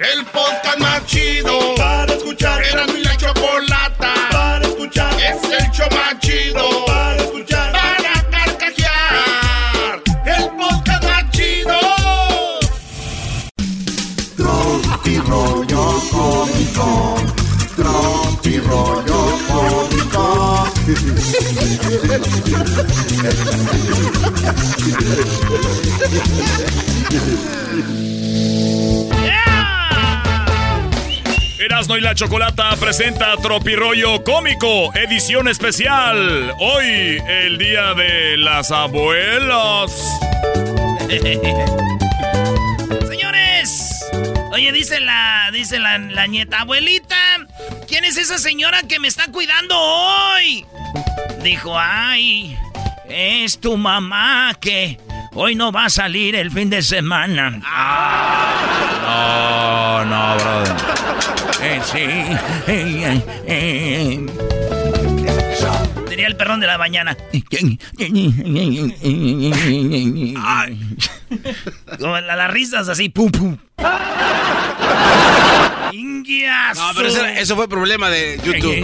El podcast más chido para escuchar. Era mi la chocolata para escuchar. Es el show más chido para escuchar. Para carcajear. El podcast más chido. Tropi rollo cómico. Tropi rollo cómico. Erasmo y la Chocolata presenta Tropirollo Cómico, edición especial. Hoy, el día de las abuelas. Señores, oye, dice la, dice la, la nieta, abuelita, ¿quién es esa señora que me está cuidando hoy? Dijo, ay, es tu mamá que hoy no va a salir el fin de semana. No, no, brother. Eh, sí. Eh, eh, eh. Diría el perrón de la mañana. Como la- las risas así, pum, pum. No, pero eso, eso fue problema de YouTube.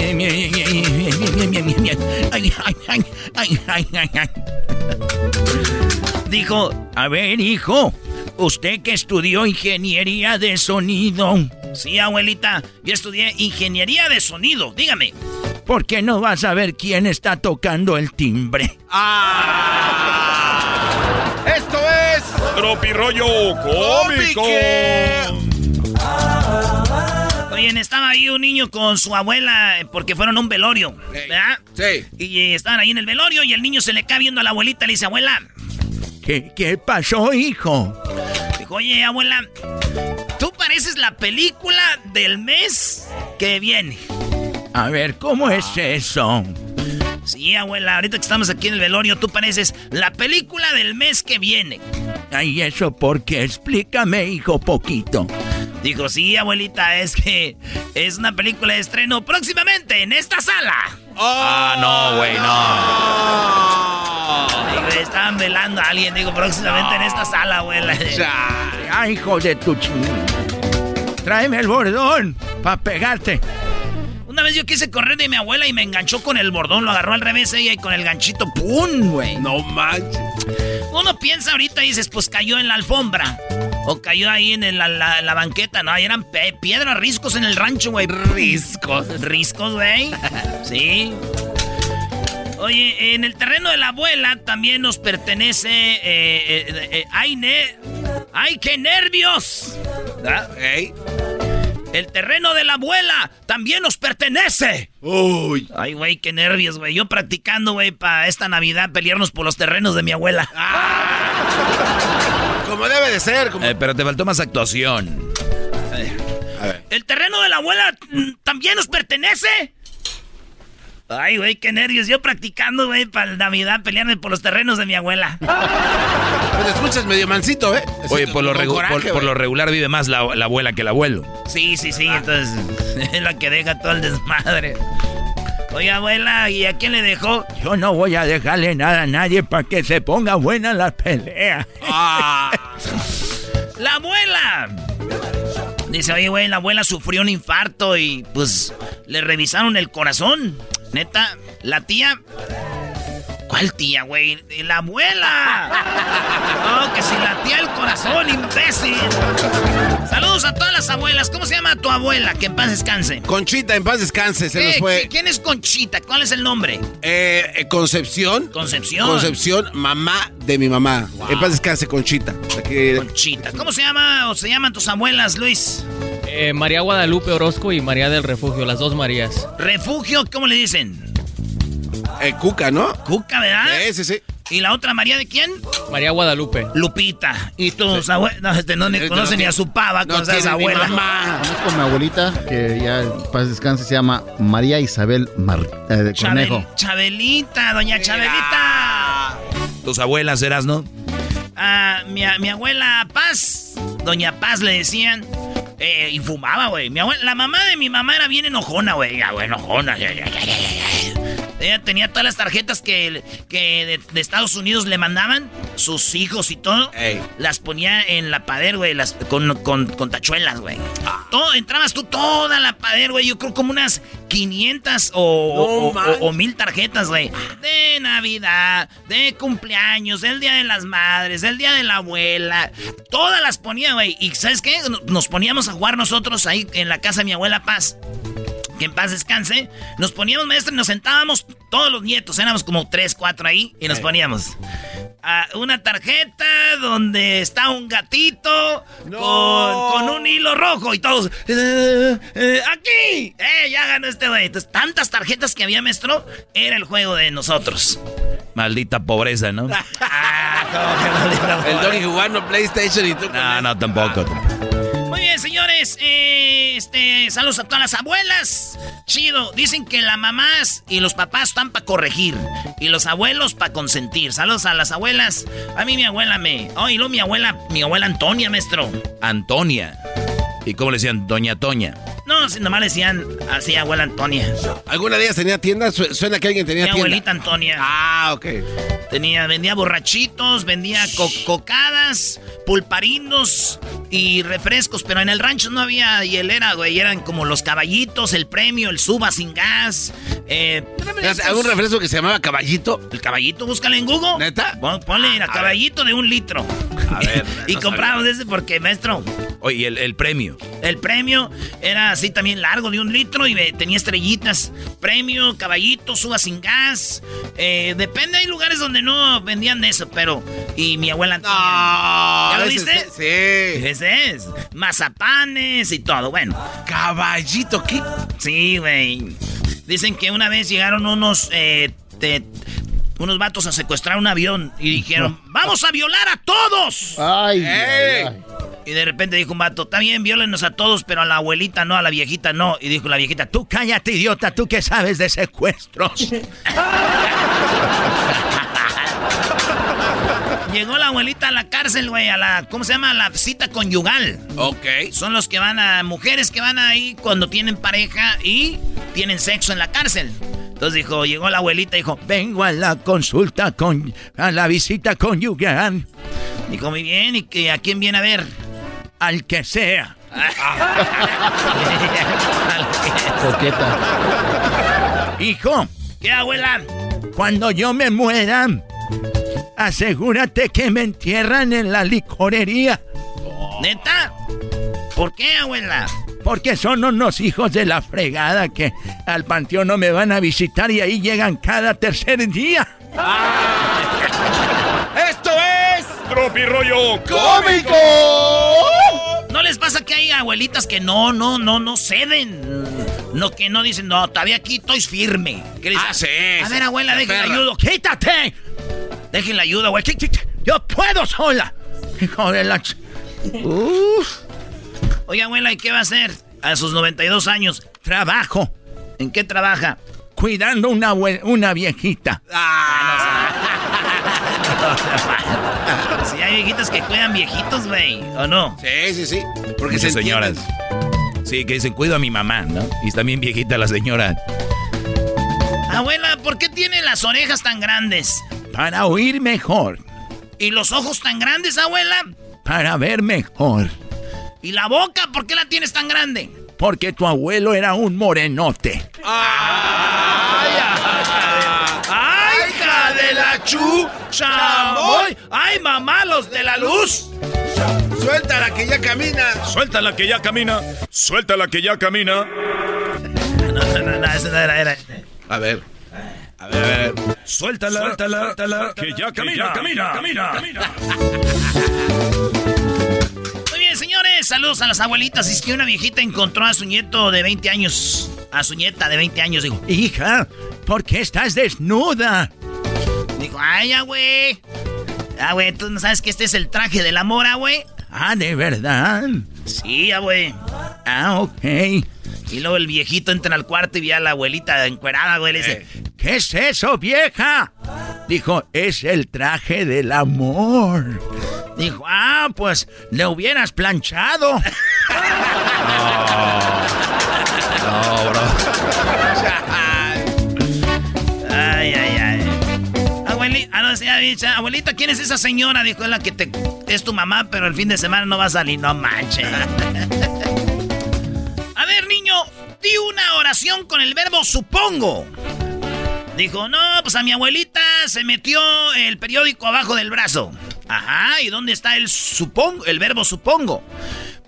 Dijo, a ver, hijo, usted que estudió ingeniería de sonido. Sí, abuelita, yo estudié ingeniería de sonido, dígame. ¿Por qué no vas a ver quién está tocando el timbre? Ah. Esto es Tropirollo Cómico. Oye, estaba ahí un niño con su abuela eh, porque fueron a un velorio, ¿verdad? Sí. Y estaban ahí en el velorio y el niño se le cae viendo a la abuelita y le dice, abuela. ¿Qué, qué pasó, hijo? Dijo, oye, abuela, tú pareces la película del mes que viene. A ver, ¿cómo es eso? Sí, abuela, ahorita que estamos aquí en el velorio, tú pareces la película del mes que viene. Ay, ¿eso por qué? Explícame, hijo, poquito. Dijo, sí, abuelita, es que es una película de estreno próximamente en esta sala. Ah, no, güey, no. Digo, estaban velando a alguien, digo, próximamente en esta sala, abuela. Ay, hijo de tu chingada. Tráeme el bordón para pegarte. Una vez yo quise correr de mi abuela y me enganchó con el bordón, lo agarró al revés ella y con el ganchito, ¡pum, güey! No manches. Uno piensa ahorita y dices, pues cayó en la alfombra. O cayó ahí en la, la- la banqueta, ¿no? Ahí eran piedras, riscos en el rancho, güey. Riscos. Riscos, güey. Sí. Oye, en el terreno de la abuela también nos pertenece... eh, eh, eh, ¡Ay, ne- ¡Ay, qué nervios! ¿Ah? El terreno de la abuela también nos pertenece. Uy. Ay, güey, qué nervios, güey. Yo practicando, güey, para esta Navidad pelearnos por los terrenos de mi abuela. Como debe de ser. Como... Eh, pero te faltó más actuación. A ver. ¿El terreno de la abuela mm, también nos pertenece? Ay, güey, qué nervios. Yo practicando, güey, para Navidad pelearme por los terrenos de mi abuela. Pues te escuchas medio mansito, ¿eh? Oye, por lo, Con regu- coraje, por- por güey. lo regular vive más la, la abuela que el abuelo. Sí, sí, sí, entonces es la que deja todo el desmadre. Oye, abuela, ¿y a quién le dejó? Yo no voy a dejarle nada a nadie para que se ponga buena la pelea. Ah. ¡La abuela! Dice, oye, güey, la abuela sufrió un infarto y pues le revisaron el corazón. Neta, la tía. ¿Cuál tía, güey? ¡La abuela! No, que si la tía el corazón, imbécil. Saludos a todas las abuelas. ¿Cómo se llama tu abuela? Que en paz descanse. Conchita, en paz descanse, se ¿Qué? nos fue. ¿Quién es Conchita? ¿Cuál es el nombre? Eh, eh, Concepción. Concepción. Concepción, mamá de mi mamá. En paz descanse, Conchita. Aquí- Conchita. ¿Cómo se llama o se llaman tus abuelas, Luis? Eh, María Guadalupe Orozco y María del Refugio, las dos Marías. Refugio, ¿cómo le dicen? Eh, Cuca, ¿no? Cuca, ¿verdad? Sí, sí, sí. ¿Y la otra María de quién? María Guadalupe. Lupita. Y tus abuelas. No, este no ni Este conoce no ni a su pava no con esas abuelas. mamá. Conozco a mi abuelita, que ya paz descanse, se llama María Isabel Mar- eh, de Chabel-. Chabelita, doña Chabelita. Tus abuelas eras, ¿no? Ah, mi, abuela Paz, doña Paz le decían. eh, y fumaba, güey. Mi abuela- La mamá de mi mamá era bien enojona, güey. Ya, güey, enojona. ya, ya, ya, ya, ya, ya. Ella tenía todas las tarjetas que, que de, Estados Unidos le mandaban, sus hijos y todo. Las ponía en la pader, güey, las, con, con, tachuelas, güey. Todo, entrabas tú toda la pader, güey. Yo creo como unas 500 o, o, mil tarjetas, güey. De Navidad, de cumpleaños, del Día de las Madres, del Día de la Abuela. Todas las ponía, güey. Y ¿sabes qué? Nos poníamos a jugar nosotros ahí en la casa de mi abuela Paz que en paz descanse, nos poníamos maestro y nos sentábamos todos los nietos, éramos como tres, cuatro ahí, y nos poníamos una tarjeta donde está un gatito con, un hilo rojo y todos, eh, eh, aquí, eh, ya ganó este güey. Entonces, tantas tarjetas que había, maestro, era el juego de nosotros. Maldita pobreza, ¿no? Ah, el Doggy jugando PlayStation y tú. No, no, tampoco. Muy señores. Eh, este, saludos a todas las abuelas. Chido. Dicen que las mamás y los papás están para corregir. Y los abuelos para consentir. Saludos a las abuelas. A mí mi abuela me... Oh, y luego mi abuela, mi abuela Antonia, maestro. Antonia. ¿Y cómo le decían? Doña Toña. No, si nomás le decían así, abuela Antonia. ¿Alguna de ellas tenía tienda? suena que alguien tenía Mi tienda. abuelita Antonia. Ah, ok. Tenía, vendía borrachitos, vendía cocadas, pulparindos y refrescos, pero en el rancho no había hielera, güey. Eran como los caballitos, el premio, el suba sin gas. Eh, ¿Algún refresco que se llamaba caballito? El caballito, búscale en Google. ¿Neta? ponle, a caballito de un litro. A ver. y compramos ese porque, maestro. Oye, el, el premio. El premio era así también largo de un litro y tenía estrellitas. Premio, caballito, suba sin gas. Eh, depende, hay lugares donde no vendían eso, pero. Y mi abuela. ¿Ya lo viste? sí. Ese es. Mazapanes y todo. Bueno. Caballito, ¿qué? Sí, güey. Dicen que una vez llegaron unos. Eh, unos vatos a secuestrar un avión y dijeron: ¡Vamos a violar a todos! ¡Ay! ay. Y de repente dijo un vato, está bien, violenos a todos, pero a la abuelita no, a la viejita no. Y dijo la viejita, tú cállate, idiota, tú que sabes de secuestros. Llegó la abuelita a la cárcel, güey, a la, ¿cómo se llama? A la cita conyugal. Ok. Son los que van a, mujeres que van ahí cuando tienen pareja y tienen sexo en la cárcel. Entonces dijo, llegó la abuelita y dijo, vengo a la consulta con, a la visita conyugal. Dijo, muy bien, ¿y que, a quién viene a ver? al que sea. Coqueta. Hijo. ¿Qué, abuela? Cuando yo me muera, asegúrate que me entierran en la licorería. ¿Neta? ¿Por qué, abuela? Porque son unos hijos de la fregada que al panteón no me van a visitar y ahí llegan cada tercer día. ¡Esto es Tropi Rollo Cómico! ¿No les pasa que hay abuelitas que no, no, no, no ceden? No, que no dicen, no, todavía aquí estoy firme. ¿Qué les ah, sí, A ver, abuela, déjenla ayuda. ¡Quítate! Déjenla ayuda, güey. Yo puedo sola. Hijo de la... Uf. Oye, abuela, ¿y qué va a hacer? A sus 92 años. Trabajo. ¿En qué trabaja? Cuidando una, una viejita. Ah, si hay viejitas que cuidan viejitos, güey, ¿o no? Sí, sí, sí. Porque son señoras. Sí, que dicen, cuido a mi mamá, ¿no? Y está bien viejita la señora. Abuela, ¿por qué tiene las orejas tan grandes? Para oír mejor. ¿Y los ojos tan grandes, abuela? Para ver mejor. ¿Y la boca? ¿Por qué la tienes tan grande? Porque tu abuelo era un morenote. ¡Ay, ay, hija de la chu! ¡Chamoy! ¡Ay, mamá, los de la luz! Suéltala que ya camina. Suéltala que ya camina. Suéltala que ya camina. No, no, no, no, eso no era, era. A ver. A ver, a ver. Suéltala, suéltala, suéltala que ya camina, camina, camina. camina. Señores. Saludos a las abuelitas. Es que una viejita encontró a su nieto de 20 años. A su nieta de 20 años. Dijo, hija, ¿por qué estás desnuda? Dijo, ay, ya, güey. Ah, güey, ¿tú no sabes que este es el traje de la mora, güey? Ah, ¿de verdad? Sí, güey. Ah, ok. Y luego el viejito entra al cuarto y ve a la abuelita encuerada, güey. Le dice, eh. ¿qué es eso, vieja? Dijo, es el traje del amor. Dijo, ah, pues le hubieras planchado. no, bro. Dice, abuelita, ¿quién es esa señora? Dijo, es la que te, es tu mamá, pero el fin de semana no va a salir. No manches. a ver, niño, di una oración con el verbo supongo. Dijo, no, pues a mi abuelita se metió el periódico abajo del brazo. Ajá, ¿y dónde está el supongo, el verbo supongo?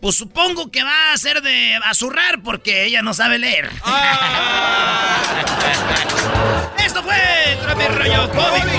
Pues supongo que va a ser de azurrar porque ella no sabe leer. Ah. Esto fue Trapi Rollo Cómico.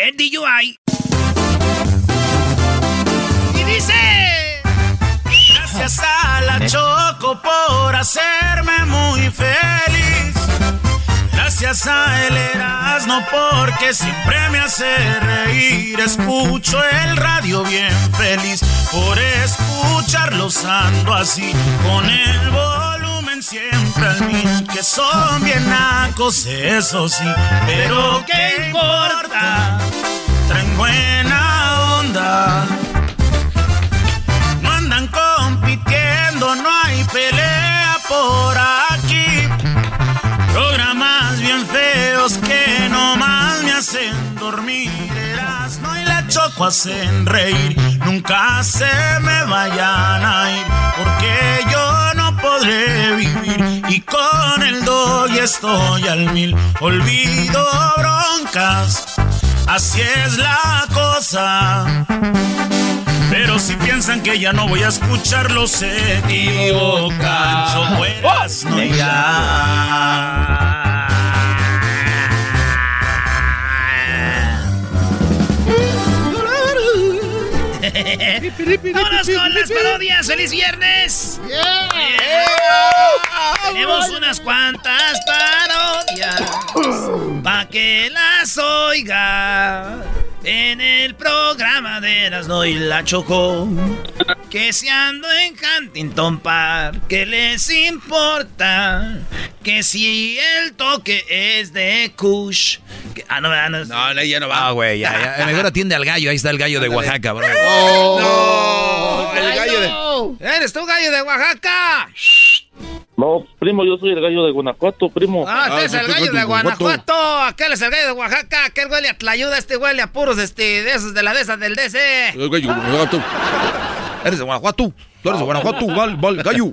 DUI. Y dice... Gracias a la Choco por hacerme muy feliz. Gracias a el Erasmo porque siempre me hace reír. Escucho el radio bien feliz por escucharlos ando así con el volumen siempre al mil. Que son bien nacos, eso sí, pero ¿qué importa? Traen buena onda. No andan compitiendo, no hay pelea por aquí. Programas bien feos que nomás me hacen dormir. no y la choco hacen reír. Nunca se me vayan a ir porque yo no podré vivir. Y con el doy estoy al mil. Olvido broncas. Así es la cosa. Pero si piensan que ya no voy a escucharlo, se equivocan. Chocuelas, no ya. ¡Vámonos con las parodias! ¡Feliz viernes! Tenemos unas cuantas parodias para que las oiga en el programa de las y la Chocó. Que si ando en Huntington Park, ¿qué les importa? Que si el toque es de Kush. ah, no, no, no, no, ya no va. Ah, güey, ya, ya. Mejor atiende al gallo. Ahí está el gallo de Oaxaca, bro. Oh, no, el gallo de. ¿Eres tú, gallo de Oaxaca? No, primo, yo soy el gallo de Guanajuato, primo. Ah, este es el gallo de Guanajuato. Aquel es el gallo de Oaxaca. Aquel huele a tlayuda, este huele a puros este, de esos de la de esas del DC. El gallo de Guanajuato. Eres de Guanajuato. Tú eres de Guanajuato, val, val, gallo.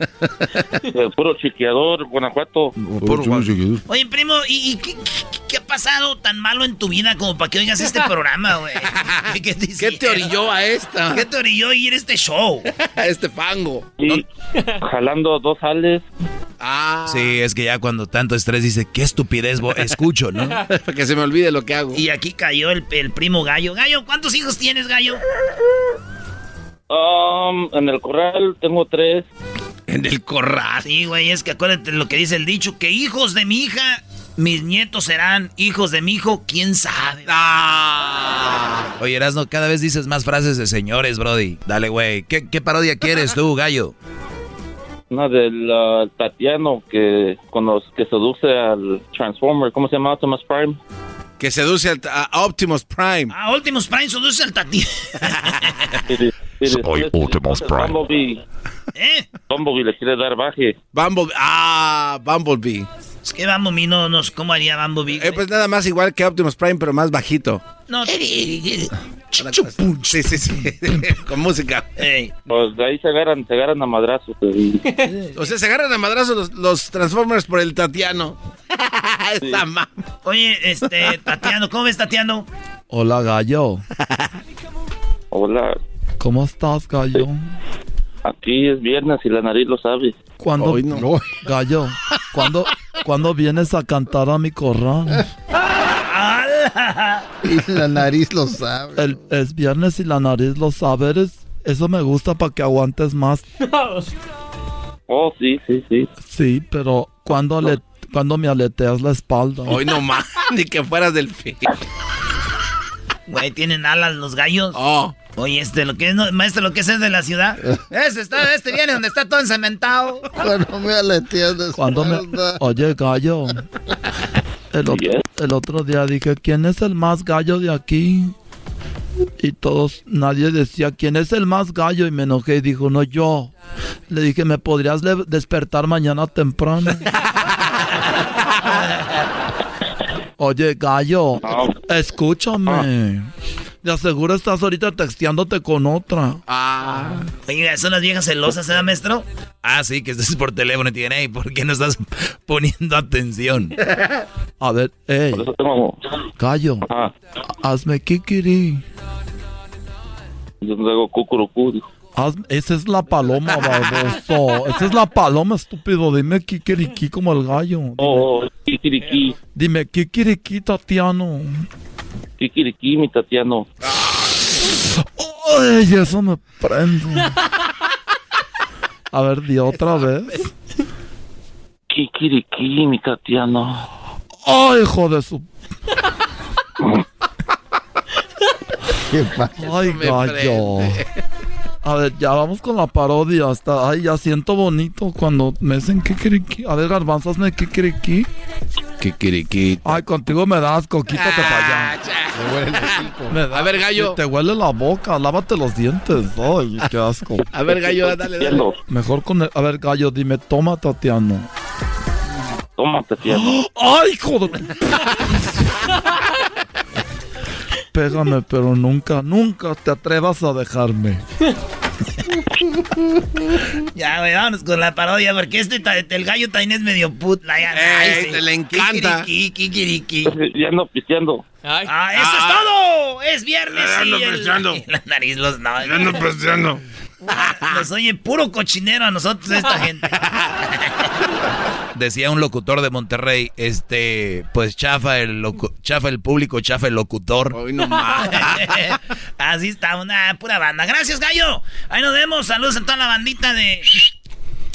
puro chiqueador, Guanajuato. Puro Oye, primo, ¿y, qué, qué, ha pasado tan malo en tu vida como para que oigas este programa, güey? ¿Qué, te, orilló a esta? ¿Qué te orilló a ir a este show? a este fango. Jalando dos sales. Ah. Sí, es que ya cuando tanto estrés dice, qué estupidez escucho, ¿no? Para que se me olvide lo que hago. Y aquí cayó el, el primo Gallo. Gallo, ¿cuántos hijos tienes, Gallo? Um, en el corral tengo tres. En el corral. Sí, güey, es que acuérdate lo que dice el dicho, que hijos de mi hija, mis nietos serán hijos de mi hijo, quién sabe. Ah. Oye, Erasno, cada vez dices más frases de señores, Brody. Dale, güey. ¿Qué, parodia quieres tú, gallo? Una del uh, Tatiano que, con los, que seduce al Transformer. ¿Cómo se llama? Optimus Prime. Que seduce al, a Optimus Prime. Ah, Optimus Prime seduce al Tatiano. Soy Optimus Prime. Bumblebee. ¿Eh? Bumblebee le quiere dar baje. Bumblebee. Ah, Bumblebee. Es que Bumblebee no nos... ¿Cómo haría Bumblebee? Eh, pues nada más igual que Optimus Prime, pero más bajito. No. Sí, sí, sí. Con música. Pues de ahí se agarran, se agarran a madrazos. o sea, se agarran a madrazos los, Transformers por el Tatiano. Esta Oye, este, Tatiano, ¿cómo ves, Tatiano? Hola, gallo. Hola. ¿Cómo estás, gallo? Aquí es viernes y la nariz lo sabe. ¿Cuándo, gallo? ¿cuándo, ¿Cuándo vienes a cantar a mi corral? y la nariz lo sabe. El, es viernes y la nariz lo sabe. eso me gusta para que aguantes más. Oh, sí, sí, sí. Sí, pero cuando le cuando me aleteas la espalda. Hoy no más, ni que fueras del fin. Güey, ¿tienen alas los gallos? Oh. Oye, este, lo que es, no- maestro, lo que es, es de la ciudad. Este, está, este viene donde está todo encementado. Cuando me aleteas la Cuando me... espalda. Oye, gallo. El, otro- el otro día dije, ¿quién es el más gallo de aquí? Y todos, nadie decía, ¿quién es el más gallo? Y me enojé y dijo, no, yo. Le dije, ¿me podrías despertar mañana temprano? Oye, gallo, escúchame. De aseguro estás ahorita texteándote con otra. Ah. Oiga, son las viejas celosas, ¿eh, maestro? Ah, sí, que estés por teléfono y te digan, hey, ¿por qué no estás poniendo atención? A ver, ey, Por eso tengo... gallo, Ah, hazme kikiri. yo cucurucú, dijo. Haz- esa es la paloma, baboso. Esa es la paloma, estúpido. Dime kikiriki como el gallo. Oh, oh, kikiriki, Dime kikiriki, Tatiano. Kikiriki, mi Tatiano. Ay, eso me prendo. A ver, di otra vez. Kikiriki, mi Tatiano. Ay, hijo de su. Ay, me gallo. A ver, ya vamos con la parodia. Hasta, ay, ya siento bonito cuando me dicen kikiriki. A ver, garbanzos, hazme Kikiriki. Ay, contigo me das asco, quítate para allá. Ah. Me huele el hocico. Me da- A ver, gallo. Te huele la boca, lávate los dientes. Ay, qué asco. A ver, gallo, dale, Mejor con el... A ver, gallo, dime, toma, Tatiano. toma, Tatiano. ¡Ay, hijo de... Pégame, pero nunca, nunca te atrevas a dejarme. Ya, güey, vámonos con la parodia, porque este, ta- el gallo también es medio put. La, ya, Ey, ay, sí. te le encanta. Kikiriki, kikiriki. Ya ando pisteando. Ah, eso es todo. Es viernes Ya y ando el- pisteando. y la nariz los no. pisteando. Nos oye puro cochinero a nosotros esta gente. Decía un locutor de Monterrey, este, pues chafa el locu- chafa el público, chafa el locutor. Hoy no más. Así está, una pura banda. Gracias, gallo. Ahí nos vemos. Saludos a toda la bandita de.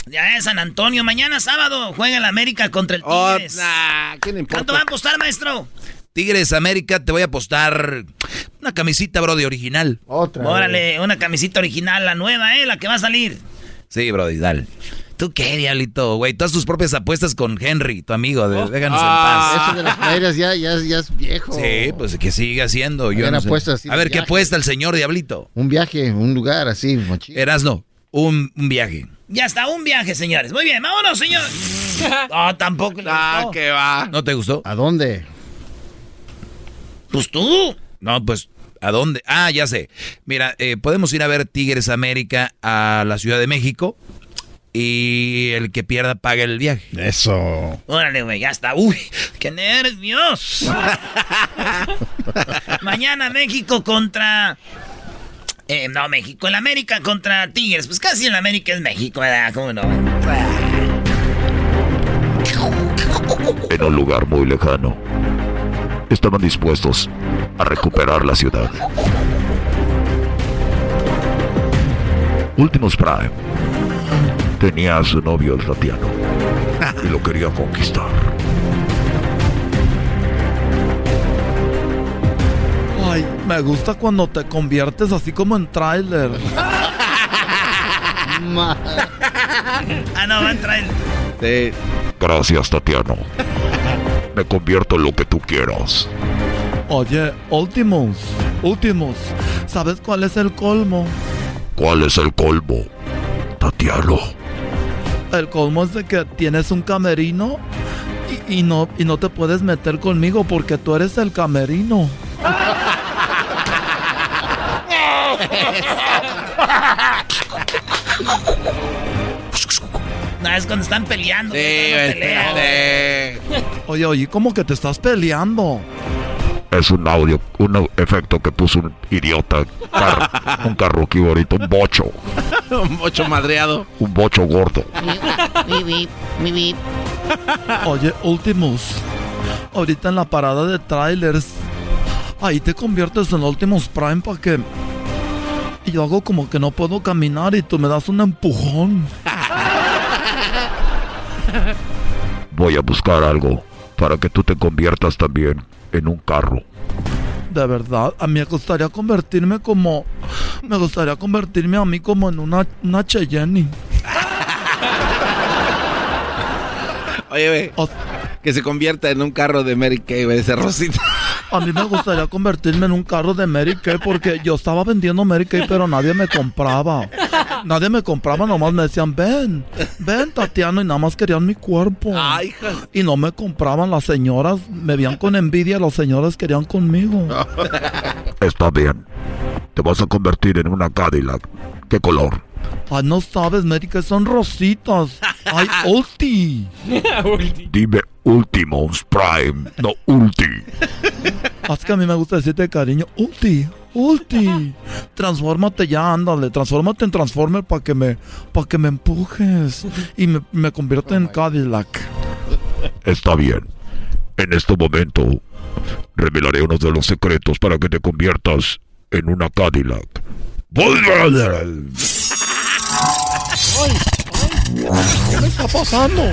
Ya de San Antonio. Mañana sábado juega el América contra el Oh, Tigres. nah, ¿qué le importa? ¿Cuánto va a apostar, maestro? Tigres América, te voy a apostar una camisita, bro, de original. Otra. vez. Órale, una camisita original, la nueva, ¿eh? La que va a salir. Sí, brody, dale. ¿Tú qué, diablito, güey? Todas tus propias apuestas con Henry, tu amigo. de- déjanos Ah. Eso de las playeras ya, ya, ya es viejo. en paz. Sí, pues que siga haciendo. Yo no sé. apuestas así A ver, ¿qué viaje. apuesta el señor Diablito? Un viaje, un lugar así, mochila. Erasno, un, un viaje. Ya está, un viaje, señores. Muy bien, vámonos, señor. No, tampoco. le Ah, gustó. que va. ¿No te gustó? ¿A dónde? Pues tú. No, pues, ¿a dónde? Ah, ya sé. Mira, eh, podemos ir a ver Tigres América a la Ciudad de México y el que pierda paga el viaje. Eso. Órale, güey, ya está. Uy, qué nervios. Mañana México contra. Eh, no, México, el América contra Tigres. Pues casi el América es México, ¿verdad? ¿Cómo no? En un lugar muy lejano, estaban dispuestos a recuperar la ciudad. Últimos Prime tenía a su novio el Tatiano y lo quería conquistar. Ay, me gusta cuando te conviertes así como en tráiler. Ma- Ah, no, va a entrar el. Sí. Gracias, Tatiano. Me convierto en lo que tú quieras. Oye, Ultimus, Ultimus, ¿sabes cuál es el colmo? ¿Cuál es el colmo? Tatiano. El colmo es de que tienes un camerino y, y no, y no te puedes meter conmigo porque tú eres el camerino. No, es cuando están peleando. Sí, este, pelean. sí. Oye, oye, ¿cómo que te estás peleando? Es un audio, un efecto que puso un idiota. car- un carruqui ahorita, un bocho. Un bocho madreado. Un bocho gordo. Oye, Ultimus, ahorita en la parada de trailers, ahí te conviertes en Ultimus Prime para que... Y yo hago como que no puedo caminar y tú me das un empujón. voy a buscar algo para que tú te conviertas también en un carro. De verdad, a mí me gustaría convertirme como... Me gustaría convertirme a mí como en una, una Cheyenne. Oye, ve, que se convierta en un carro de Mary Kay, ve, ese Rosita. A mí me gustaría convertirme en un carro de Mary Kay porque yo estaba vendiendo Mary Kay, pero nadie me compraba. Nadie me compraba, nomás me decían, ven, ven, Tatiana, y nada más querían mi cuerpo. Ay, hija. Y no me compraban las señoras, me veían con envidia, los señores querían conmigo. Está bien. Te vas a convertir en una Cadillac. ¿Qué color? Ay, no sabes, Mary Kay, son rositas. Ay, ulti. Dime Ultimos Prime, no Ulti. Es que a mí me gusta decirte cariño, ulti, ulti. Transfórmate ya, ándale, transfórmate en Transformer para que me, para que me empujes y me, me convierta en Cadillac. Está bien. En este momento revelaré uno de los secretos para que te conviertas en una Cadillac. ¿Qué me está pasando?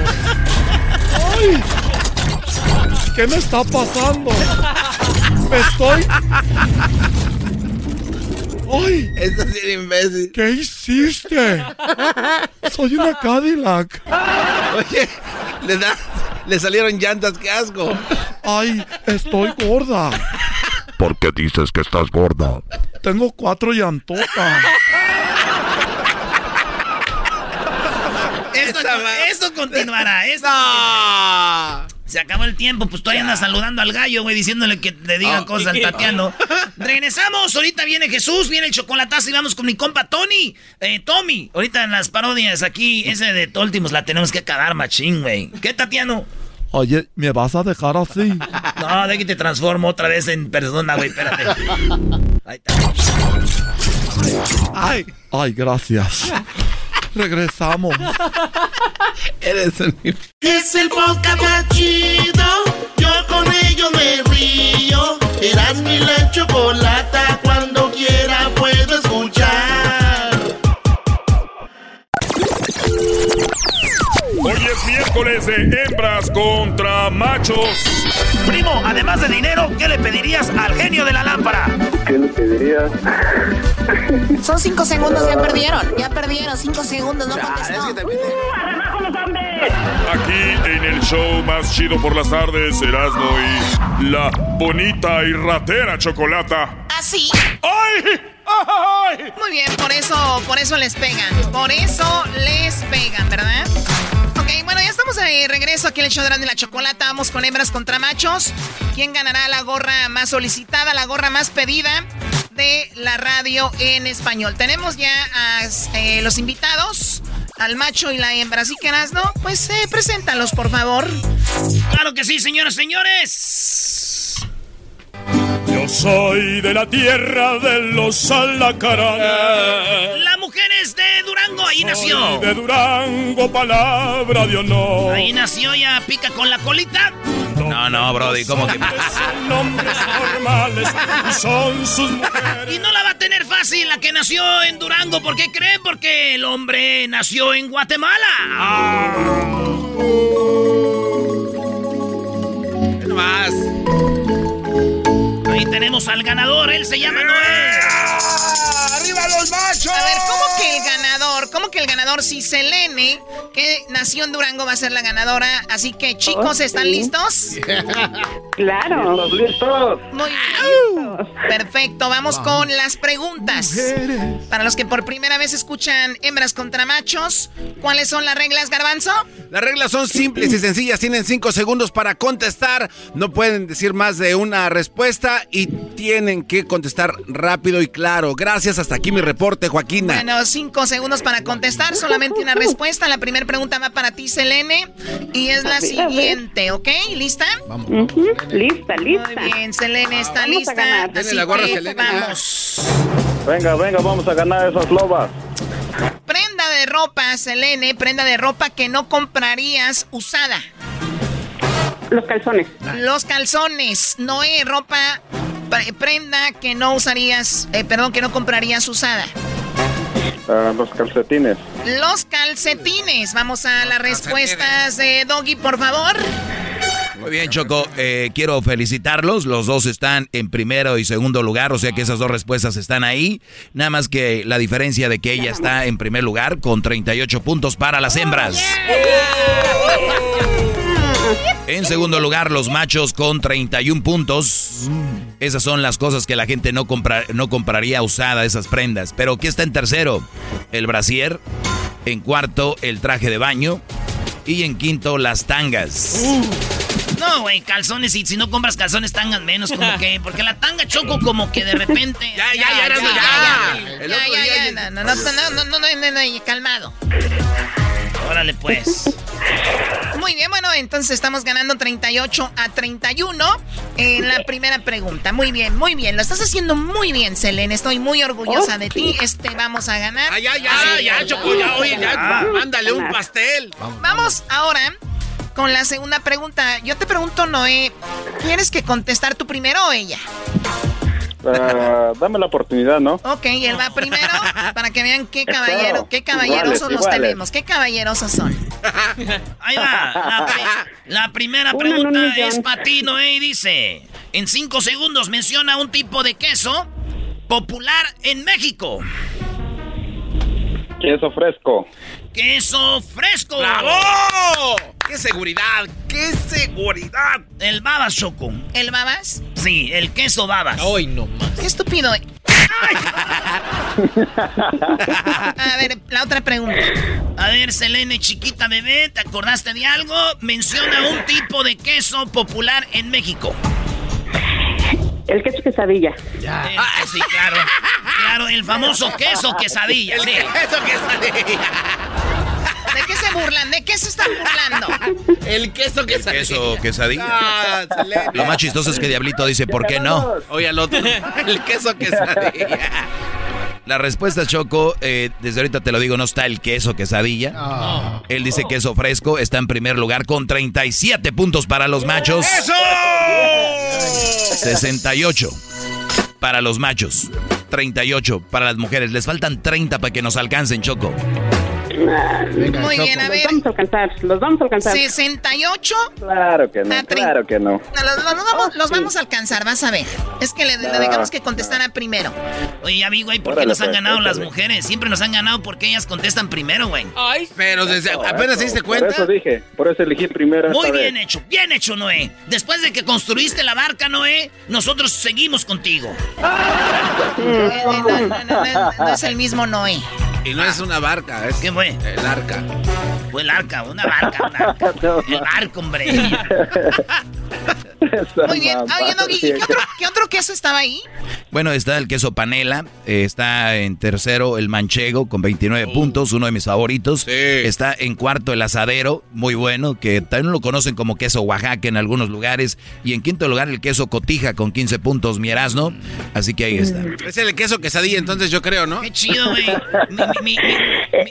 ¡Ay! ¿Qué me está pasando? Me estoy. ¡Ay! Esto es imbécil. ¿Qué hiciste? Soy una Cadillac. Oye, le, da, le salieron llantas, qué asco. ¡Ay! Estoy gorda. ¿Por qué dices que estás gorda? Tengo cuatro llantotas. Esto, esto continuará. Esto Se acabó el tiempo, pues todavía anda saludando al gallo, güey, diciéndole que le diga Oh, cosas al Tatiano. Regresamos, ahorita viene Jesús, viene el chocolatazo y vamos con mi compa Tony, eh, Tommy. Ahorita en las parodias aquí, ese de Toltimos la tenemos que acabar, machín, güey. ¿Qué, Tatiano? Oye, ¿me vas a dejar así? No, de que te transformo otra vez en persona, güey, espérate. Ahí está. Ay, ay, gracias. Regresamos. Eres un... Es el podcast más chido. Yo con ello me río. Eras mi la chocolata. Cuando quiera puedo escuchar. Hoy es miércoles de hembras contra machos. Primo, además de dinero, ¿qué le pedirías al genio de la lámpara? ¿Qué le pedirías? Son cinco segundos, ya perdieron. Ya perdieron, cinco segundos, no contestó. Aquí en el show más chido por las tardes, Erasmo y la bonita y ratera chocolata. ¿Así? ¡Ay! ¡Ay! Muy bien, por eso, por eso les pegan. Por eso les pegan, ¿verdad? Ok, bueno, ya estamos de regreso aquí en el show de la Chocolata. Vamos con hembras contra machos. ¿Quién ganará la gorra más solicitada, la gorra más pedida de la radio en español? Tenemos ya a eh, los invitados, al macho y la hembra. Así que, Erasmo, pues eh, preséntalos, por favor. Claro que sí, señoras, señores. Yo soy de la tierra de los alacaranes. La mujer es de Durango, ahí nació. De Durango, palabra de honor. Ahí nació, ya pica con la colita. No, no, Brody, ¿cómo que? Son nombres normales y son sus mujeres. Y no la va a tener fácil la que nació en Durango. ¿Por qué creen? Porque el hombre nació en Guatemala. No más. Ahí tenemos al ganador, él se llama Noé. ¡Arriba los machos! A ver, ¿cómo que el ganador? ¿Cómo que el ganador? Si Selene, que nació en Durango, va a ser la ganadora. Así que, chicos, ¿están listos? Claro. ¿Listos, listos? Muy bien. Perfecto, vamos con las preguntas. Para los que por primera vez escuchan hembras contra machos, ¿cuáles son las reglas, Garbanzo? Las reglas son simples y sencillas. Tienen cinco segundos para contestar. No pueden decir más de una respuesta y tienen que contestar rápido y claro. Gracias. Hasta aquí mi reporte, Joaquina. Bueno, cinco segundos para contestar, solamente una respuesta. La primera pregunta va para ti, Selene, y es la siguiente, ¿ok? ¿Lista? Ujú, Lista, lista. Muy bien, Selene está Vamos a lista. ganar. Así Tiene la gorra, que Selene. vamos. Venga, venga, vamos a ganar esas lobas. Prenda de ropa, Selene, prenda de ropa que no comprarías usada. Los calzones. Los calzones, Noé, ropa, pre- prenda que no usarías, eh, perdón, que no comprarías usada. Ah, los calcetines. Los calcetines. Vamos a las respuestas de Doggy, por favor. Muy bien, Choco. Eh, quiero felicitarlos. Los dos están en primero y segundo lugar, o sea que esas dos respuestas están ahí. Nada más que la diferencia de que ella está en primer lugar con 38 puntos para las hembras. En segundo lugar, los machos con 31 puntos. Esas son las cosas que la gente no, compra, no compraría usada, esas prendas. Pero ¿qué está en tercero? El brasier. En cuarto, el traje de baño. Y en quinto, las tangas. No, güey, calzones. Y si no compras calzones, tangas menos. Como que. Porque la tanga choco, como que de repente. Ya, ya, ya, ya. Ya, ya, No, no, no, no, no, no, no, no, calmado. Órale, pues. Muy bien, bueno, entonces estamos ganando 38 a 31 en la primera pregunta. Muy bien, muy bien. Lo estás haciendo muy bien, Selene. Estoy muy orgullosa de ti. Este vamos a ganar. Ay, ay, ay, ay ya, ya, ya, ya, Choco, ya, oye, ya, ah. mándale un pastel. Vamos ahora con la segunda pregunta. Yo te pregunto, Noé, ¿quieres que contestar tú primero o ella? Uh, dame la oportunidad, ¿no? Ok, él va primero para que vean qué caballero, qué caballerosos los tenemos, qué caballerosos son. Ahí va. La, primera pregunta es para ti, Noé, y dice: En cinco segundos menciona un tipo de queso popular en México. Queso fresco. ¡Queso fresco! ¡Bravo! ¡Qué seguridad! ¡Qué seguridad! El babas, Choco. ¿El babas? Sí, el queso babas. Ay, no más. Qué estúpido. a ver, la otra pregunta. A ver, Selene, chiquita bebé, ¿te acordaste de algo? Menciona un tipo de queso popular en México. El queso quesadilla. Ya. Ah, sí, claro. Claro, el famoso queso quesadilla. El queso quesadilla. ¿De qué se burlan? ¿De qué se están burlando? El queso quesadilla. queso quesadilla. Ah, Lo más chistoso es que Diablito dice, ¿por qué no? Oye, al otro. El queso quesadilla. La respuesta, Choco, eh, desde ahorita te lo digo, no está el queso quesadilla. Oh. Él dice queso fresco, está en primer lugar con 37 puntos para los machos. ¡Eso! 68 para los machos. 38 para las mujeres. Les faltan 30 para que nos alcancen, Choco. Muy bien, a ver. Los vamos a alcanzar, los vamos a alcanzar. 68. Claro que no, claro que no. No, los, los vamos, los vamos a alcanzar, vas a ver. Es que le, le dejamos que contestara primero. Oye, amigo, güey, ¿por qué nos han ganado las mujeres? Siempre nos han ganado porque ellas contestan primero, güey. Ay, pero desde apenas se diste cuenta. Por eso dije, por eso elegí primero. Muy bien vez. hecho, bien hecho, Noé. Después de que construiste la barca, Noé, nosotros seguimos contigo. Eh, eh, no, no, no, no, no es el mismo Noé. Y no es una barca, es ¿Qué fue? el arca. Fue el arca, una barca, una arca. El barco, hombre. Muy bien. Oye, Doggy, ¿y qué otro, qué otro queso estaba ahí? Bueno, está el queso panela, eh, está en tercero el manchego con 29 puntos, uno de mis favoritos. Está en cuarto el asadero, muy bueno, que también lo conocen como queso Oaxaca en algunos lugares. Y en quinto lugar el queso cotija con 15 puntos, mi Erasmo. Así que ahí está. Es el queso quesadilla, entonces yo creo, ¿no? Qué chido, güey. Mi- mi-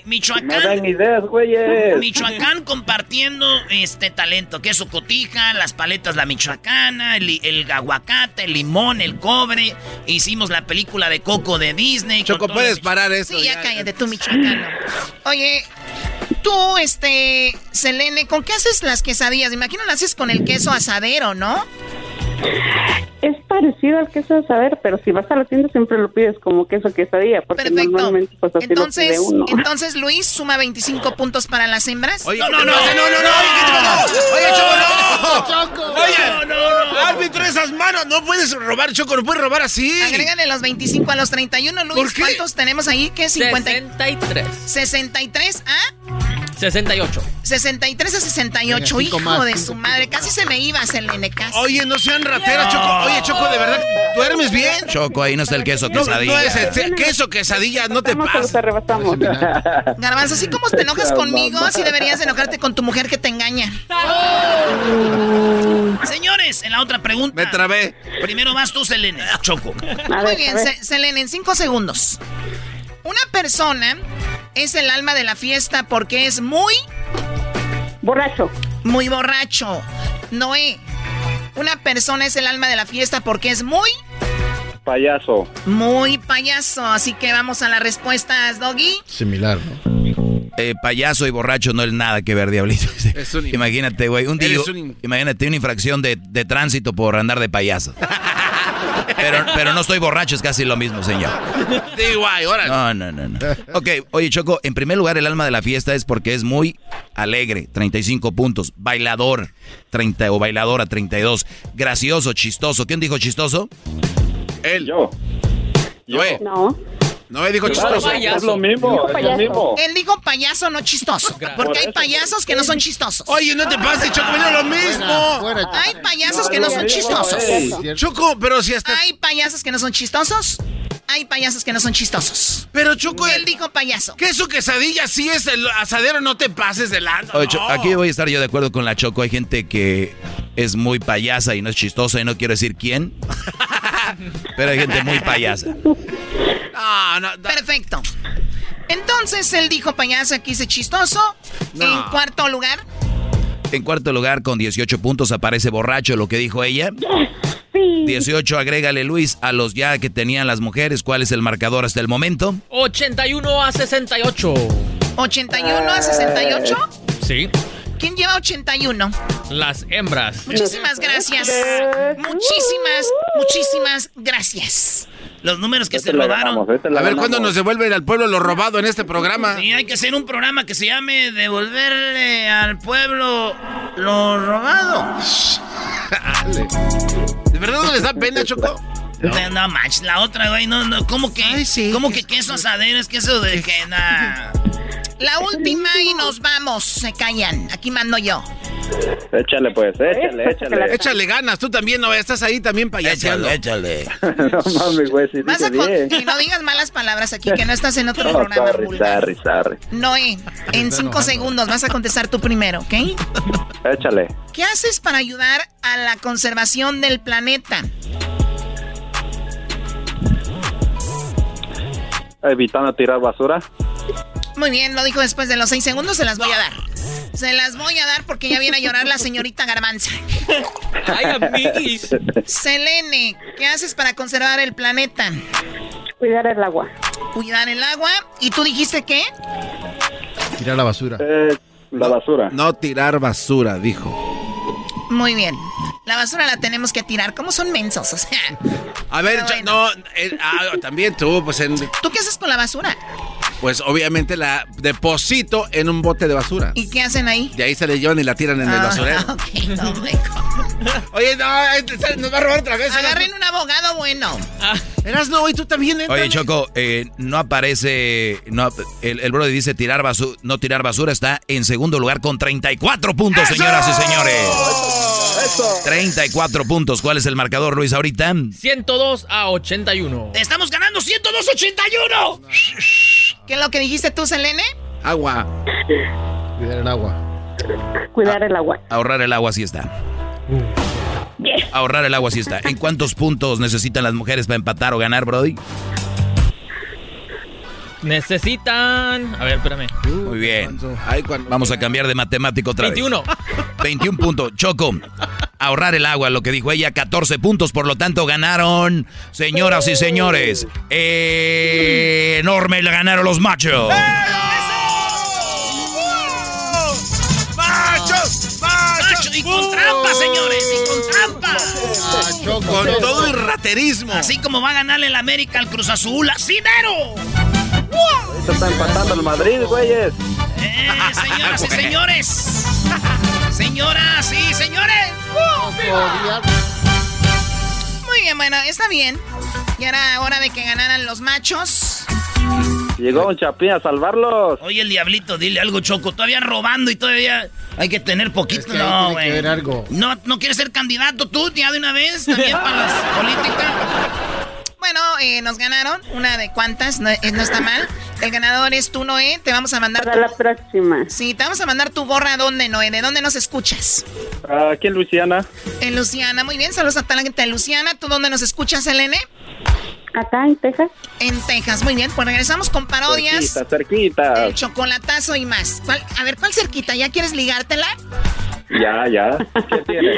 mi- Michoacán. dan ideas, güeyes. Michoacán compartiendo este talento, queso cotija, las paletas la michoacana, el, el aguacate, el limón, el cobre. Hicimos la película de Coco de Disney. Choco, puedes parar eso. Sí, ya cállate, tú, michoacano. Oye, tú, este, Selene, ¿con qué haces las quesadillas? Me imagino las haces con el queso asadero, ¿no? Es parecido al queso de saber, pero si vas a la tienda siempre lo pides como queso quesadilla, porque Perfecto. normalmente pues así Entonces, lo pide uno. entonces Luis suma 25 puntos para las hembras. Oye, No, no, no. no, no, no, no, Oye, Choco, no. Choco. Oye, No, no, no. árbitro, esas manos, no puedes robar, Choco, no puedes robar así. Agrégale los 25 a los 31, Luis. ¿Por qué? ¿Cuántos tenemos ahí? ¿Qué? 50. 63. 63 a 68. 63 a 68. Venga, cinco Hijo más, de cinco su madre. Casi se me iba, Selene. Casi. Oye, no sean rateras, Choco. Oye, Choco, de verdad, ¿duermes bien? Choco, ahí no está el queso No, quesadilla. no es el queso quesadilla, no te pases. Garbanzo, así como te enojas conmigo, así deberías enojarte con tu mujer que te engaña. Señores, en la otra pregunta. Me trabé. Primero vas tú, Selene. Choco. Muy bien, Selene, en 5 segundos. Una persona es el alma de la fiesta porque es muy, Borracho. muy borracho. Noé, una persona es el alma de la fiesta porque es muy... payaso. Muy payaso. Así que vamos a las respuestas, Doggy. Similar, ¿no? Eh, payaso y borracho no es nada que ver, diablito. imagínate, güey, un un- imagínate una infracción de, de tránsito por andar de payaso. pero, pero no estoy borracho, es casi lo mismo, señor. Sí, guay, órale. No, no, no, no. Ok, oye, Choco, en primer lugar, el alma de la fiesta es porque es muy alegre, 35 puntos. Bailador, 30 o bailadora, 32. Gracioso, chistoso. ¿Quién dijo chistoso? Él. Yo. Noé. No. Noé dijo Claro, chistoso. es lo mismo, es lo mismo. Él dijo payaso, no chistoso. Porque hay payasos que no son chistosos. Oye, no te pases, Choco, mira lo mismo. Hay payasos que no son chistosos. Choco, pero si hasta... Hay payasos que no son chistosos. Hay payasos que no son chistosos. Pero Choco, Él dijo payaso. ¿qué su quesadilla sí es el asadero? No te pases de lanza. Oye, no. Aquí voy a estar yo de acuerdo con la Choco. Hay gente que es muy payasa y no es chistosa y no quiero decir quién. Pero hay gente muy payasa. No, no, no. Perfecto. Entonces él dijo payaso, aquí dice chistoso. No. En cuarto lugar, En cuarto lugar, con 18 puntos, aparece borracho, lo que dijo ella. 18, agrégale Luis a los ya que tenían las mujeres. ¿Cuál es el marcador hasta el momento? 81 a 68. 81 a 68. Sí. ¿Quién lleva 81? Las hembras. Muchísimas gracias. Muchísimas, muchísimas gracias. Los números que se robaron. A ver, ¿cuándo nos devuelven al pueblo lo robado en este programa? Sí, hay que hacer un programa que se llame Devolverle al pueblo lo robado. ¿De verdad no les da pena, Choco? No, no manches, la otra, güey, no, no, ¿cómo que? ¿Cómo que queso asadero? Es queso de que nada. La última y nos vamos. Se callan. Aquí mando yo. Échale pues, échale, échale. Échale ganas, tú también, no estás ahí también payaseando. Échale, no mames, güey, si Vas a bien. y no digas malas palabras aquí, que no estás en otro No, programa. sorry, vulgar. sorry, sorry. Noé, en cinco segundos vas a contestar tú primero, ¿ok? Échale. ¿Qué haces para ayudar a la conservación del planeta? Evitando tirar basura. Muy bien, lo dijo después de los seis segundos, se las voy a dar. Se las voy a dar porque ya viene a llorar la señorita Garbanza. Ay, amiguis. Selene, ¿qué haces para conservar el planeta? Cuidar el agua. Cuidar el agua. ¿Y tú dijiste qué? Tirar la basura. Eh, la basura. No tirar basura, dijo. Muy bien. La basura la tenemos que tirar. ¿Cómo son mensos? O sea, A ver, Pero Cho- no, eh, ah, también tú, pues, en, ¿tú qué haces con la basura? Pues obviamente la deposito en un bote de basura. ¿Y qué hacen ahí? De ahí se le llevan y la tiran en el Ah, basurero. ok, oh my God. Oye, no, este, nos va a robar otra vez. Agarren un abogado bueno. Eras no, y tú también. Oye, éntrale. Choco, eh, no aparece. No, el, el brother dice tirar basu- no tirar basura. Está en segundo lugar con 34 puntos, señoras y señores. 34 puntos. ¿Cuál es el marcador, Luis, ahorita? 102 a 81. ¡Estamos ganando 102.81! ¿Qué es lo que dijiste tú, Selene? Agua. Cuidar el agua. Cuidar el agua. Ahorrar el agua, sí está. Ahorrar el agua, sí está. ¿En cuántos puntos necesitan las mujeres para empatar o ganar, Brody? Necesitan. A ver, espérame. Muy bien. Vamos a cambiar de matemático otra 21. vez. 21 puntos. Choco, ahorrar el agua, lo que dijo ella, 14 puntos. Por lo tanto, ganaron, señoras y señores. eh, enorme le ganaron los machos. ¡Machos! ¡Macho! ¡Y con trampa, señores! ¡Y con trampa! Con todo y raterismo. Así como va a ganarle el América al Cruz Azul, ¡Asinero! Ahorita está empatando el Madrid, güeyes. ¡Eh, señoras y señores! ¡Señoras y señores! Muy bien, bueno, está bien. Y era hora de que ganaran los machos. Llegó un chapín a salvarlos. Oye, el diablito, dile algo, Choco. Todavía robando y todavía hay que tener poquito. Es que no, güey. No, ¿No quieres ser candidato tú ya de una vez también para la política? Bueno, eh, nos ganaron. Una de cuantas, no, eh, no está mal. El ganador es tú, Noé. Te vamos a mandar. Para la próxima. Sí, te vamos a mandar tu gorra. ¿Dónde, Noé? ¿De dónde nos escuchas? Aquí en Luisiana. En Luciana. Muy bien, saludos a toda la gente de Luciana. ¿Tú dónde nos escuchas, Elene? Acá en Texas. En Texas. Muy bien, pues regresamos con parodias. Cerquita, cerquita. El chocolatazo y más. ¿Cuál- a ver, ¿cuál cerquita? ¿Ya quieres ligártela? Ya, ya. ¿Qué tiene?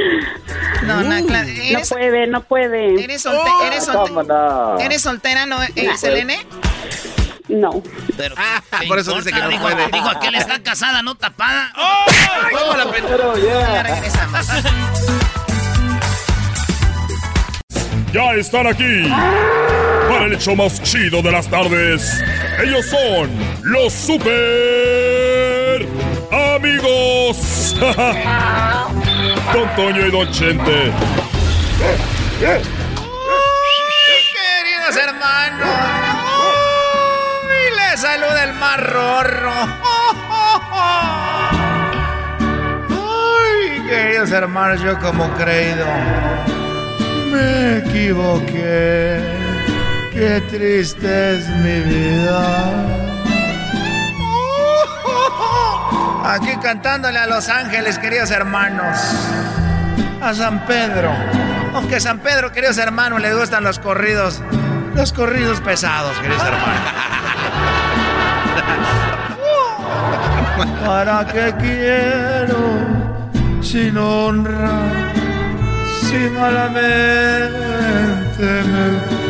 No, no, claro. No ¿Eres, puede, no puede. eres, solte- Oh, eres, solte- ¿Cómo no? ¿Eres soltera, no, eh, Selene? No. Pero, ¿qué por eso dice que no dijo, puede. Dijo, aquel está casada, no tapada. ¿Cómo la pen- Pero Ya ya. regresamos. Ya están aquí para el hecho más chido de las tardes. Ellos son los super amigos. Don Toño y Don Chente. Queridos hermanos, ¡Uy! les saluda el más rorro. Ay, queridos hermanos, yo como creído me equivoqué. Qué triste es mi vida. Aquí cantándole a los ángeles, queridos hermanos. A San Pedro. Aunque a San Pedro, queridos hermanos, les gustan los corridos. Los corridos pesados, queridos hermanos. ¿Para qué quiero sin honra? Si malamente me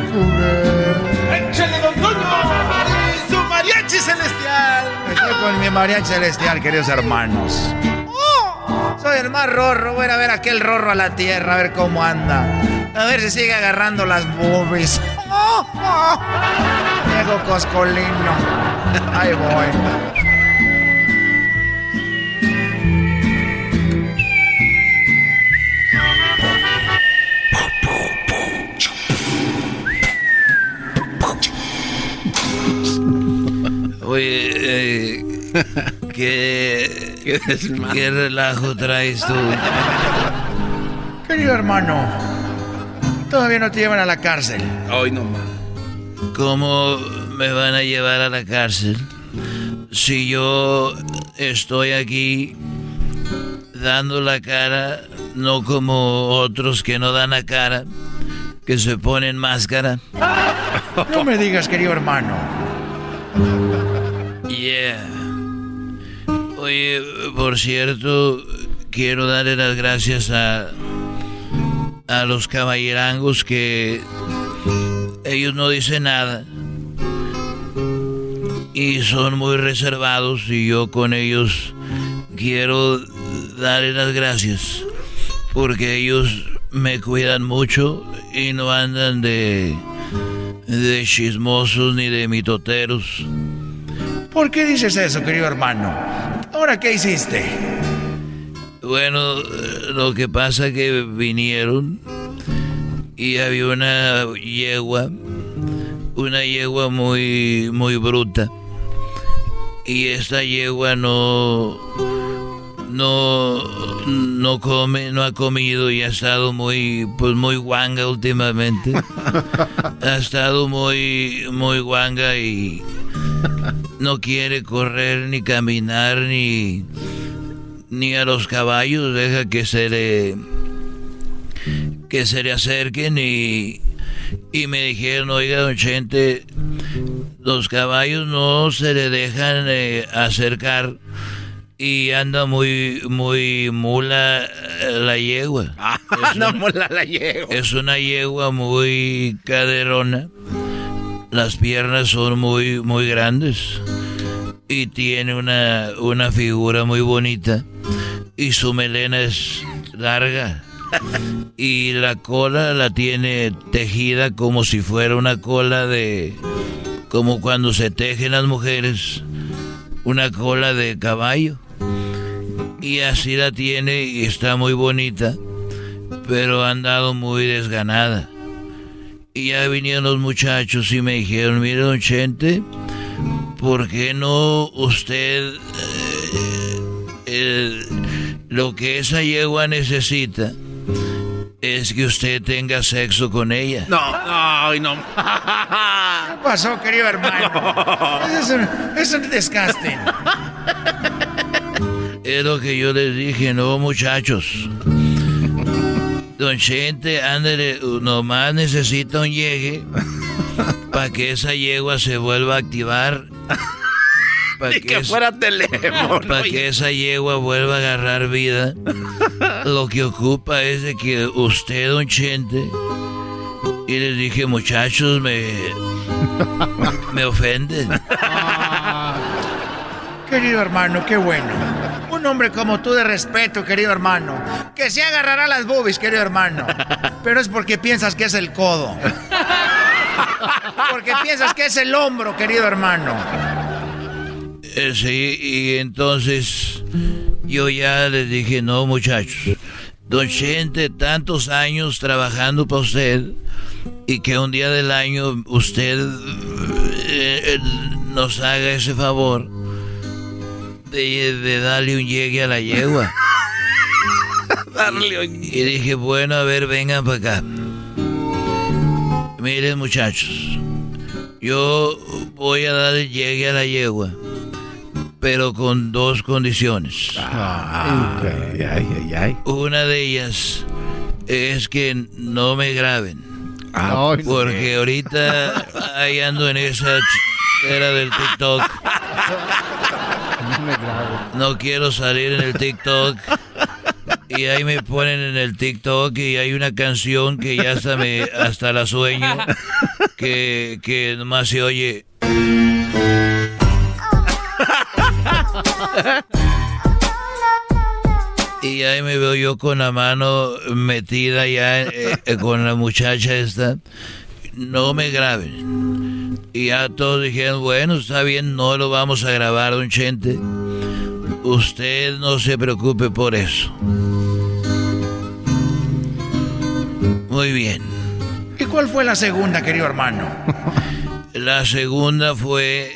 jugué. ¡Échale, don Toño! ¡Su mariachi celestial! Estoy con mi mariachi celestial, queridos hermanos. Soy el más rorro. Voy a ver aquel rorro a la tierra, a ver cómo anda. A ver si sigue agarrando las boobies. Diego Coscolino. Ahí voy. Oye, eh, ¿qué, ¿qué relajo traes tú? Querido hermano, todavía no te llevan a la cárcel. Hoy no más. ¿Cómo me van a llevar a la cárcel? Si yo estoy aquí dando la cara, no como otros que no dan la cara, que se ponen máscara. No me digas, querido hermano. Yeah. Oye, por cierto, quiero darle las gracias a a los caballerangos que ellos no dicen nada y son muy reservados y yo con ellos quiero darle las gracias porque ellos me cuidan mucho y no andan de de chismosos ni de mitoteros. ¿Por qué dices eso, querido hermano? ¿Ahora qué hiciste? Bueno, lo que pasa que vinieron y había una yegua, una yegua muy muy bruta. Y esta yegua no no no come, no ha comido y ha estado muy pues muy guanga últimamente. ha estado muy muy guanga y no quiere correr ni caminar ni ni a los caballos deja que se le que se le acerquen y y me dijeron oiga don Chente los caballos no se le dejan eh, acercar y anda muy muy mula eh, la yegua no una, mola la yegua. es una yegua muy caderona las piernas son muy muy grandes y tiene una, una figura muy bonita y su melena es larga y la cola la tiene tejida como si fuera una cola de como cuando se tejen las mujeres una cola de caballo. Y así la tiene y está muy bonita pero ha andado muy desganada y ya vinieron los muchachos y me dijeron mire don Chente ¿por qué no usted eh, el- lo que esa yegua necesita es que usted tenga sexo con ella? No, ay, no. ¿Qué pasó, querido hermano? Es un, es un disgusting. Es lo que yo les dije, no muchachos. Don Chente, ándale, nomás necesita un llegue para que esa yegua se vuelva a activar para Ni que fuera teléfono. Para que esa yegua vuelva a agarrar vida, lo que ocupa es de que usted, don Chente, y les dije, muchachos, me, me ofenden. Querido hermano, qué bueno. Un hombre como tú de respeto, querido hermano. Que se agarrará las boobies, querido hermano. Pero es porque piensas que es el codo. Porque piensas que es el hombro, querido hermano. Eh, sí, y entonces yo ya les dije, no muchachos, don Chente, tantos años trabajando para usted y que un día del año usted eh, eh, nos haga ese favor de, de darle un llegue a la yegua. Darle un- Y dije, bueno, a ver, vengan para acá. Miren muchachos, yo voy a dar el llegue a la yegua, pero con dos condiciones. Una de ellas es que no me graben. Ah, porque ahorita ahí ando en esa era del TikTok. No quiero salir en el TikTok. Y ahí me ponen en el TikTok y hay una canción que ya hasta me hasta la sueño que, que nomás se oye. Y ahí me veo yo con la mano metida ya eh, eh, con la muchacha esta. No me graben. Y ya todos dijeron, bueno, está bien, no lo vamos a grabar, don Chente. Usted no se preocupe por eso. Muy bien. ¿Y cuál fue la segunda, querido hermano? La segunda fue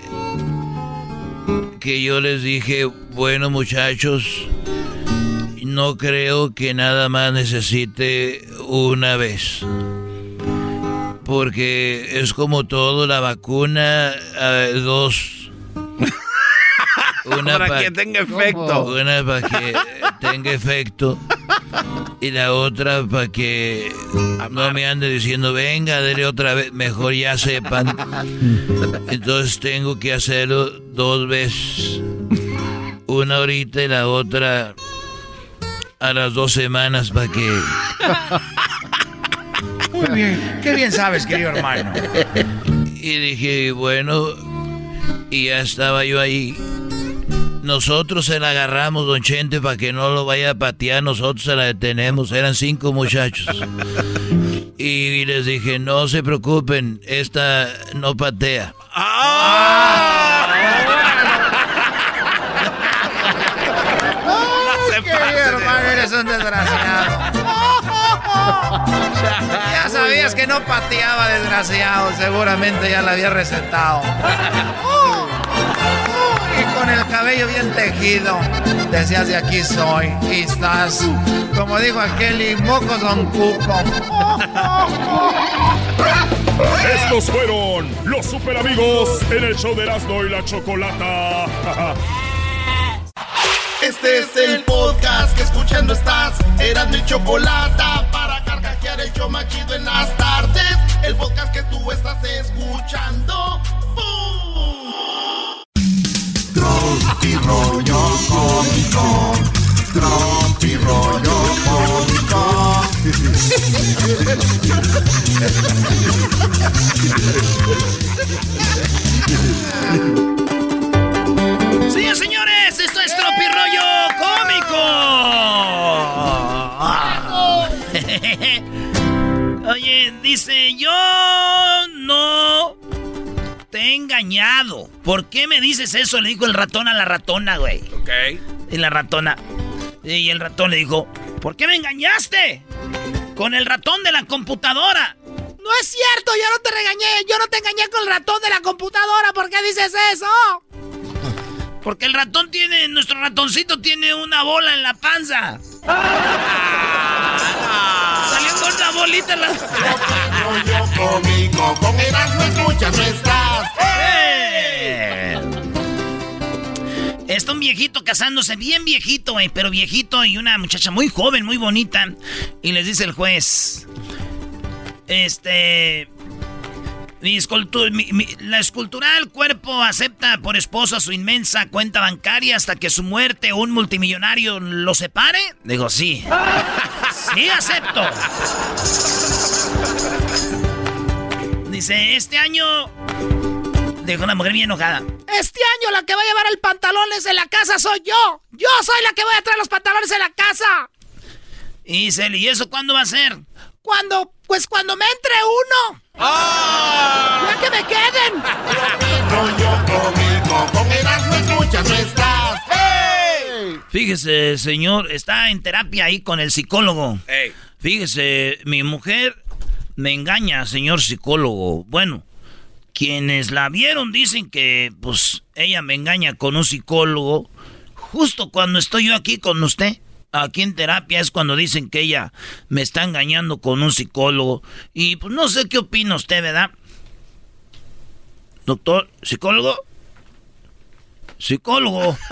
que yo les dije, bueno muchachos, no creo que nada más necesite una vez. Porque es como todo, la vacuna, eh, dos. Para pa- que tenga efecto. Una para que tenga efecto. Y la otra para que no me ande diciendo, venga, dele otra vez. Mejor ya sepan. Entonces tengo que hacerlo dos veces. Una ahorita y la otra a las dos semanas para que... Muy bien. Qué bien sabes, querido hermano. Y dije, bueno, y ya estaba yo ahí. Nosotros se la agarramos, don Chente, para que no lo vaya a patear. Nosotros se la detenemos. Eran cinco muchachos. Y les dije, no se preocupen, esta no patea. Querido hermano, eres un desgraciado. Pateaba, desgraciado. Seguramente ya la había recetado. Y con el cabello bien tejido. Decías de aquí soy. Y estás, como dijo aquel, y mocos don cuco. Estos fueron los super amigos en el show de Erasmo y la Chocolata. Este es el podcast que escuchando estás. Eran mi chocolate para carcajear el show más chido en las tardes. El podcast que tú estás escuchando. ¡Bum! Tropi rollo cómico. Tropi rollo cómico. Señores, señores, esto es Tropi Rollo Cómico. Oye, dice, yo no te he engañado. ¿Por qué me dices eso? Le dijo el ratón a la ratona, güey. Ok. Y la ratona. Y el ratón le dijo, ¿por qué me engañaste? Con el ratón de la computadora. No es cierto, yo no te regañé, yo no te engañé con el ratón de la computadora, ¿por qué dices eso? Porque el ratón tiene, nuestro ratoncito tiene una bola en la panza. Salió con una bolita en la... Rollo cómico. Con Erasmo escuchas no estás. Está un viejito casándose, bien viejito, güey, pero viejito y una muchacha muy joven, muy bonita. Y les dice el juez, este... la escultural cuerpo acepta por esposa su inmensa cuenta bancaria hasta que su muerte o un multimillonario lo separe. Digo, sí. Sí, acepto. Dice, este año... Dijo una mujer bien enojada. Este año la que va a llevar el pantalones de la casa soy yo. Yo soy la que voy a traer los pantalones de la casa. Y dice, ¿y eso cuándo va a ser? Cuando, pues cuando me entre uno. ¡Ah! ¡Ya que me queden! Fíjese, señor, está en terapia ahí con el psicólogo. Fíjese, mi mujer me engaña, señor psicólogo. Bueno, quienes la vieron dicen que, pues, ella me engaña con un psicólogo justo cuando estoy yo aquí con usted aquí en terapia es cuando dicen que ella me está engañando con un psicólogo. Y pues no sé qué opina usted, ¿verdad? Doctor, psicólogo. Psicólogo.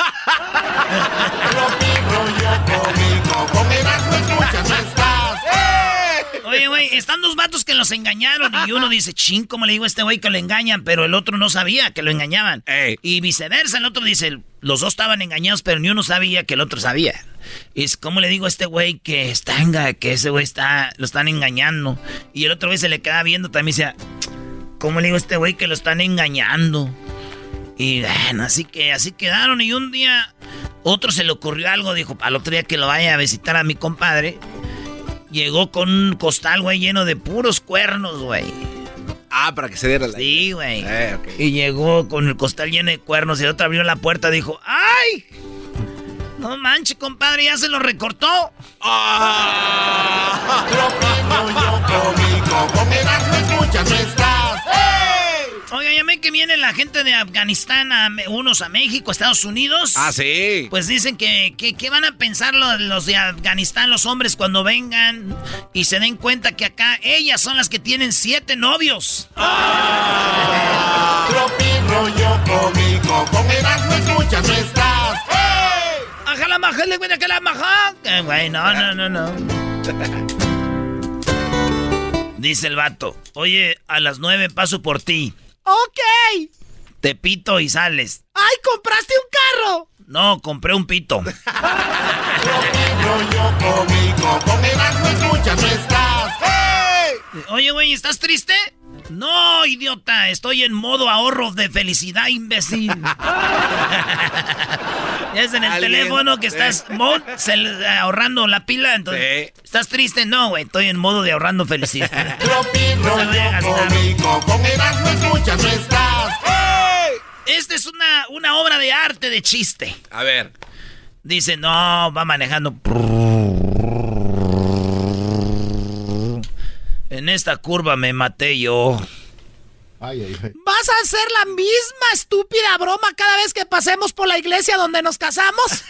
Oye, güey, están dos vatos que los engañaron y uno dice, ching, ¿cómo le digo a este güey que lo engañan? Pero el otro no sabía que lo engañaban. Y viceversa, el otro dice, los dos estaban engañados, pero ni uno sabía que el otro sabía. Y es como le digo a este güey que está, que ese güey está, lo están engañando. Y el otro güey se le queda viendo también dice, ¿cómo le digo a este güey que lo están engañando? Y bueno, así que así quedaron. Y un día, otro se le ocurrió algo, dijo, al otro día que lo vaya a visitar a mi compadre. Llegó con un costal, güey, lleno de puros cuernos, güey. Ah, para que se diera la. Sí, güey. Eh, y llegó con el costal lleno de cuernos y el otro abrió la puerta y dijo, ¡ay! No manches, compadre, ya se lo recortó. ¡Ah! Oiga, ya me que viene la gente de Afganistán, unos a México, Estados Unidos. Ah, sí. Pues dicen que, que, van a pensar los, de Afganistán, los hombres, cuando vengan y se den cuenta que acá ellas son las que tienen siete novios. ¡Ah! rollo cómico, con escuchas la maja, le que la maja. Güey, no, no, no, no. Dice el vato, oye, a las nueve paso por ti. Ok. Te pito y sales. ¡Ay, compraste un carro! No, compré un pito. Oye, güey, ¿estás triste? No, idiota, estoy en modo ahorro de felicidad, imbécil. es en el teléfono que estás ahorrando la pila, entonces. ¿Estás triste? No, güey, estoy en modo de ahorrando felicidad. Esta es una, una obra de arte de chiste. A ver. Dice, no, va manejando. En esta curva me maté yo. ¿Vas a hacer la misma estúpida broma cada vez que pasemos por la iglesia donde nos casamos?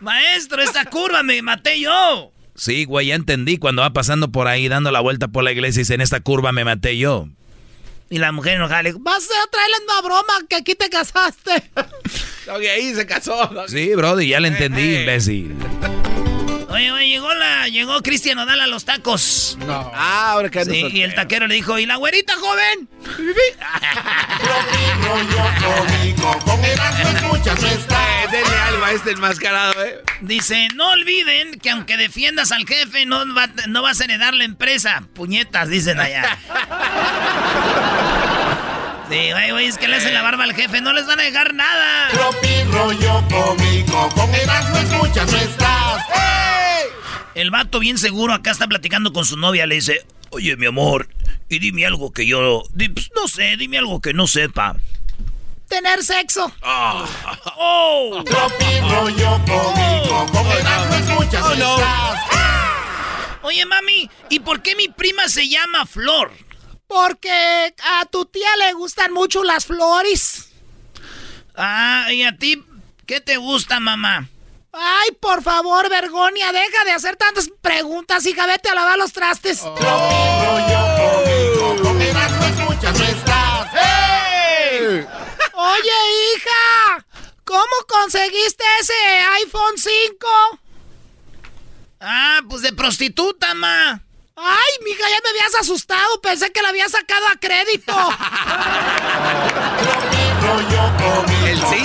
Maestro, esta curva me maté yo. Sí, güey, ya entendí. Cuando va pasando por ahí dando la vuelta por la iglesia y dice, en esta curva me maté yo. Y la mujer enojada le dijo, vas a traerle una broma que aquí te casaste. ok, ahí se casó. Sí, brody, ya le entendí, eh, eh. imbécil. Oye, oye, llegó la, llegó Cristian Odal a los tacos. No. Ah, ahora que Sí, y el taquero le dijo, ¿y la güerita joven? denle algo a este enmascarado, eh. Dice, no olviden que aunque defiendas al jefe, no, no vas a heredar la empresa. Puñetas, dicen allá. Sí, güey, güey, es que le hacen la barba al jefe, no les van a dejar nada. Tropi rollo cómico, con Erasmo escuchas no estás. El vato bien seguro acá está platicando con su novia, le dice, oye, mi amor, y dime algo que yo, pues, no sé, dime algo que no sepa. Tener sexo. Ah. Oh. Tropi rollo cómico, con Erasmo escuchas oh, no estás. Oye, mami, ¿y por qué mi prima se llama Flor? Porque a tu tía le gustan mucho las flores. Ah, ¿y a ti qué te gusta, mamá? Ay, por favor, Vergonia, deja de hacer tantas preguntas, hija, vete a lavar los trastes. Oye, hija, ¿cómo conseguiste ese iPhone 5? Ah, pues de prostituta, ma. Ay, mija, ya me habías asustado. Pensé que la había sacado a crédito. El sí.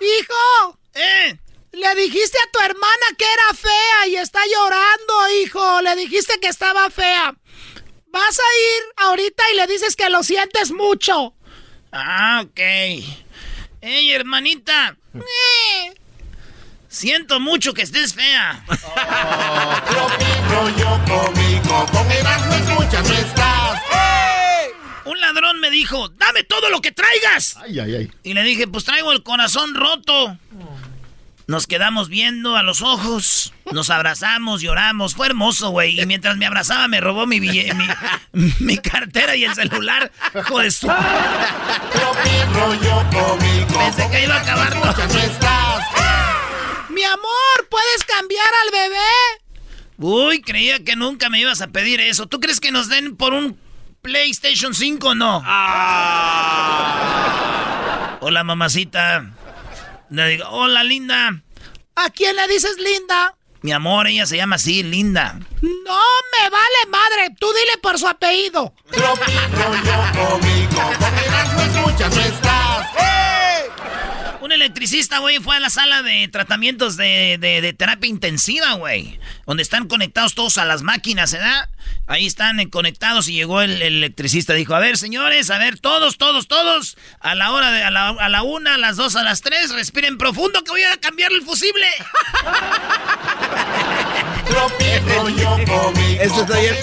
Hijo. ¿Eh? Le dijiste a tu hermana que era fea y está llorando, hijo. Le dijiste que estaba fea. Vas a ir ahorita y le dices que lo sientes mucho. Ah, ok. Ey, hermanita. Eh. Siento mucho que estés fea. Un ladrón me dijo, dame todo lo que traigas. Ay, ay, ay. Y le dije, pues traigo el corazón roto. Nos quedamos viendo a los ojos, nos abrazamos, lloramos. Fue hermoso, güey. Y mientras me abrazaba, me robó mi, bille- mi, mi cartera y el celular. Hijo de su... Pensé que iba a acabar todo. Mi amor, ¿puedes cambiar al bebé? Uy, creía que nunca me ibas a pedir eso. ¿Tú crees que nos den por un PlayStation 5 o no? Hola, mamacita. Le digo, hola, linda. ¿A quién le dices linda? Mi amor, ella se llama así, linda. No me vale madre. Tú dile por su apellido. Un electricista, güey, fue a la sala de tratamientos de, de- de terapia intensiva, güey. Donde están conectados todos a las máquinas, ¿verdad? Ahí están eh, conectados y llegó el, el electricista. Dijo, a ver, señores, a ver, todos, todos, todos. A la hora de, a la, a la una, a las dos, a las tres, respiren profundo que voy a cambiar el fusible. Bien.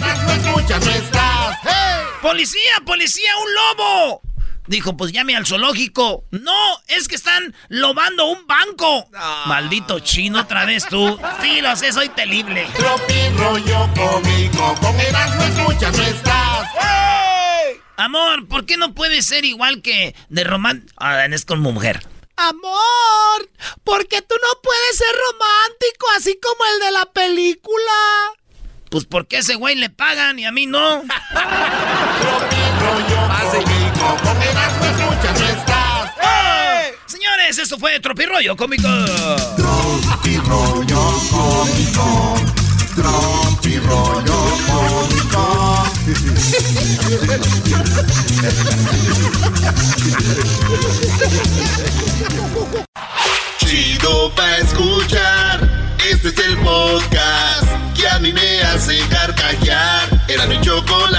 ¡Policía, policía, un lobo! Dijo, pues llame al zoológico. No, es que están lobando un banco. Maldito chino, otra vez tú. Sí, lo sé, soy terrible. Amor, ¿por qué no puede ser igual que de román... Ah, es con mujer. Amor, porque tú no puedes ser romántico así como el de la película. Pues porque a ese güey le pagan y a mí no. Señores, eso fue Tropirollo Cómico. Tropirollo cómico. Tropirollo cómico. Chido pa' escuchar. Este es el podcast que a mí me hace carcajear. Era mi chocolata.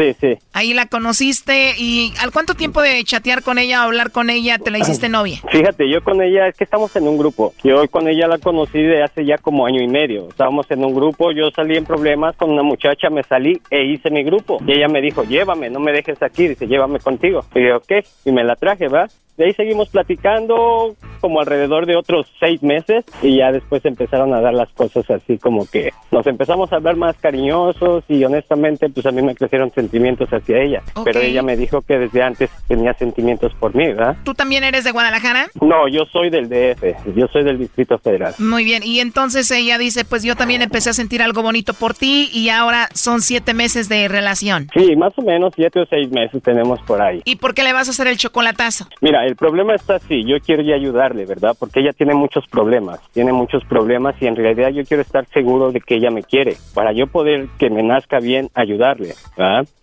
Sí, sí. Ahí la conociste y ¿al cuánto tiempo de chatear con ella o hablar con ella te la hiciste novia? Fíjate, yo con ella, es que estamos en un grupo. Yo con ella la conocí de hace ya como año y medio. Estábamos en un grupo, yo salí en problemas con una muchacha, me salí e hice mi grupo. Y ella me dijo, llévame, no me dejes aquí, dice, llévame contigo. Y yo, ok, y me la traje, ¿va? De ahí seguimos platicando como alrededor de otros seis meses y ya después empezaron a dar las cosas así como que nos empezamos a hablar más cariñosos y honestamente pues a mí me crecieron sentimientos hacia ella. Pero ella me dijo que desde antes tenía sentimientos por mí, ¿verdad? ¿Tú también eres de Guadalajara? No, yo soy del DF, yo soy del Distrito Federal. Muy bien, y entonces ella dice, pues yo también empecé a sentir algo bonito por ti y ahora son siete meses de relación. Sí, más o menos siete o seis meses tenemos por ahí. ¿Y por qué le vas a hacer el chocolatazo? Mira, el problema está así, yo quiero ya ayudarle, ¿verdad? Porque ella tiene muchos problemas, tiene muchos problemas y en realidad yo quiero estar seguro de que ella me quiere, para yo poder que me nazca bien ayudarle, ¿verdad?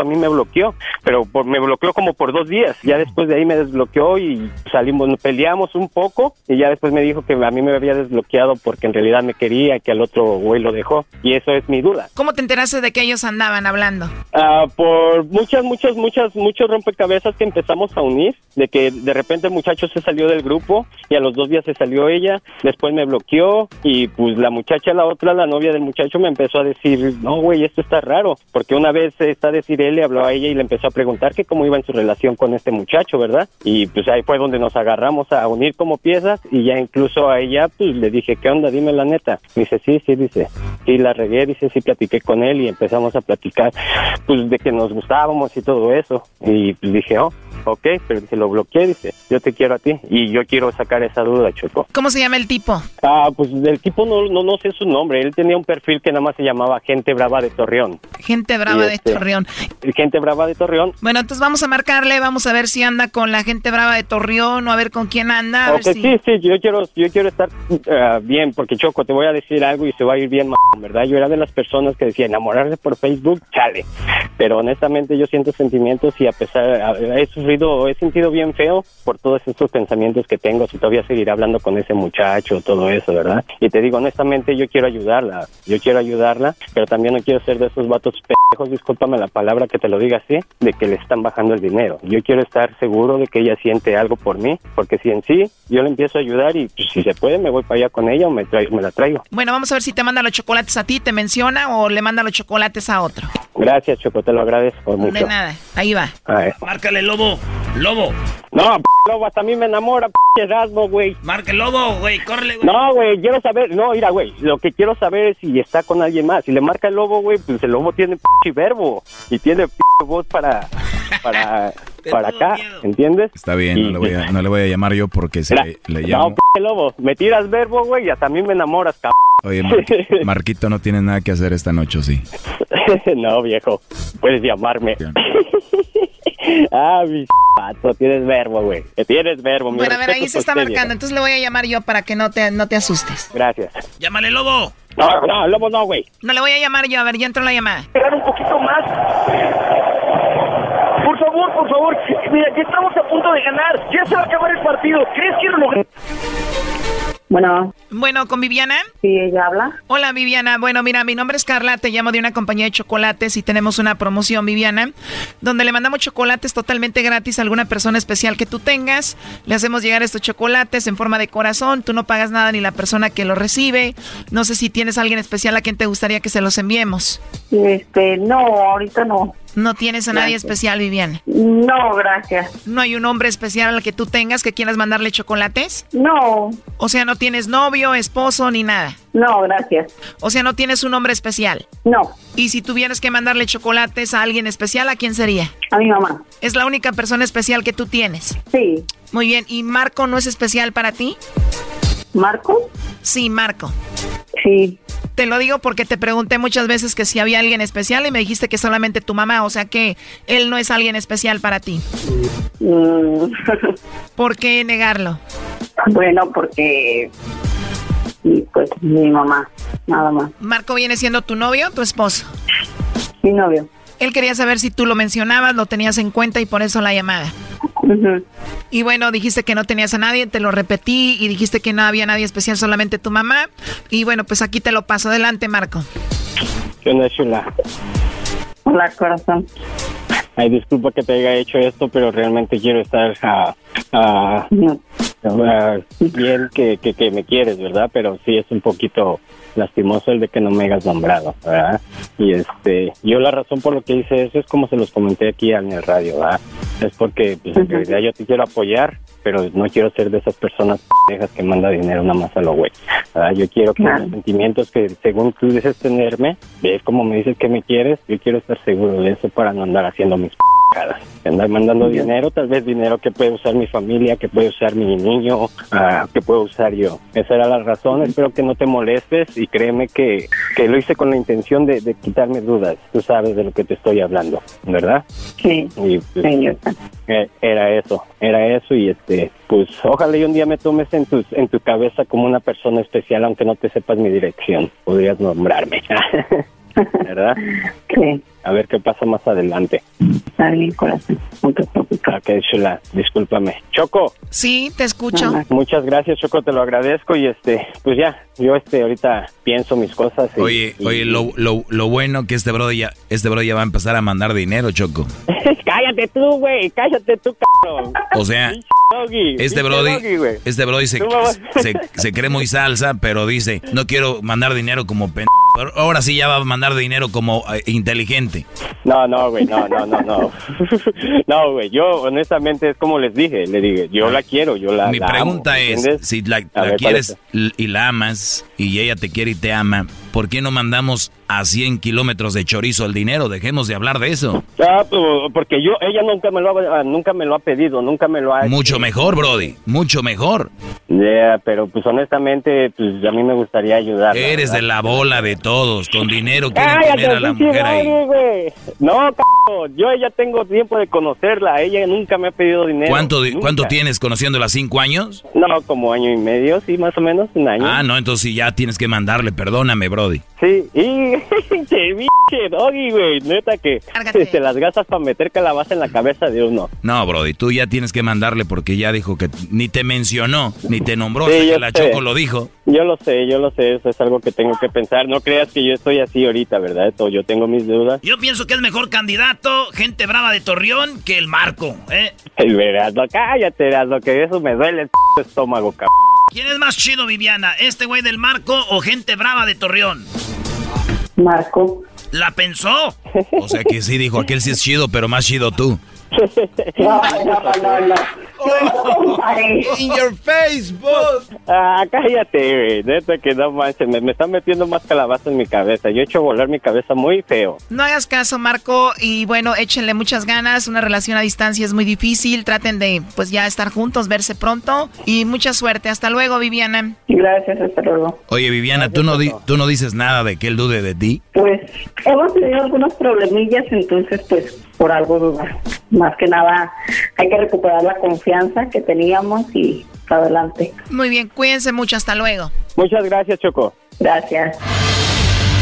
a mí me bloqueó, pero por, me bloqueó como por dos días. Ya después de ahí me desbloqueó y salimos, peleamos un poco y ya después me dijo que a mí me había desbloqueado porque en realidad me quería que al otro güey lo dejó. Y eso es mi duda. ¿Cómo te enteraste de que ellos andaban hablando? Ah, por muchas, muchas, muchas, muchos rompecabezas que empezamos a unir, de que de repente el muchacho se salió del grupo y a los dos días se salió ella, después me bloqueó y pues la muchacha, la otra, la novia del muchacho me empezó a decir, no, güey, esto está raro, porque una vez está decir él le habló a ella y le empezó a preguntar que cómo iba en su relación con este muchacho, ¿verdad? Y pues ahí fue donde nos agarramos a unir como piezas y ya incluso a ella pues le dije, ¿qué onda? Dime la neta. Me dice, sí, sí, dice, sí, la regué, dice, sí, platiqué con él y empezamos a platicar pues de que nos gustábamos y todo eso. Y pues dije, oh, ok, pero se lo bloqueé, dice, yo te quiero a ti y yo quiero sacar esa duda, Choco. ¿Cómo se llama el tipo? Ah, pues del tipo no, no, no sé su nombre, él tenía un perfil que nada más se llamaba Gente Brava de Torreón. Gente brava Y de este- Torreón. Gente Brava de Torreón. Bueno, entonces vamos a marcarle, vamos a ver si anda con la gente brava de Torreón o a ver con quién anda. A Ok, ver si... sí, sí, yo quiero, yo quiero estar ah, bien, porque Choco, te voy a decir algo y se va a ir bien, m***, ¿verdad? Yo era de las personas que decía enamorarse por Facebook, chale. Pero honestamente yo siento sentimientos y a pesar, he sufrido, he sentido bien feo por todos estos pensamientos que tengo, si todavía seguir hablando con ese muchacho, todo eso, ¿verdad? Y te digo, honestamente yo quiero ayudarla, yo quiero ayudarla, pero también no quiero ser de esos vatos pendejos, discúlpame la palabra que te lo diga así, de que le están bajando el dinero. Yo quiero estar seguro de que ella siente algo por mí, porque si en sí yo le empiezo a ayudar y pues, si se puede me voy para allá con ella o me, traigo, me la traigo. Bueno, vamos a ver si te manda los chocolates a ti, te menciona o le manda los chocolates a otro. Gracias, Choco, te lo agradezco mucho. De nada, ahí va. Márcale, lobo. Lobo. No, p lobo, hasta a mí me enamora, p Erasmo, güey. Marca el lobo, güey. Córrele, güey. No, güey, quiero saber, no, mira, güey, lo que quiero saber es si está con alguien más. Si le marca el lobo, güey, pues el lobo tiene p verbo y tiene p voz para, para, para acá, ¿entiendes? Está bien, Y- no le, voy a, no le voy a llamar yo porque se le, le No, llamo. p lobo, me tiras verbo, güey, y hasta a mí me enamoras, cabrón. Oye, Mar- Marquito no tiene nada que hacer esta noche, ¿o sí? no, viejo, puedes llamarme. Ah, mi pato, tienes verbo, güey. Que Tienes verbo, mi Bueno, a ver, ahí se está usted, marcando, entonces le voy a llamar yo para que no te, no te asustes. Gracias. Llámale, lobo. No, no, lobo no, güey. No le voy a llamar yo, a ver, ya entró la llamada. Esperar un poquito más. Por favor, por favor. Mira, ya estamos a punto de ganar. Ya se va a acabar el partido. ¿Crees que lo logré? Bueno. Bueno, ¿con Viviana? Sí, ella habla. Hola, Viviana. Bueno, mira, mi nombre es Carla, te llamo de una compañía de chocolates y tenemos una promoción, Viviana, donde le mandamos chocolates totalmente gratis a alguna persona especial que tú tengas. Le hacemos llegar estos chocolates en forma de corazón, tú no pagas nada ni la persona que los recibe. No sé si tienes a alguien especial a quien te gustaría que se los enviemos. Este, no, ahorita no. No tienes a nadie Gracias. especial, Viviana. No, gracias. ¿No hay un hombre especial al que tú tengas que quieras mandarle chocolates? No. O sea, no tienes novio, esposo ni nada. No, gracias. O sea, no tienes un hombre especial. No. Y si tuvieras que mandarle chocolates a alguien especial, ¿a quién sería? A mi mamá. Es la única persona especial que tú tienes. Sí. Muy bien. ¿Y Marco no es especial para ti? ¿Marco? Sí, Marco. Sí. Te lo digo porque te pregunté muchas veces que si había alguien especial y me dijiste que solamente tu mamá, o sea que él no es alguien especial para ti. Mm, ¿Por qué negarlo? bueno, porque... Pues mi mamá, nada más. Marco viene siendo tu novio o tu esposo. Mi novio. Él quería saber si tú lo mencionabas, lo tenías en cuenta y por eso la llamada. Y bueno, dijiste que no tenías a nadie, te lo repetí y dijiste que no había nadie especial, solamente tu mamá. Y bueno, pues aquí te lo paso. Adelante, Marco. ¿Qué onda, chula? Hola, corazón. Ay, disculpa que te haya hecho esto, pero realmente quiero estar ah, ah, ah, bien que, que, que me quieres, ¿verdad? Pero sí es un poquito lastimoso el de que no me hayas nombrado, ¿verdad? Y este, yo la razón por lo que hice eso es como se los comenté aquí en el radio, ¿verdad? Es porque pues, en realidad yo te quiero apoyar pero no quiero ser de esas personas pendejas que manda dinero nada más a lo güey. ¿verdad? Yo quiero que Claro. los sentimientos que según tú dices tenerme, ves como me dices que me quieres, yo quiero estar seguro de eso para no andar haciendo mis. Andar mandando dinero, tal vez dinero que puede usar mi familia, que puede usar mi niño, ah, que puedo usar yo. Esa era la razón, espero que no te molestes y créeme que, que lo hice con la intención de, de quitarme dudas. Tú sabes de lo que te estoy hablando, ¿verdad? Sí. Y pues, eh, era eso, era eso y este, pues ojalá y un día me tomes en tu, en tu cabeza como una persona especial, aunque no te sepas mi dirección, podrías nombrarme, ¿verdad? Sí. A ver qué pasa más adelante. Está bien, corazón. No te preocupes. Ok, Chula, discúlpame. Choco. Sí, te escucho. Muchas gracias, Choco, te lo agradezco y este, pues ya, yo este ahorita pienso mis cosas. y- Oye, y- oye, lo, lo, lo bueno que este bro ya, este bro ya va a empezar a mandar dinero, Choco. cállate tú, güey, cállate tú, cabrón. O sea, Doggy, este brody, doggy, este brody se, se, se cree muy salsa, pero dice, no quiero mandar dinero como pen... Ahora sí ya va a mandar dinero como eh, inteligente. No, no, güey, no, no, no, no. No, güey, yo honestamente es como les dije, le dije, yo la quiero, yo la Mi la amo, pregunta es, ¿entiendes? si la, A la ver, ¿cuál quieres y la amas y ella te quiere y te ama, ¿por qué no mandamos a 100 kilómetros de chorizo el dinero? Dejemos de hablar de eso. Ah, pues, porque yo, ella nunca me lo ha, nunca me lo ha pedido, nunca me lo ha... Mucho mejor, Brody, mucho mejor. Yeah, pero pues honestamente, pues a mí me gustaría ayudar. Eres de la bola de todos, con dinero quieren Cállate, tener a la mujer ahí. No, yo ya tengo tiempo de conocerla, ella nunca me ha pedido dinero. ¿Cuánto, nunca. ¿Cuánto tienes conociéndola? ¿Cinco años? No, como año y medio, sí, más o menos, un año. Ah, no, entonces sí, ya tienes que mandarle, perdóname, Brody. Sí, y che, doggy, güey, neta que te las gastas para meter calabaza en la cabeza de uno. No, Brody, tú ya tienes que mandarle porque ya dijo que ni te mencionó, ni te nombró, Sí, que la sé. Choco lo dijo. Yo lo sé, yo lo sé, eso es algo que tengo que pensar. No creas que yo estoy así ahorita, ¿verdad? Esto, yo tengo mis dudas. Yo pienso que es mejor candidato, gente brava de Torreón, que el Marco, ¿eh? El verano, cállate, lo que eso me duele el p estómago, cabrón. ¿Quién es más chido, Viviana? ¿Este güey del Marco o gente brava de Torreón? Marco. ¿La pensó? O sea que sí dijo, aquel sí es chido, pero más chido tú. No, no, no, no. In your Facebook. Ah, cállate, güey. Neta que no manches, me, me están metiendo más calabaza en mi cabeza. Yo he hecho volar mi cabeza muy feo. No hagas caso, Marco, y bueno, échenle muchas ganas. Una relación a distancia es muy difícil. Traten de, pues ya estar juntos, verse pronto. Y mucha suerte. Hasta luego, Viviana. Gracias, hasta luego. Oye, Viviana, ¿tú no, di- ¿tú no dices nada de que él dude de ti? Pues hemos tenido algunos problemillas, entonces pues por algo dudar. Más que nada hay que recuperar la confianza que teníamos y adelante. Muy bien, cuídense mucho. Hasta luego. Muchas gracias, Choco. Gracias.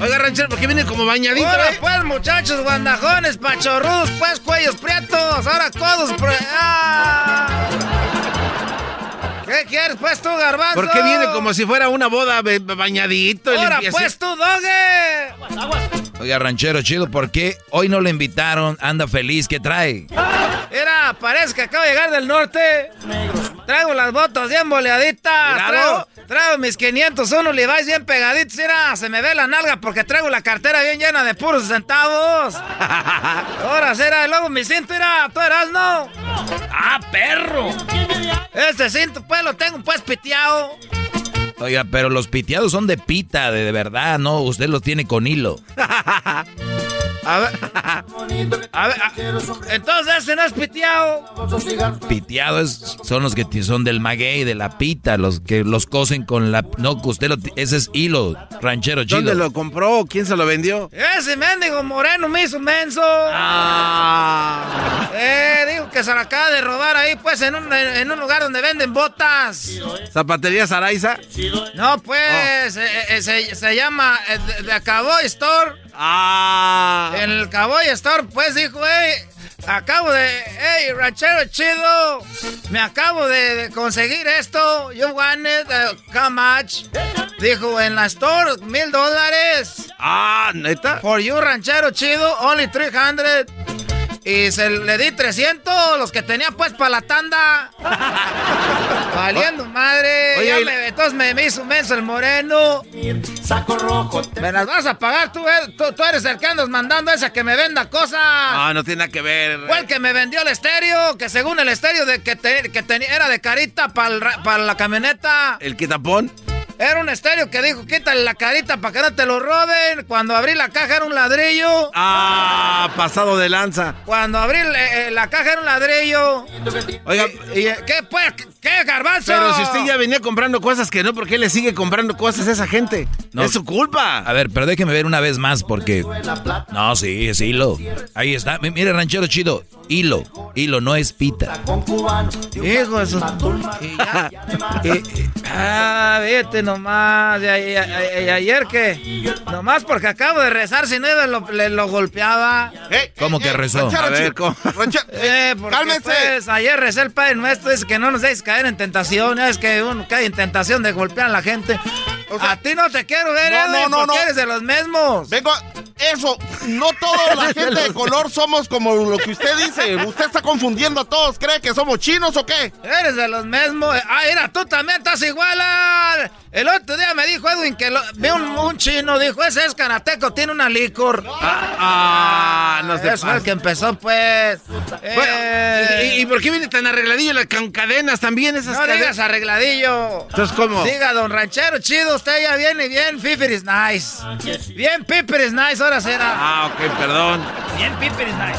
Oiga, ranchero, ¿por qué viene como bañadito? Ahora eh? pues, muchachos, guandajones, pachorrudos, pues, cuellos prietos, ahora codos pre... ¡Ah! ¿Qué quieres, pues, tú, garbanzo? ¿Por qué viene como si fuera una boda bañadito? Ahora pues, tú, doge. Oiga, ranchero chido, ¿por qué hoy no le invitaron? Anda feliz, ¿qué trae? Mira, parece que acabo de llegar del norte. Traigo las botas bien boleaditas. Traigo, traigo mis 501 Levi's bien pegaditos. Mira, se me ve la nalga porque traigo la cartera bien llena de puros centavos. Ahora será, y luego mi cinto, mira, tú eras, ¿no? ¡Ah, perro! Este cinto, pues, lo tengo, pues, piteado. Oiga, pero los piteados son de pita, de, de verdad, ¿no? Usted los tiene con hilo. A ver, a ver, a- entonces ese no es piteado. Piteados son los que son del maguey, de la pita, los que los cosen con la... No, que usted lo... Ese es hilo, ranchero chido. ¿Dónde lo compró? ¿Quién se lo vendió? Ese mendigo moreno me hizo menso. Eh, dijo que se la acaba de robar ahí, pues, en un, en un lugar donde venden botas. ¿Zapatería Saraiza? No, pues, eh, eh, se, se llama eh, de, de Cowboy Store. Ah. El Cowboy Store, pues, dijo, hey, acabo de, hey, ranchero chido, me acabo de, de conseguir esto. You want it, uh, how much? Dijo, en la store, mil dólares. Ah, ¿neta? For you, ranchero chido, only 300. Y se le di 300, los que tenía pues para la tanda. Valiendo madre. Oye, ya y- me, entonces me, me hizo menso el moreno. Saco rojo. Me las vas a pagar, tú, eh, tú, tú eres el que andas mandando esa que me venda cosas. Ah, no tiene nada que ver. Fue el que me vendió el estéreo, que según el estéreo de que, te- que tenía era de carita para la camioneta. ¿El quitapón? Era un estéreo que dijo, quítale la carita para que no te lo roben. Cuando abrí la caja era un ladrillo. Ah, pasado de lanza. Cuando abrí eh, eh, la caja era un ladrillo. Oiga, ¿Y, y, qué pues? ¿Qué garbanzo? pero si usted ya venía comprando cosas que no, ¿por qué le sigue comprando cosas a esa gente? No. Es su culpa. A ver, pero déjeme ver una vez más porque... No, sí, es hilo. Ahí está. Mi- Mire, ranchero chido. Hilo. Hilo, no es pita. Hijo y- ah, vete nomás. Y, y- y- y ayer que... Nomás porque acabo de rezar, si no lo, le lo golpeaba. ¿Cómo que rezó? A ver, ¿cómo? Eh, Cálmense. pues, ayer recé el Padre Nuestro, dice que no nos dejes caer en tentación, es que uno cae en tentación de golpear a la gente. A ti no te quiero ver, No, Edwin, no, no, porque no. eres de los mismos. Vengo a- Eso, no toda la gente de color somos como lo que usted dice. Usted está confundiendo a todos. ¿Cree que somos chinos o qué? Eres de los mismos. Ah, mira, tú también estás igual. al- El otro día me dijo Edwin que lo, vi un, un chino, dijo, ese es karateco, tiene una licor. Ah, no se Eso fue el que empezó, pues. Eh, ¿y, y por qué viene tan arregladillo la- con cadenas también esas no cadenas? digas arregladillo. Entonces, ¿cómo? Diga, don ranchero, chido, usted ya viene bien, Piper is nice. Bien, Piper is nice, ahora será. Ah, ok, perdón. Bien, Piper is nice.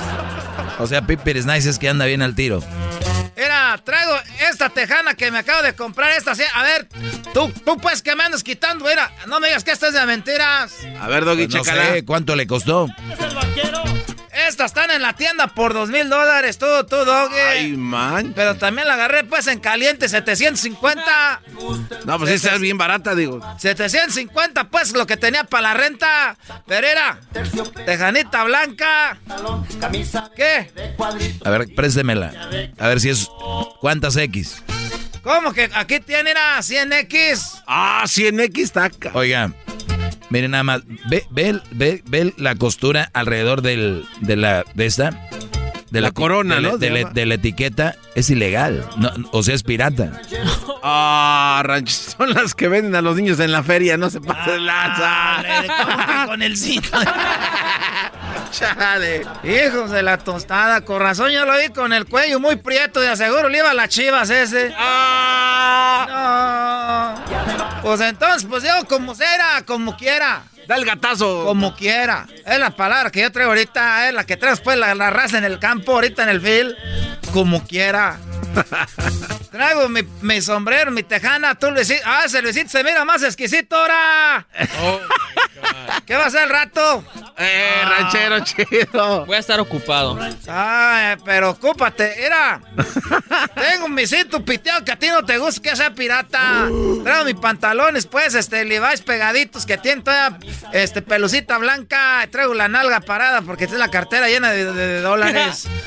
O sea, Piper is nice es que anda bien al tiro. Mira, traigo esta tejana que me acabo de comprar, esta sí. A ver, tú, tú pues que me andas quitando, mira, no me digas que esta es de mentiras. A ver, Doggy, Pues no chécala. sé cuánto le costó. Estas están en la tienda por dos mil dólares, tú, tú, doggy. Ay, man. Pero también la agarré pues en caliente, 750. No, pues esa es bien barata, digo. 750 pues lo que tenía para la renta. Pero era tejanita blanca. ¿Qué? A ver, préstemela. A ver si es... ¿Cuántas X? ¿Cómo que aquí tiene era 100X? Ah, 100X taca. Oiga, miren nada más. Ve, ve, el- ve, ve la costura alrededor del, de la... De esta. De La eti- corona, de la- ¿no? De, la- de la etiqueta es ilegal. No, o sea, es pirata. Ah, son las que venden a los niños en la feria, no se pase de lanza. ¿Cómo que con el cinto? Chale. Hijos de la tostada, con razón yo lo vi con el cuello muy prieto, de aseguro le iba a las chivas ese. Ah. No. Pues entonces, pues yo como será, como quiera. Da el gatazo. Como quiera. Es la palabra que yo traigo ahorita, es la que traes pues la, la raza en el campo, ahorita en el field. Como quiera. Traigo mi, mi sombrero, mi tejana, tú Luisito. Ah, ese Luisito se mira más exquisito ahora. ¿Qué va a hacer el rato? Eh, ranchero chido. Voy a estar ocupado. Ay, pero ocúpate, mira. Tengo mi cinto piteado que a ti no te gusta que sea pirata. Traigo mis pantalones, pues, este, Levi's pegaditos que tienen toda, este, pelucita blanca. Traigo la nalga parada porque tiene la cartera llena de, de- de dólares.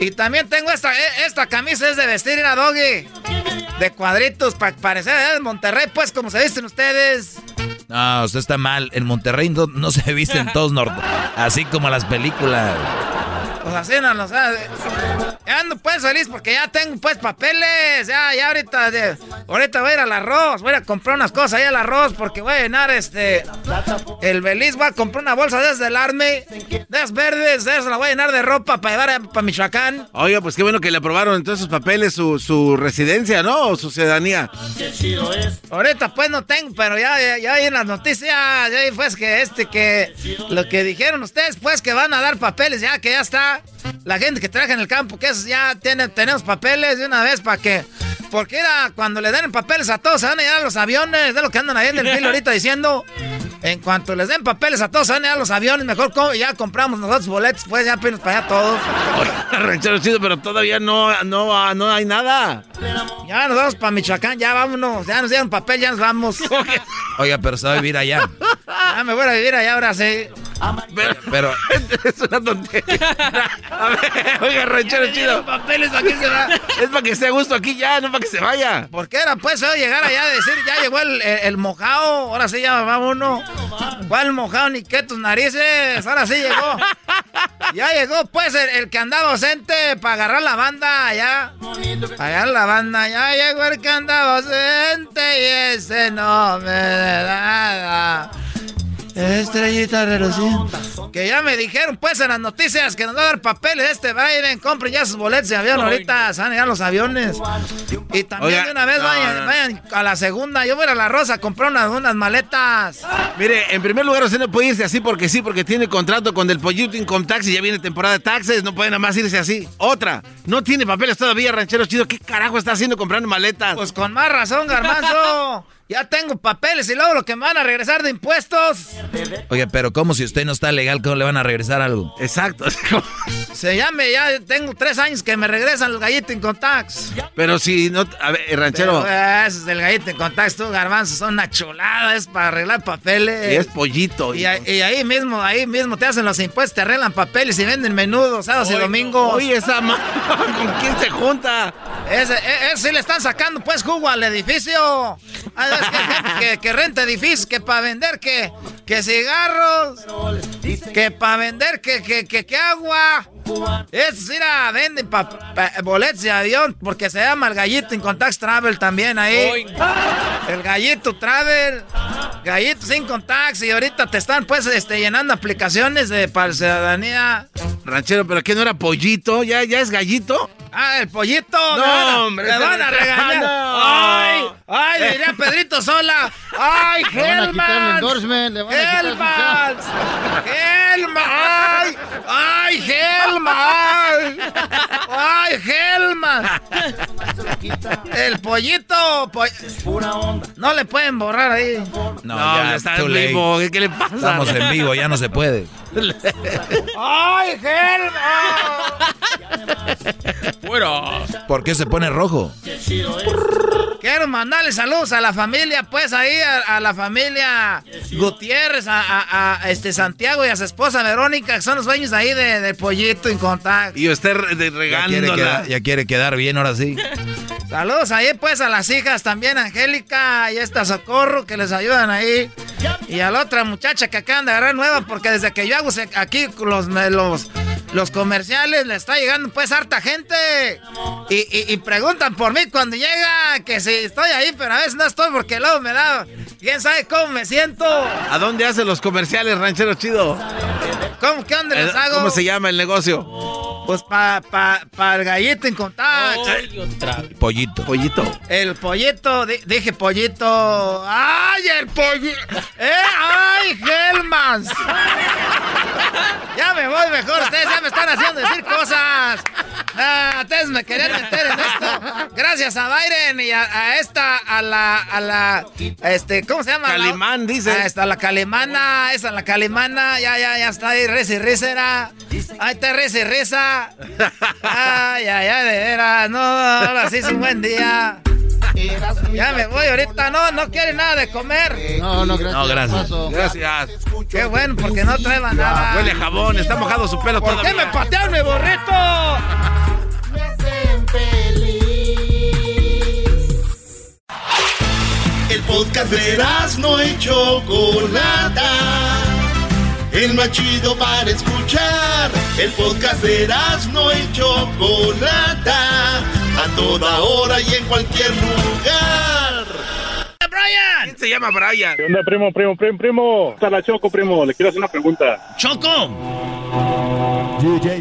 Y también tengo esta, eh, esta camisa es de vestir, era doggy. De cuadritos, para parecer de Monterrey, pues, como se visten ustedes. No, usted está mal. En Monterrey no, no se visten todos norte. Así como las películas. Pues así no, o sea, ya ando pues feliz porque ya tengo pues papeles, ya, ya ahorita, de- ahorita voy a ir al arroz, voy a comprar unas cosas ahí al arroz porque voy a llenar este, el Beliz, voy a comprar una bolsa de esas del Arme, de esas verdes, de esas la voy a llenar de ropa para llevar para Michoacán. Oiga, pues qué bueno que le aprobaron en todos sus papeles su, su residencia, ¿no? O su ciudadanía. Ahorita pues no tengo, pero ya, ya, ya hay en las noticias, ya hay pues que este, que lo que dijeron ustedes pues que van a dar papeles, ya que ya está la gente que trabaja en el campo, que esos ya tienen, tenemos papeles de una vez para que, porque era cuando le den papeles a todos, se van a llenar los aviones, de lo que andan ahí en el filo ahorita diciendo. En cuanto les den papeles a todos, se van a llenar los aviones, mejor co- ya compramos nosotros boletos, pues ya apenas para allá todos. ranchero chido, pero todavía no, no, no hay nada. Ya nos vamos para Michoacán, ya vámonos, ya nos dieron papel, ya nos vamos. Oiga, pero se va a vivir allá. Ya me voy a vivir allá ahora sí. Pero, es una tontería. A ver, oiga, ranchero chido. papeles para qué se va? Es para que esté a gusto aquí ya, no para que se vaya. ¿Por qué era pues llegar allá a decir, ya llegó el, el, el mojado? Ahora sí ya va uno. ¿Cuál mojado ni qué tus narices? Ahora sí llegó. Ya llegó pues el, el que andaba ausente para agarrar la banda allá. Para agarrar la banda. Ya llegó el que andaba ausente y ese no me da nada. Estrellita reluciente. Que ya me dijeron pues en las noticias que nos va a dar papeles este Biden. Compren ya sus boletos de avión ahorita. Se van a llegar los aviones. Y también Oiga, de una vez no, vayan, no. vayan a la segunda. Yo voy a ir a la Rosa a comprar unas, unas maletas. Mire, en primer lugar, usted no puede irse así porque sí, porque tiene contrato con el Pollito Income Tax y ya viene temporada de taxes. No puede nada más irse así. Otra, no tiene papeles todavía, ranchero chido. ¿Qué carajo está haciendo comprando maletas? Pues con más razón, garbanzo. Ya tengo papeles y luego lo que me van a regresar de impuestos. oye, pero ¿cómo si usted no está legal, cómo le van a regresar algo? Exacto. Se llame, ya tengo tres años que me regresan los gallitos en tax. Pero si no. A ver, ranchero. Pero, eh, ese es el gallito en tax, tú, garbanzo, son una chulada, es para arreglar papeles. Y es pollito. Y, ahí- y ahí mismo, ahí mismo te hacen los impuestos, te arreglan papeles y venden menudos, sábados y domingos. Oye, esa ma... ¿Con quién se junta? Ese, e- ese sí le están sacando pues jugo al edificio. Que renta edificios, que para vender que, que cigarros, que para vender que, que, que, que agua. Es mira, venden pa, pa- boletos de avión porque se llama el gallito en Contact Travel también ahí. El gallito Travel, gallito sin contacts y ahorita te están pues este, llenando aplicaciones de para ciudadanía. Ranchero, ¿pero qué no era pollito? ¿Ya, ya es gallito? Ah, el pollito. No, van a- hombre, van a regañar. No. Ay, ay, le diría Pedrito Sola. Ay, Helmans. Helmans. Helmans. Ay, ay, Helmans. Ay, Helmans. El pollito. po- No le pueden borrar ahí. No, No, ya está en vivo. ¿Qué, qué le pasa? Estamos en vivo, ya no se puede. Ay, Helmans. ¿Por qué se pone rojo? Quiero mandarle saludos a la familia, pues ahí, a, a la familia Gutiérrez, a, a- a, este Santiago y a su esposa Verónica, que son los dueños ahí de, del pollito en contacto. Y usted re- de- Ya ya quiere quedar bien ahora sí. Saludos ahí, pues, a las hijas también, Angélica y esta Socorro, que les ayudan ahí. Y a la otra muchacha que acaban de agarrar nueva, porque desde que yo hago aquí los, los, los comerciales, le está llegando, pues, harta gente. Y, y- y preguntan por mí cuando llega, que si estoy ahí, pero a veces no estoy, porque luego me da... ¿Quién sabe cómo me siento? ¿A dónde hace los comerciales, ranchero chido? ¿Cómo, qué dónde les hago? ¿Cómo se llama el negocio? Pues para pa, pa el gallito en contacto. Pollito. Pollito. El pollito, di- dije pollito. ¡Ay, el pollito! ¡Eh! ¡Ay, Helmans! Ya me voy mejor, ustedes ya me están haciendo decir cosas. Ah, ustedes me querían meter en esto. Gracias a Byron y a, a esta, a la, a la, este, ¿cómo se llama? Calimán, dice. A esta, la calimana, esa, la calimana, ya, ya, ya está ahí, risa y. Ahí está risa y risa. Ay, ay, ay, de veras, no, ahora sí es un buen día. Ya me voy ahorita, no, no quiere nada de comer. No, no, gracias. No, gracias. Gracias. Qué bueno, porque no traeba nada. Huele a jabón, está mojado su pelo ¿Por todavía. qué me patearon mi borrito? El podcast de no y Chocolata. El más chido para escuchar. El podcast de no y Chocolata. A toda hora y en cualquier lugar. Brian. ¿Quién se llama Brian? ¿Qué onda, primo, primo, primo, primo? Está la Choco, primo. Le quiero hacer una pregunta. Choco.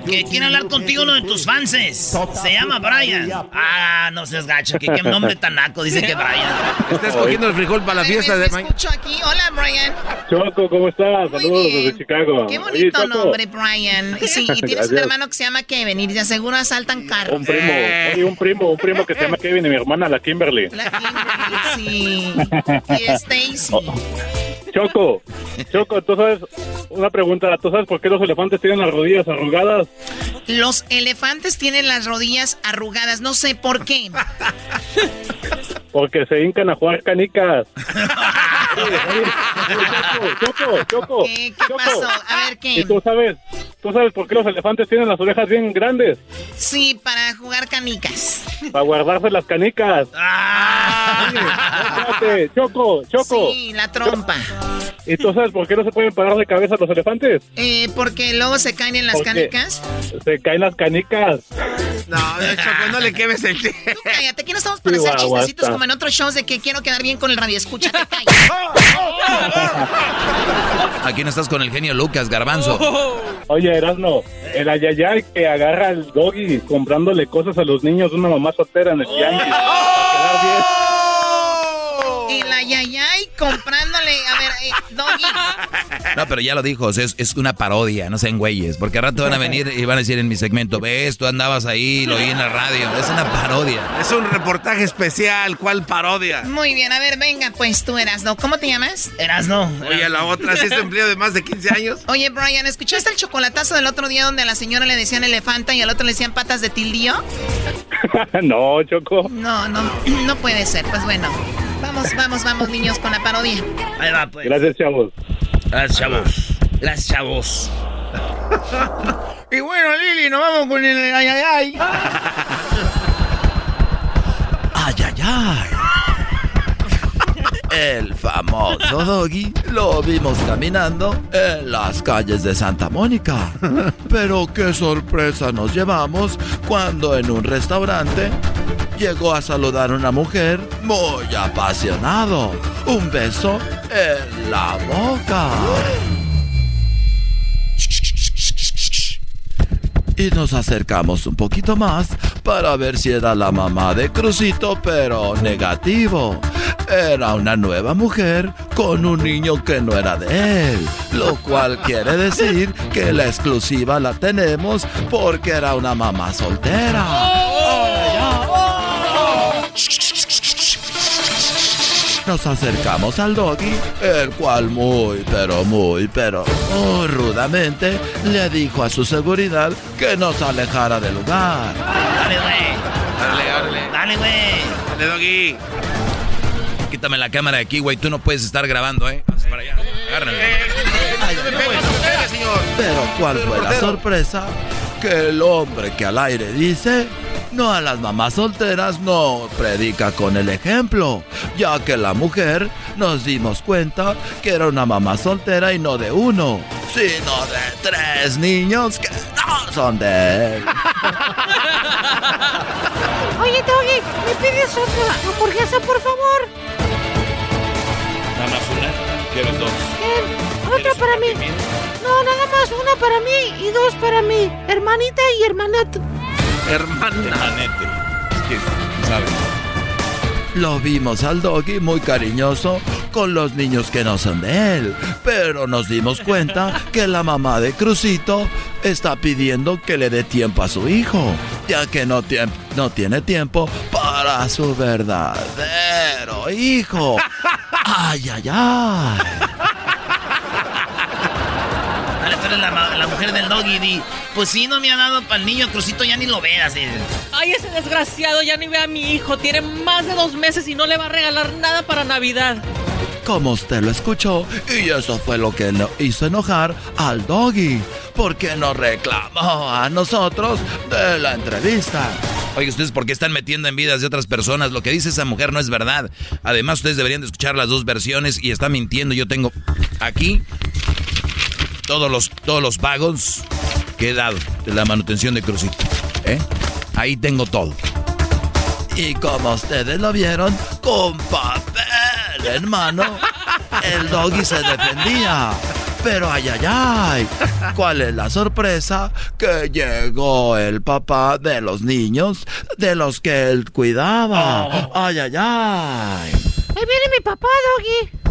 Que quiere hablar contigo uno de tus fanses. Se llama Brian. Ah, no seas gacho. Que qué nombre tan naco. Dice que Brian. Está escogiendo el frijol para la fiesta de mañana. Escucho aquí. Hola, Brian. Choco, ¿cómo estás? Muy Saludos bien. desde Chicago. Qué bonito nombre, Brian. Sí, y tienes un hermano que se llama Kevin y de seguro asaltan carros. Un primo, oye, un primo, un primo que se llama Kevin y mi hermana, la Kimberly. La Kimberly, sí. Y Stacy. Choco, Choco, tú sabes, una pregunta, ¿tú sabes por qué los elefantes tienen las rodillas arrugadas? Los elefantes tienen las rodillas arrugadas. No sé por qué. Porque se hincan a jugar canicas. Choco, Choco, ¿Qué, qué pasó? A ver, ¿qué? ¿Y tú sabes, tú sabes por qué los elefantes tienen las orejas bien grandes? Sí, para jugar canicas. Para guardarse las canicas. Ah. Choco, Choco. Sí, la trompa. ¿Y tú sabes por qué no se pueden parar de cabeza los elefantes? Eh, porque luego se caen en las Porque canicas. Se caen las canicas. No, Choco, no le quemes el Tú cállate, aquí no estamos para Sí, hacer guau, chistecitos como en otros shows de que quiero quedar bien con el radio. Escucha, te calles. Aquí no estás con el genio Lucas, garbanzo. Oye, Erasmo, el ayayay que agarra al doggy comprándole cosas a los niños una mamá soltera en el tianguis. Para quedar bien. El ayayay comprándole. A ver, eh, Doggy. No, pero ya lo dijo, o sea, es, es una parodia, no sean güeyes. Porque al rato van a venir y van a decir en mi segmento, ves, tú andabas ahí, lo oí en la radio. Es una parodia. Es un reportaje especial, ¿cuál parodia? Muy bien, a ver, venga, pues tú, Erasno. ¿Cómo te llamas? Erasno. Oye, la otra, si es empleo de más de 15 años. Oye, Brian, ¿escuchaste el chocolatazo del otro día donde a la señora le decían elefanta y al otro le decían patas de tildío? no, Choco. No, no, no puede ser. Pues bueno, vamos, vamos, vamos, niños, con la parodia. Ahí va, pues. Gracias, chavos. Gracias, chavos. Gracias, chavos. y bueno, Lili, nos vamos con el ay, ay, ay. Ay, ay, ay. El famoso Doggy lo vimos caminando en las calles de Santa Mónica. Pero qué sorpresa nos llevamos cuando en un restaurante llegó a saludar a una mujer muy apasionado. Un beso en la boca. Y nos acercamos un poquito más para ver si era la mamá de Crucito, pero negativo. Era una nueva mujer con un niño que no era de él, lo cual quiere decir que la exclusiva la tenemos porque era una mamá soltera. Nos acercamos al doggy, el cual muy, pero muy, pero muy rudamente le dijo a su seguridad que nos alejara del lugar. Dale, güey. Dale, dale. Dale, güey. Dale, Doggy. Quítame la cámara de aquí, güey. Tú no puedes estar grabando, ¿eh? Vamos para allá. Agárrame. Pero ¿cuál fue la sorpresa? Que el hombre que al aire dice, no a las mamás solteras no predica con el ejemplo, ya que la mujer nos dimos cuenta que era una mamá soltera y no de uno, sino de tres niños que no son de él. Oye, Doggy, ¿me pides otra hamburguesa, por favor? Nada más una. ¿Quieres dos? Eh, otra para mí. No, nada más una para mí y dos para mí. Hermanita y hermanato. Hermana. Manete. Es que, ¿sabes? Lo vimos al doggy muy cariñoso con los niños que no son de él, pero nos dimos cuenta que la mamá de Crucito está pidiendo que le dé tiempo a su hijo, ya que no, tiem- no tiene tiempo para su verdadero hijo. Ay, ay, ay. Dale, tú eres la, mujer del doggy. Di, pues sí, no me ha dado para el niño, Crucito, ya ni lo veas. eh. Ay, ese desgraciado ya ni ve a mi hijo. Tiene más de dos meses y no le va a regalar nada para Navidad. Como usted lo escuchó, y eso fue lo que lo hizo enojar al doggy, porque nos reclamó a nosotros de la entrevista. Oye, ¿ustedes por qué están metiendo en vidas de otras personas? Lo que dice esa mujer no es verdad. Además, ustedes deberían de escuchar las dos versiones y está mintiendo. Yo tengo aquí todos los, todos los pagos que he dado de la manutención de Crucito. ¿eh? Ahí tengo todo. Y como ustedes lo vieron, con papel en mano, el doggy se defendía. Pero ay, ay, ay, ¿cuál es la sorpresa? Que llegó el papá de los niños de los que él cuidaba. Ay, ay, ay. Ahí viene mi papá, Doggy.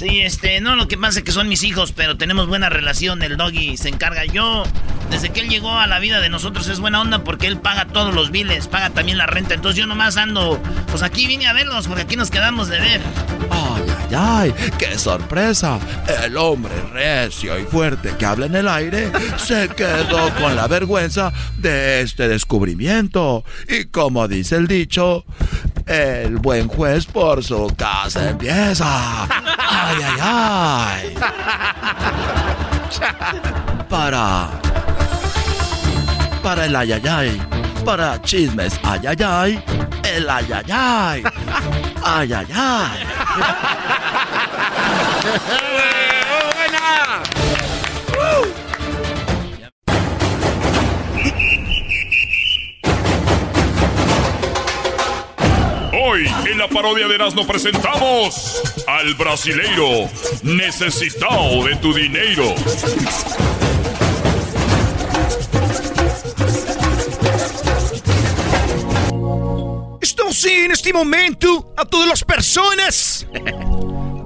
Sí, este, no, lo que pasa es que son mis hijos, pero tenemos buena relación. El doggy se encarga. Yo, desde que él llegó a la vida de nosotros, es buena onda porque él paga todos los biles, paga también la renta. Entonces yo nomás ando, pues aquí vine a verlos porque aquí nos quedamos de ver. Ay, ay, ay, qué sorpresa. El hombre recio y fuerte que habla en el aire se quedó con la vergüenza de este descubrimiento. Y como dice el dicho, El buen juez por su casa empieza. Ay, ay, ay. Para. Para el ayayay. Para chismes ayayay. El ayayay. Ayayay. buena! Hoy en la parodia de Erasmo presentamos al brasileiro necesitado de tu dinero. Estamos en este momento a todas las personas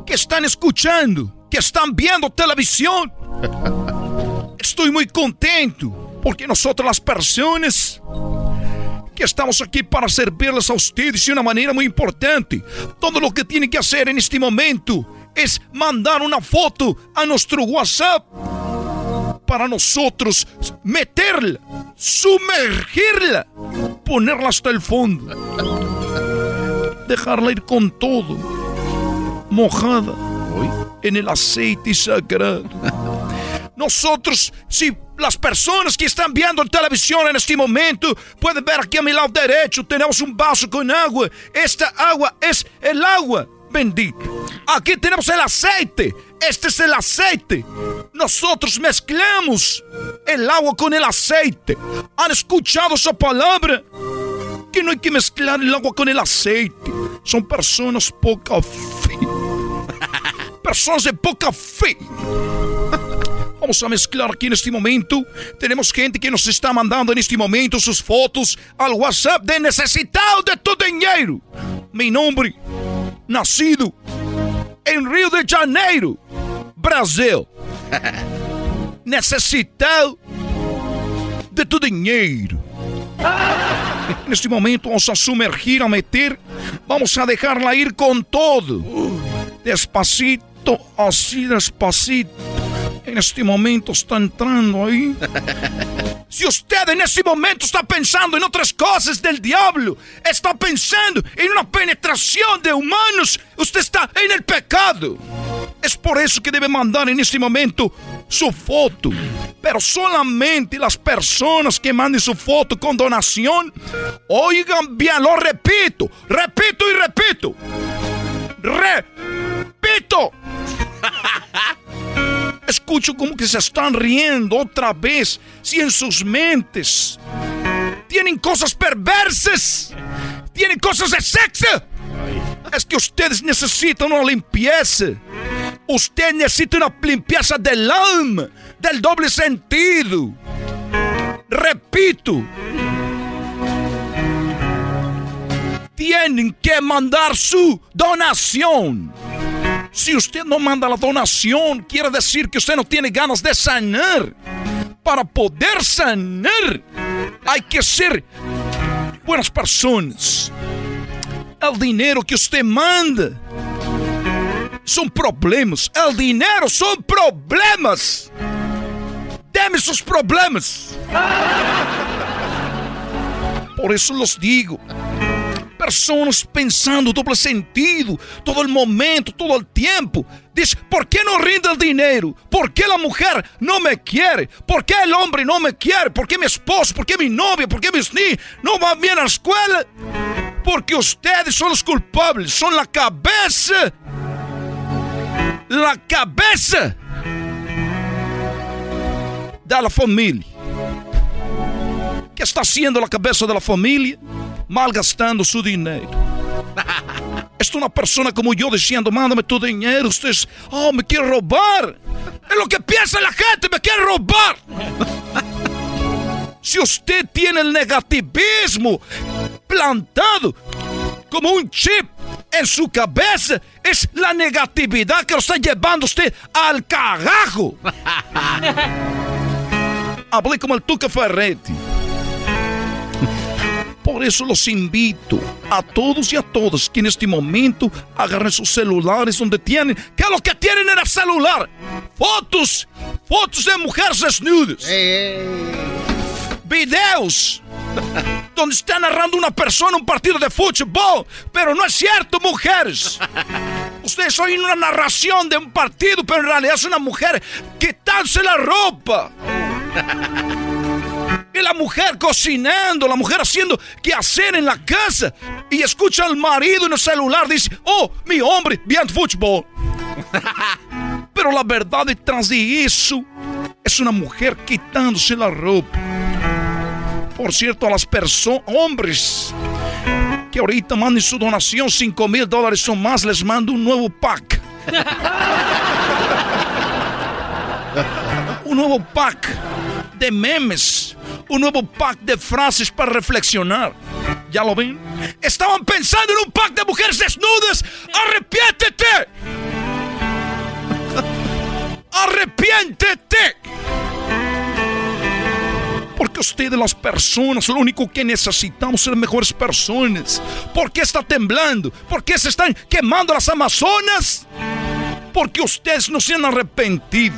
que están escuchando, que están viendo televisión. Estoy muy contento porque nosotros las personas que estamos aquí para servirles a ustedes de una manera muy importante. Todo lo que tienen que hacer en este momento es mandar una foto a nuestro WhatsApp para nosotros meterla, sumergirla, ponerla hasta el fondo, dejarla ir con todo, mojada en el aceite sagrado. Nosotros, si las personas que están viendo en televisión en este momento pueden ver aquí a mi lado derecho, tenemos un vaso con agua. Esta agua es el agua bendita. Aquí tenemos el aceite. Este es el aceite. Nosotros mezclamos el agua con el aceite. ¿Han escuchado esa palabra? Que no hay que mezclar el agua con el aceite. Son personas poca fe. Personas de poca fe. Vamos a mezclar aquí en este momento. Tenemos gente que nos está mandando en este momento sus fotos al WhatsApp de de tu dinero. Mi nombre, nacido en Rio de Janeiro, Brasil. Necesitado de tu dinheiro. Neste momento vamos a sumergir, a meter, vamos a dejarla ir con todo. Despacito, así despacito. En este momento está entrando ahí. Si usted en este momento está pensando en otras cosas del diablo, está pensando en una penetración de humanos, usted está en el pecado. Es por eso que debe mandar en este momento su foto. Pero solamente las personas que manden su foto con donación, oigan bien, lo repito, repito y repito. Repito. Escucho como que se están riendo otra vez. Si en sus mentes tienen cosas perversas, tienen cosas de sexo. Es que ustedes necesitan una limpieza. Usted necesita una limpieza del alma, del doble sentido. Repito. Tienen que mandar su donación. Si usted no manda la donación, quiere decir que usted no tiene ganas de sanar. Para poder sanar, hay que ser buenas personas. El dinero que usted manda son problemas. El dinero son problemas. Deme sus problemas. Por eso los digo pensando doble sentido todo el momento, todo el tiempo. Dice, ¿por qué no rinde el dinero? ¿Por qué la mujer no me quiere? ¿Por qué el hombre no me quiere? ¿Por qué mi esposo? ¿Por qué mi novia? ¿Por qué mis niños no van bien a la escuela? Porque ustedes son los culpables, son la cabeza. La cabeza de la familia. ¿Qué está haciendo la cabeza de la familia? Malgastando su dinero. Es una persona como yo diciendo, mándame tu dinero. Ustedes, oh, me quiere robar. Es lo que piensa la gente, me quiere robar. Si usted tiene el negativismo plantado como un chip en su cabeza, es la negatividad que lo está llevando usted al carajo. Hablé como el Tuca Ferretti. Por eso los invito a todos y a todas que en este momento agarren sus celulares donde tienen, que lo que tienen en el celular, fotos, fotos de mujeres desnudas, videos donde está narrando una persona un partido de fútbol. Pero no es cierto, mujeres. Ustedes oyen una narración de un partido, pero en realidad es una mujer quitándose la ropa. Y la mujer cocinando, la mujer haciendo qué hacer en la casa. Y escucha al marido en el celular, dice, oh, mi hombre, bien fútbol. Pero la verdad detrás de eso es una mujer quitándose la ropa. Por cierto, a las personas, hombres, que ahorita manden su donación, 5 mil dólares o más, les mando un nuevo pack. un nuevo pack de memes, un nuevo pack de frases para reflexionar. ¿Ya lo ven? Estaban pensando en un pack de mujeres desnudas. ¡Arrepiéntete! ¡Arrepiéntete! Porque ustedes las personas, lo único que necesitamos ser mejores personas. ¿Por qué está temblando? ¿Por qué se están quemando las Amazonas? Porque ustedes no se han arrepentido.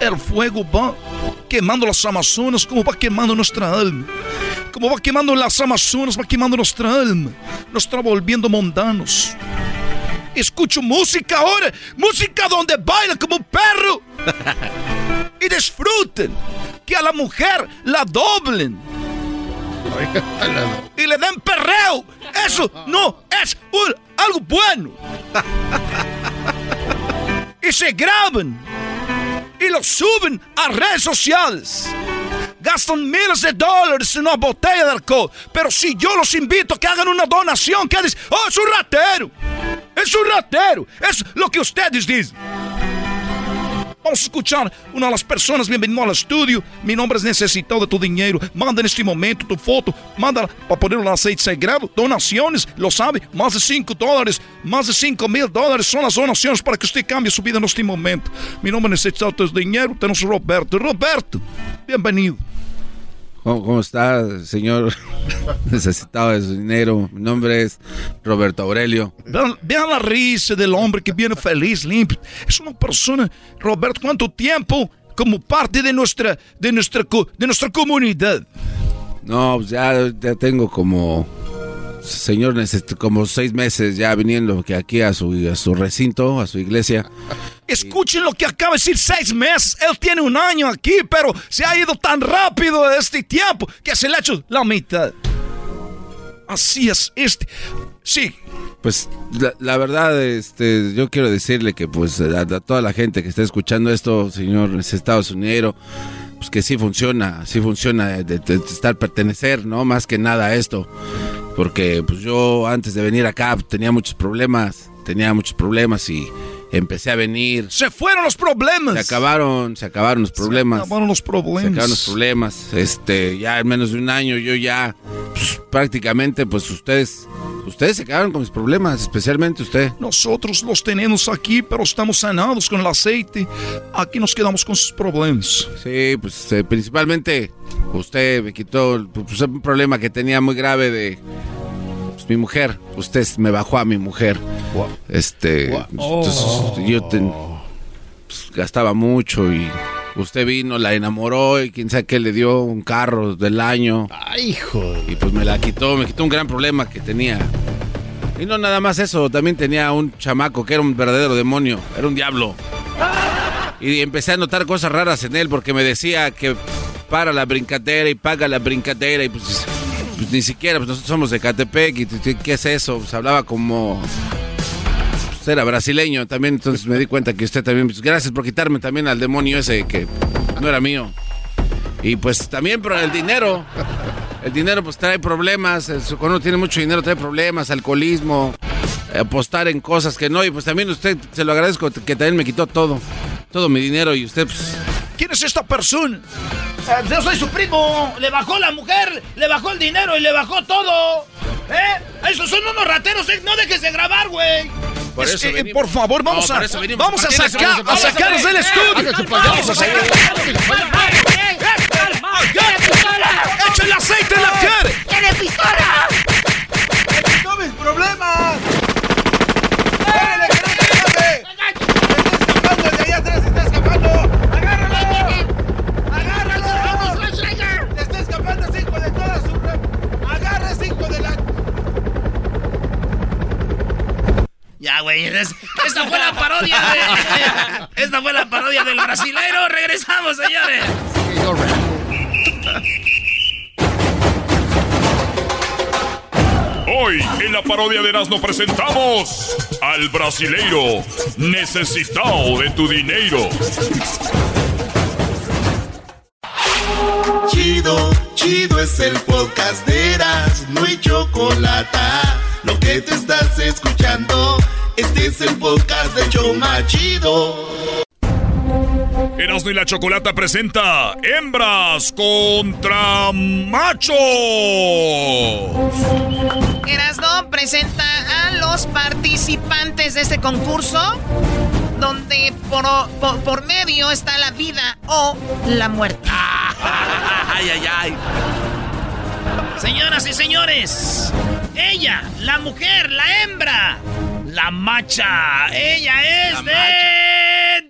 El fuego va quemando las Amazonas como va quemando nuestra alma. Como va quemando las Amazonas, va quemando nuestra alma. Nos está volviendo mundanos. Escucho música ahora, música donde bailan como un perro. y disfruten. Que a la mujer la doblen. y le den perreo. Eso no es algo bueno. y se graban. Y lo suben a redes sociales. Gastan miles de dólares en una botella de alcohol. Pero si yo los invito a que hagan una donación, que dicen, oh, es un ratero. Es un ratero. Es lo que ustedes dicen. Vamos escuchar una de las personas. Bienvenido al estudio. Mi nombre es Necesitado de tu dinero. Manda en este momento tu foto. Manda para poner el aceite sagrado. Donaciones, lo sabe. Más de 5 dólares. Más de 5 mil dólares son las donaciones para que usted cambie su vida en este momento. Mi nombre es Necesitado de tu dinero. Tenemos Roberto. Roberto, bienvenido. ¿Cómo, está, señor? Necesitado de su dinero. Mi nombre es Roberto Aurelio. Vean, la risa del hombre que viene feliz, limpio. Es una persona, Roberto, ¿cuánto tiempo como parte de nuestra, de nuestra, de nuestra comunidad? No, ya, ya tengo como señor, como seis meses ya viniendo aquí a su, a su recinto, a su iglesia. Escuchen lo que acaba de decir, seis meses. Él tiene un año aquí, pero se ha ido tan rápido este tiempo que se le ha hecho la mitad. Así es, este. Sí. Pues la, verdad, este, yo quiero decirle que pues a, toda la gente que está escuchando esto, señor Estados Unidos, pues que sí funciona, sí funciona de, estar pertenecer, ¿no? Más que nada a esto. Porque pues yo antes de venir acá tenía muchos problemas, tenía muchos problemas y empecé a venir. Se fueron los problemas. Se acabaron, se acabaron los problemas. Se acabaron los problemas. Se acabaron los problemas. Este, ya en menos de un año yo ya pues, prácticamente pues ustedes ustedes se quedaron con mis problemas, especialmente usted. Nosotros los tenemos aquí, pero estamos sanados con el aceite. Aquí nos quedamos con sus problemas. Sí, pues eh, principalmente usted me quitó pues, un problema que tenía muy grave de mi mujer. Usted me bajó a mi mujer. Este, yo pues, gastaba mucho y usted vino, la enamoró y quién sabe qué le dio un carro del año. Ay, hijo. Y pues me la quitó, me quitó un gran problema que tenía. Y no nada más eso, también tenía un chamaco que era un verdadero demonio, era un diablo. Y empecé a notar cosas raras en él porque me decía que para la brincadera y paga la brincadera y pues pues ni siquiera, pues nosotros somos de Catepec y ¿qué es eso? Pues hablaba como... Pues era brasileño también, entonces me di cuenta que usted también... Pues gracias por quitarme también al demonio ese que no era mío. Y pues también por el dinero. El dinero pues trae problemas, cuando uno tiene mucho dinero trae problemas, alcoholismo, apostar en cosas que no. Y pues también usted, se lo agradezco, que también me quitó todo, todo mi dinero y usted pues... ¿Quién es esta persona? Yo soy su primo. Le bajó la mujer, le bajó el dinero y le bajó todo. ¿Eh? Esos son unos rateros. Eh. No dejes de grabar, güey. Por, eh, por favor, vamos a, vamos a sacar, a sacarlos del estudio. Vamos a sacar. ¡Echa el aceite en la cara! ¡Tiene pistola! ¡No mis problemas! ¡Órale, que no te escapando de allá atrás! ¡Está escapando! ¡Agárralo! ¡Agárralo! ¡Te está escapando! ¡Sí! Ya, güey. esta fue la parodia de. esta del brasilero. Regresamos, señores. Hoy en la parodia de Erasmo presentamos al brasileiro necesitado de tu dinero. Chido, chido es el podcast de Erasmo y Chocolata. Lo que te estás escuchando, este es el podcast de Choma Chido. Erasmo y la Chocolata presenta Hembras contra Machos. Erasmo presenta a los participantes de este concurso, donde por, por, por medio está la vida o la muerte. ay, ay, ay. Señoras y señores, ella, la mujer, la hembra, la macha, ella es de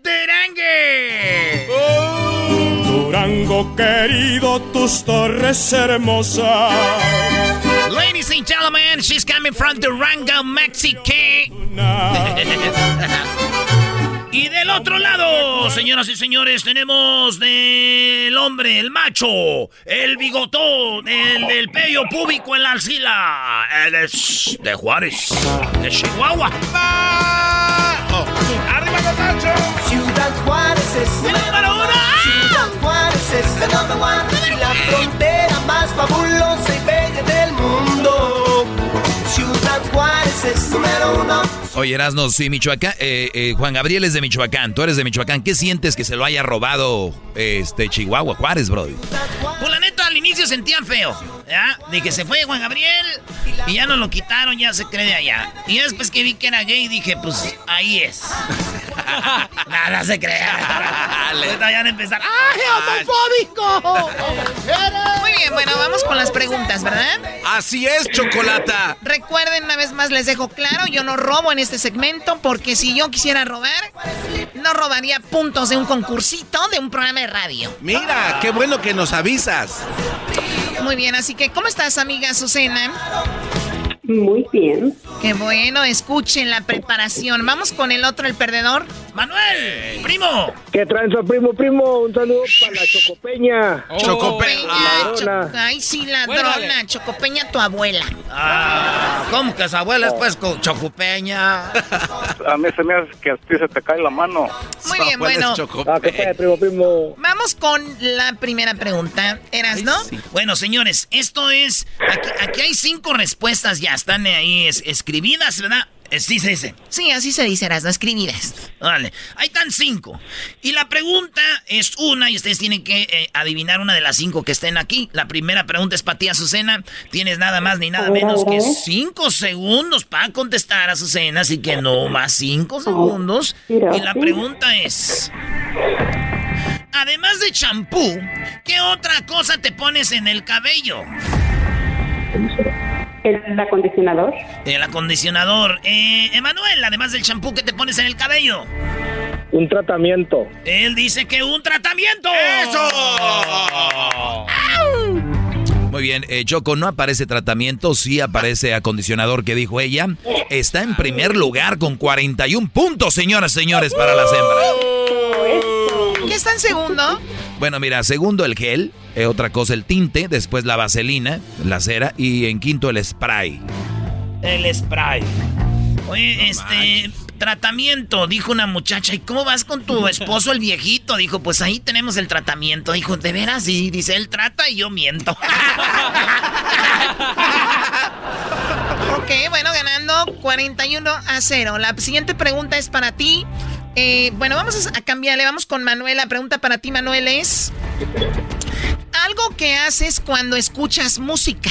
Durangue. Durango querido, tus torres hermosas. Ladies and gentlemen, she's coming from Durango, Mexico. Y del otro lado, señoras y señores, tenemos del hombre, el macho, el bigotón, el del pello público en la alcila. Él es de Juárez, de Chihuahua. Oh. ¡Arriba los machos! Ciudad Juárez es ¡El número uno! Ciudad Juárez es the number one y la frontera más fabulosa Oye, Erasno, sí, Michoacán, eh, eh, Juan Gabriel es de Michoacán, tú eres de Michoacán. ¿Qué sientes que se lo haya robado este Chihuahua, Juárez, Brody? Pues la neta, al inicio sentían feo, ¿ya? De que se fue Juan Gabriel y ya no lo quitaron, ya se cree de allá. Y después que vi que era gay, dije, pues ahí es. Nada se crea. Ahorita ya de empezar. ¡Ay, homofóbico! Muy bien, bueno, vamos con las preguntas, ¿verdad? Así es, Chocolata. Recuerden, una vez más les dejo claro, yo no robo en este segmento porque si yo quisiera robar, no robaría puntos de un concursito de un programa de radio. Mira, qué bueno que nos avisas. Muy bien, así que, ¿cómo estás, amiga Azucena? Muy bien. Qué bueno, escuchen la preparación. Vamos con el otro, el perdedor. Manuel, primo. ¿Qué tranza, primo, primo? Un saludo para la Chocopeña. Chocopeña. La Cho-. Ay, sí, ladrona. Chocopeña, tu abuela. Ah, ¿cómo que su abuela es pues co- chocupeña? A mí se me hace que a ti se te cae la mano. Muy bien, bueno. Ah, ¿qué primo, primo? Vamos con la primera pregunta. ¿Eras, no? Bueno, señores, esto es. Aquí, aquí hay cinco respuestas ya, están ahí es- escribidas, ¿verdad? Sí, se dice. Sí, así se dice, Erasno, escribidas. Vale, ahí están cinco. Y la pregunta es una, y ustedes tienen que eh, adivinar una de las cinco que estén aquí. La primera pregunta es para ti, Azucena. Tienes nada más ni nada menos que cinco segundos para contestar, Azucena, así que no más cinco segundos. Y la pregunta es. Además de champú, ¿qué otra cosa te pones en el cabello? ¿El acondicionador? El acondicionador. Eh, Emanuel, además del champú que te pones en el cabello. Un tratamiento. Él dice que un tratamiento. Muy bien, eh, Choco, no aparece tratamiento, sí aparece acondicionador que dijo ella. Está en primer lugar con 41 puntos, señoras y señores, para las hembras. ¿Qué está en segundo? Bueno, mira, segundo el gel, eh, otra cosa el tinte, después la vaselina, la cera y en quinto el spray. El spray. Oye, este tratamiento, dijo una muchacha. ¿Y cómo vas con tu esposo, el viejito? Dijo, pues ahí tenemos el tratamiento. Dijo, ¿de veras? Y dice, él trata y yo miento. Ok, bueno, ganando 41 a 0. La siguiente pregunta es para ti. Eh, bueno, vamos a cambiarle. Vamos con Manuel. La pregunta para ti, Manuel, es... Algo que haces cuando escuchas música.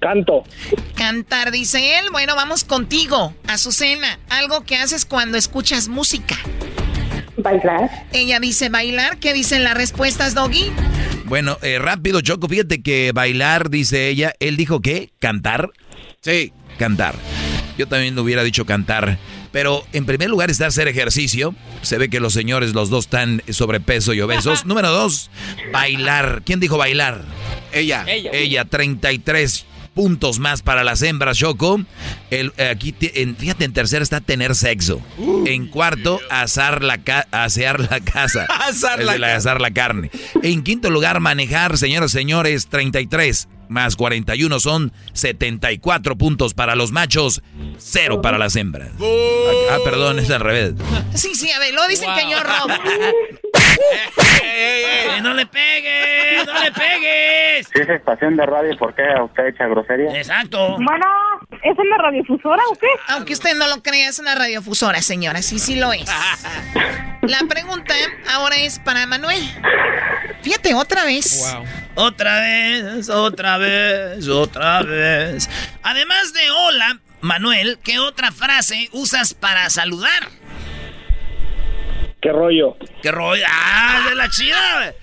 Canto. Cantar, dice él. Bueno, vamos contigo, Azucena. Algo que haces cuando escuchas música. Bailar. Ella dice bailar. ¿Qué dicen las respuestas, Doggy? Bueno, eh, rápido, Choco, fíjate que bailar, dice ella, él dijo que cantar. Sí. Cantar. Yo también hubiera dicho cantar. Pero en primer lugar está hacer ejercicio. Se ve que los señores, los dos están sobrepeso y obesos. Número dos, bailar. ¿Quién dijo bailar? Ella. Ella, 33 puntos más para las hembras, Choco. El, eh, aquí, en, fíjate, en tercero está tener sexo. en cuarto, asar la, asear la casa. asar, la, la, asar la carne. En quinto lugar, manejar, señoras y señores, 33 más 41 son 74 puntos para los machos, cero para las hembras. Ah, perdón, es al revés. Sí, sí, a ver, lo dicen que yo robo. No le pegues, no le pegues. Si es estación de radio, ¿por qué usted echa grosería? Exacto. Bueno, ¿es una radiofusora o qué? Aunque usted no lo crea, es una radiofusora, señora. Sí, sí lo es. La pregunta ahora es para Manuel. Fíjate, otra vez. Otra vez, otra vez, otra vez. Además de hola, Manuel, ¿qué otra frase usas para saludar? ¿Qué rollo? ¿Qué rollo? ¡Ah, de la chida! ¡Eh!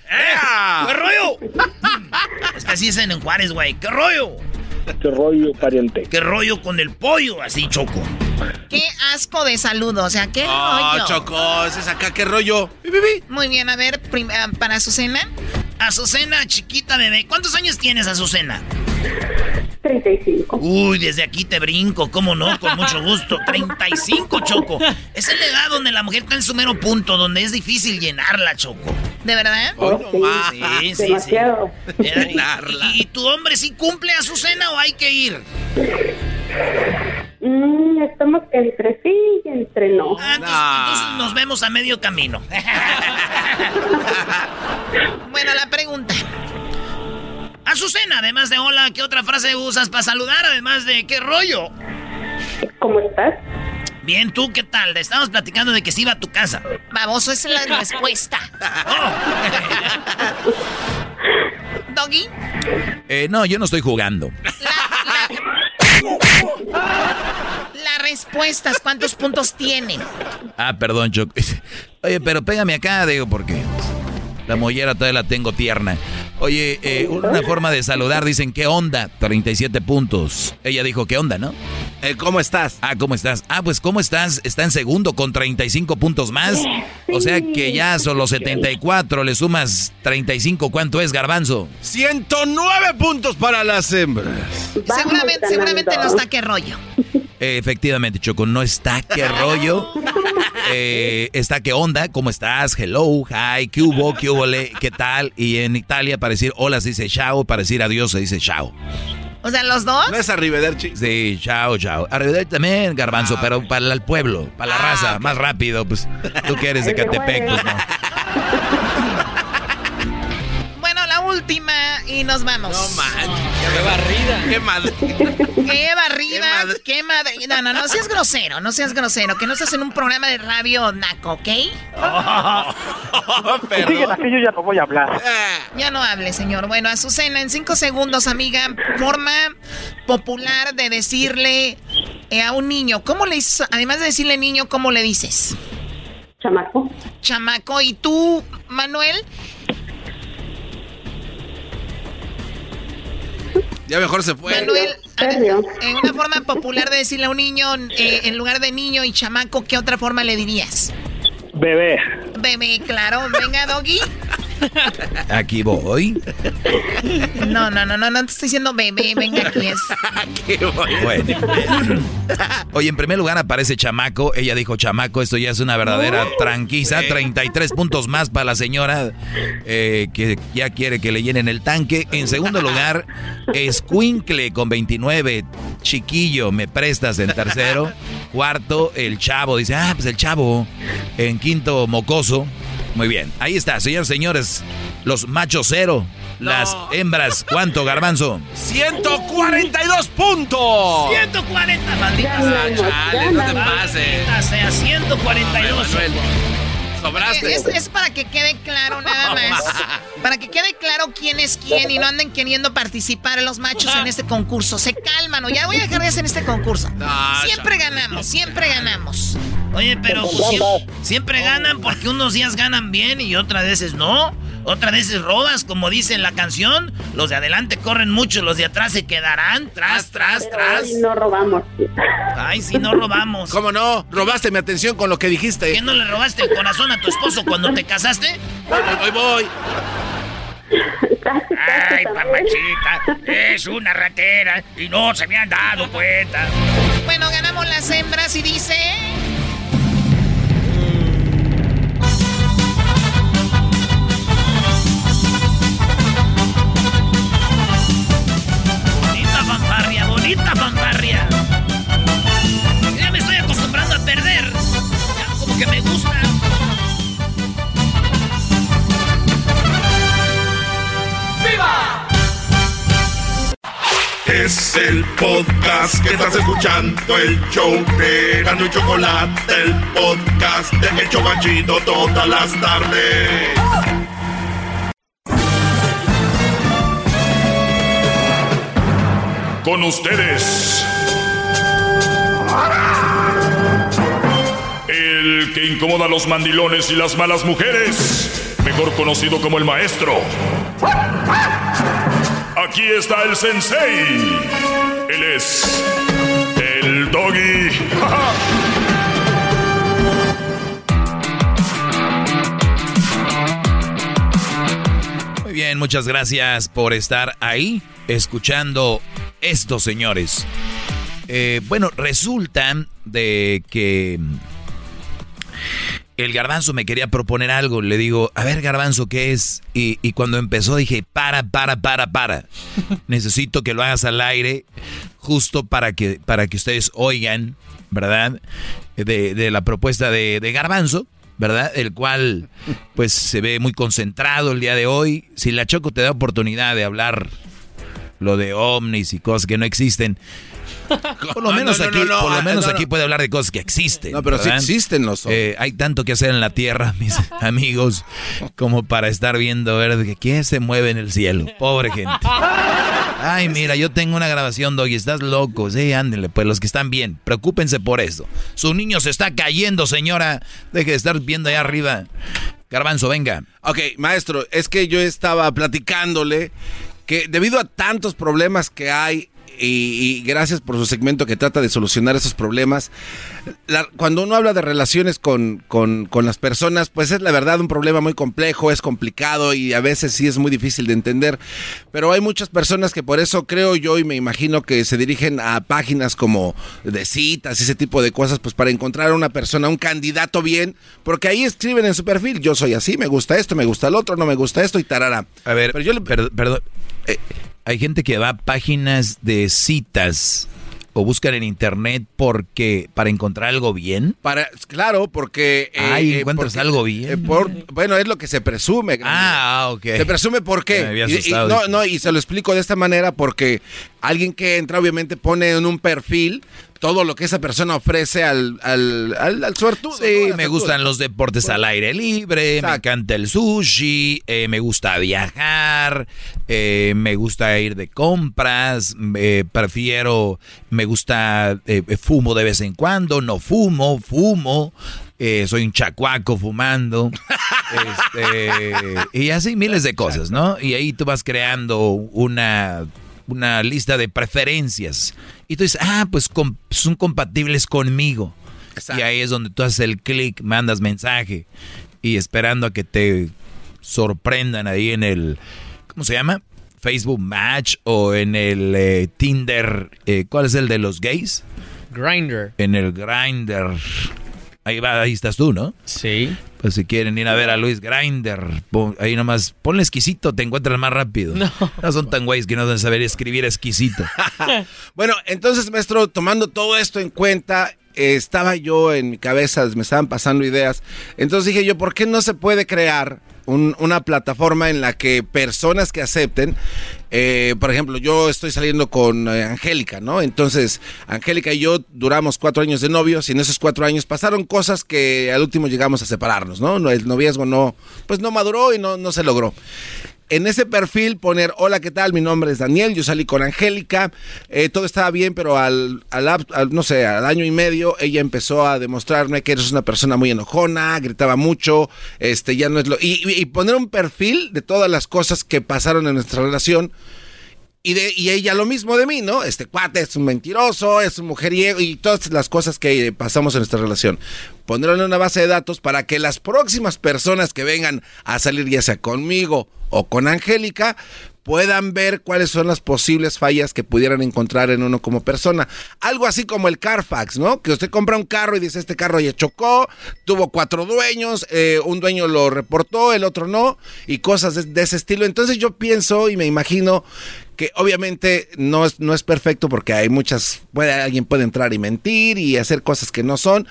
¿Qué rollo? es que así dicen en Juárez, güey. ¿Qué rollo? ¿Qué rollo, pariente? ¿Qué rollo con el pollo? Así, Choco. Qué asco de saludo, o sea, qué oh, rollo. Choco, ese es acá, qué rollo. Muy bien, a ver, ah, para Azucena. Azucena, chiquita bebé. ¿Cuántos años tienes, Azucena? 35. Uy, desde aquí te brinco, ¿cómo no? Con mucho gusto. 35, Choco. Es la edad donde la mujer está en su mero punto, donde es difícil llenarla, Choco. ¿De verdad? Oh, sí, sí, sí, sí. ¿Y, ¿Y, tu hombre sí cumple Azucena o hay que ir? Mm, estamos entre sí y entre no. Ah, entonces, nos vemos a medio camino. bueno, la pregunta. Azucena, además de hola, ¿qué otra frase usas para saludar? Además de qué rollo. ¿Cómo estás? Bien, ¿tú qué tal? Estamos platicando de que se iba a tu casa. Baboso, esa es la respuesta. Oh. ¿Doggy? Eh, no, yo no estoy jugando. Las respuestas, ¿cuántos puntos tienen? Ah, perdón, Choco. Oye, pero pégame acá, digo, porque la mollera todavía la tengo tierna. Oye, eh, una forma de saludar, dicen, ¿qué onda? 37 puntos. Ella dijo, ¿qué onda, no? Eh, ¿Cómo estás? Ah, ¿cómo estás? Ah, pues, ¿cómo estás? Está en segundo con 35 puntos más. O sea que ya son los 74, le sumas 35. ¿Cuánto es, Garbanzo? 109 puntos para las hembras. Seguramente, seguramente no está qué rollo. Eh, efectivamente, Choco, no está qué rollo. Eh, está qué onda, ¿cómo estás? Hello, hi, qué hubo, qué hubo, qué tal. Y en Italia para decir hola se dice chao, para decir adiós se dice chao. O sea, ¿los dos? ¿No es arrivederci? Sí, chao, chao. Arrivederci también, garbanzo, ah, pero para el pueblo, para la ah, raza, más rápido, pues. Tú que eres de Catepec, pues no. bueno, la última y nos vamos. No manches. Qué barrida. Qué madre. Qué barrida. Qué madre. No, no, no seas grosero, no seas grosero. Que no estás en un programa de radio naco, ¿ok? Oh, Sigue así, yo ya no voy a hablar. Ya no hable, señor. Bueno, Azucena, en cinco segundos, amiga, forma popular de decirle eh, a un niño, ¿cómo le dices? Además de decirle niño, ¿cómo le dices? Chamaco. Chamaco. ¿Y tú, Manuel? Ya mejor se fue. Manuel, en una forma popular de decirle a un niño, eh, en lugar de niño y chamaco, ¿qué otra forma le dirías? Bebé. Bebé, claro. Venga, Doggy. Aquí voy. No, no, no, no, no te estoy diciendo bebé, venga aquí es. Aquí voy. Bueno. Oye, en primer lugar aparece Chamaco. Ella dijo Chamaco, esto ya es una verdadera tranquiza. 33 puntos más para la señora eh, que ya quiere que le llenen el tanque. En segundo lugar, Escuincle con 29. Chiquillo, me prestas en tercero. Cuarto, el chavo. Dice, ah, pues el chavo. En quinto, mocoso. Muy bien, ahí está, señores, señores. Los machos cero. Las hembras, ¿cuánto, garbanzo? 142 puntos. 140, maldita sea. no te pases. sea 142. Sobraste. Es, es, para que quede claro nada más. Para que quede claro quién es quién y no anden queriendo participar los machos en este concurso. Se calman, o ya voy a dejar de hacer este concurso. siempre ganamos, siempre ganamos. Oye, pero siempre, siempre, ganan porque unos días ganan bien y otras veces no. Otras veces robas, como dice en la canción. Los de adelante corren mucho, los de atrás se quedarán. Tras, tras, tras. Ay, no robamos. Ay, sí, no robamos. ¿Cómo no? Robaste mi atención con lo que dijiste. ¿Qué no le robaste el corazón a tu esposo cuando te casaste? Voy, voy, voy. Ay, papachita, es una ratera y no se me han dado cuenta. Bueno, ganamos las hembras y dice... que me gusta. ¡Viva! Es el podcast que estás escuchando, el show de Erasmo y Chocolate, el podcast de El Chocachito todas las tardes. Con ustedes. Que incomoda a los mandilones y las malas mujeres. Mejor conocido como el maestro. Aquí está el sensei. Él es el doggy. Muy bien, muchas gracias por estar ahí escuchando estos señores. Eh, bueno, resulta de que el garbanzo me quería proponer algo. Le digo, a ver garbanzo, ¿qué es? Y, y cuando empezó dije, para, para, para, para. Necesito que lo hagas al aire justo para que, para que ustedes oigan, ¿verdad? De, de la propuesta de, de garbanzo. ¿verdad? El cual, pues, se ve muy concentrado el día de hoy. Si la Choco te da oportunidad de hablar lo de ovnis y cosas que no existen, por lo No, menos no, no, aquí, no, por lo ah, menos no, aquí puede hablar de cosas que existen. No, pero sí ¿verdad? existen los. Eh, hay tanto que hacer en la tierra, mis amigos, como para estar viendo ver que quién se mueve en el cielo. Pobre gente. Ay, mira, yo tengo una grabación, Doggy, estás loco. Sí, ándenle, pues los que están bien, preocúpense por eso. Su niño se está cayendo, señora. Deje de estar viendo allá arriba. Garbanzo, venga. Ok, maestro, es que yo estaba platicándole que debido a tantos problemas que hay y, y gracias por su segmento que trata de solucionar esos problemas, la- cuando uno habla de relaciones con, con- con las personas, pues es la verdad un problema muy complejo, es complicado y a veces sí es muy difícil de entender, pero hay muchas personas que por eso creo yo y me imagino que se dirigen a páginas como de citas y ese tipo de cosas, pues para encontrar a una persona, un candidato bien, porque ahí escriben en su perfil, yo soy así, me gusta esto, me gusta el otro, no me gusta esto y tarara. A ver, Pero yo le- per- perdón. Eh, hay gente que va a páginas de citas o buscan en internet porque para encontrar algo bien. Para, claro, porque... eh, Ay, eh, encuentras porque- algo bien. eh, por- bueno, es lo que se presume. Ah, ok. Se presume por Me qué. había Y- y, asustado, no, no, y se lo explico de esta manera porque alguien que entra obviamente pone en un perfil todo lo que esa persona ofrece al, al, al, al suertudo. Sí, me gustan los deportes al aire libre, me encanta el sushi, eh, me gusta viajar, eh, me gusta ir de compras, eh, prefiero, me gusta, eh, fumo de vez en cuando, no fumo, fumo, soy un chacuaco fumando, este, y así miles de cosas, ¿no? Y ahí tú vas creando una, una lista de preferencias. Y tú dices, ah, pues son compatibles conmigo. Y ahí es donde tú haces el clic, mandas mensaje y esperando a que te sorprendan ahí en el, ¿cómo se llama? Facebook Match o en el eh, Tinder. eh, ¿Cuál es el de los gays? Grinder. En el Grinder. Ahí va, ahí estás tú, ¿no? Sí. Pues si quieren ir a ver a Luis Grinder, ahí nomás, ponle exquisito, te encuentras más rápido. No. son tan güeyes que no deben saber escribir exquisito. Bueno, entonces, maestro, tomando todo esto en cuenta, eh, estaba yo en mi cabeza, me estaban pasando ideas. Entonces dije yo, ¿por qué no se puede crear un- una plataforma en la que personas que acepten, eh, por ejemplo, yo estoy saliendo con eh, Angélica, ¿no? Entonces, Angélica y yo duramos cuatro años de novios y en esos cuatro años pasaron cosas que al último llegamos a separarnos, ¿no? El noviazgo no, pues no maduró y no, no se logró en ese perfil poner, hola, ¿qué tal? Mi nombre es Daniel, yo salí con Angélica, eh, todo estaba bien, pero al, al, al, no sé, al año y medio ella empezó a demostrarme que eres una persona muy enojona, gritaba mucho, este, ya no es lo... Y, y- y poner un perfil de todas las cosas que pasaron en nuestra relación. Y, de, y ella lo mismo de mí, ¿no? Este cuate es un mentiroso, es un mujeriego y todas las cosas que pasamos en nuestra relación. Ponerlo en una base de datos para que las próximas personas que vengan a salir, ya sea conmigo o con Angélica, puedan ver cuáles son las posibles fallas que pudieran encontrar en uno como persona. Algo así como el Carfax, ¿no? Que usted compra un carro y dice, este carro ya chocó, tuvo cuatro dueños, eh, un dueño lo reportó, el otro no, y cosas de, de, ese estilo. Entonces yo pienso y me imagino que obviamente no es, no es perfecto porque hay muchas, puede, alguien puede entrar y mentir y hacer cosas que no son,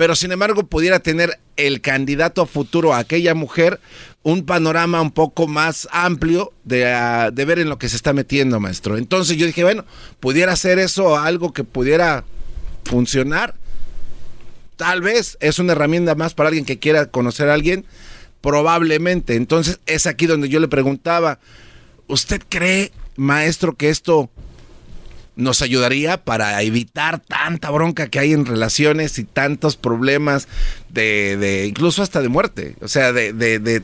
pero sin embargo pudiera tener el candidato a futuro a aquella mujer un panorama un poco más amplio de, uh, de, ver en lo que se está metiendo, maestro. Entonces yo dije, bueno, pudiera ser eso algo que pudiera funcionar. Tal vez es una herramienta más para alguien que quiera conocer a alguien, probablemente. Entonces es aquí donde yo le preguntaba, ¿usted cree, maestro, que esto nos ayudaría para evitar tanta bronca que hay en relaciones y tantos problemas de, de incluso hasta de muerte? O sea, de, de, de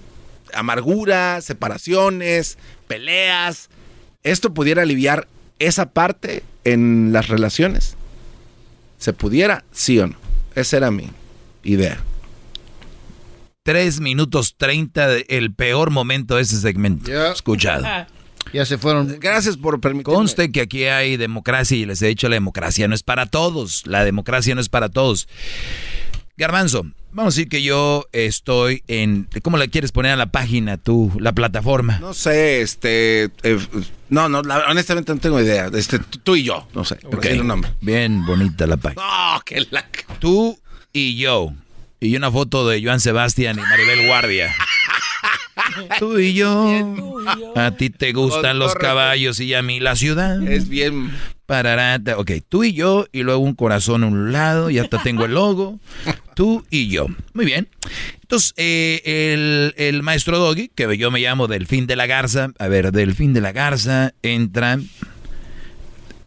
amargura, separaciones, peleas. ¿Esto pudiera aliviar esa parte en las relaciones? ¿Se pudiera? ¿Sí o no? Esa era mi idea. Tres minutos treinta, el peor momento de ese segmento. Yeah. Escuchado. Ya se fueron. Gracias por permitirme. Conste que aquí hay democracia y les he dicho la democracia no es para todos. La democracia no es para todos. Garbanzo, vamos a decir que yo estoy en... ¿Cómo le quieres poner a la página tú, la plataforma? No sé, este... Eh, no, no, la, honestamente no tengo idea. Este, tú y yo, no sé. Okay. Un nombre. Bien bonita la página. No, que la... Tú y yo. Y una foto de Joan Sebastián y Maribel Guardia. Tú y yo. A ti te gustan los caballos y a mí la ciudad. Es bien. Parará. Ok, tú y yo. Y luego un corazón a un lado. Y hasta tengo el logo. Tú y yo. Muy bien. Entonces, eh, el, el, maestro Doggy, que yo me llamo Delfín de la Garza. A ver, Delfín de la Garza entra.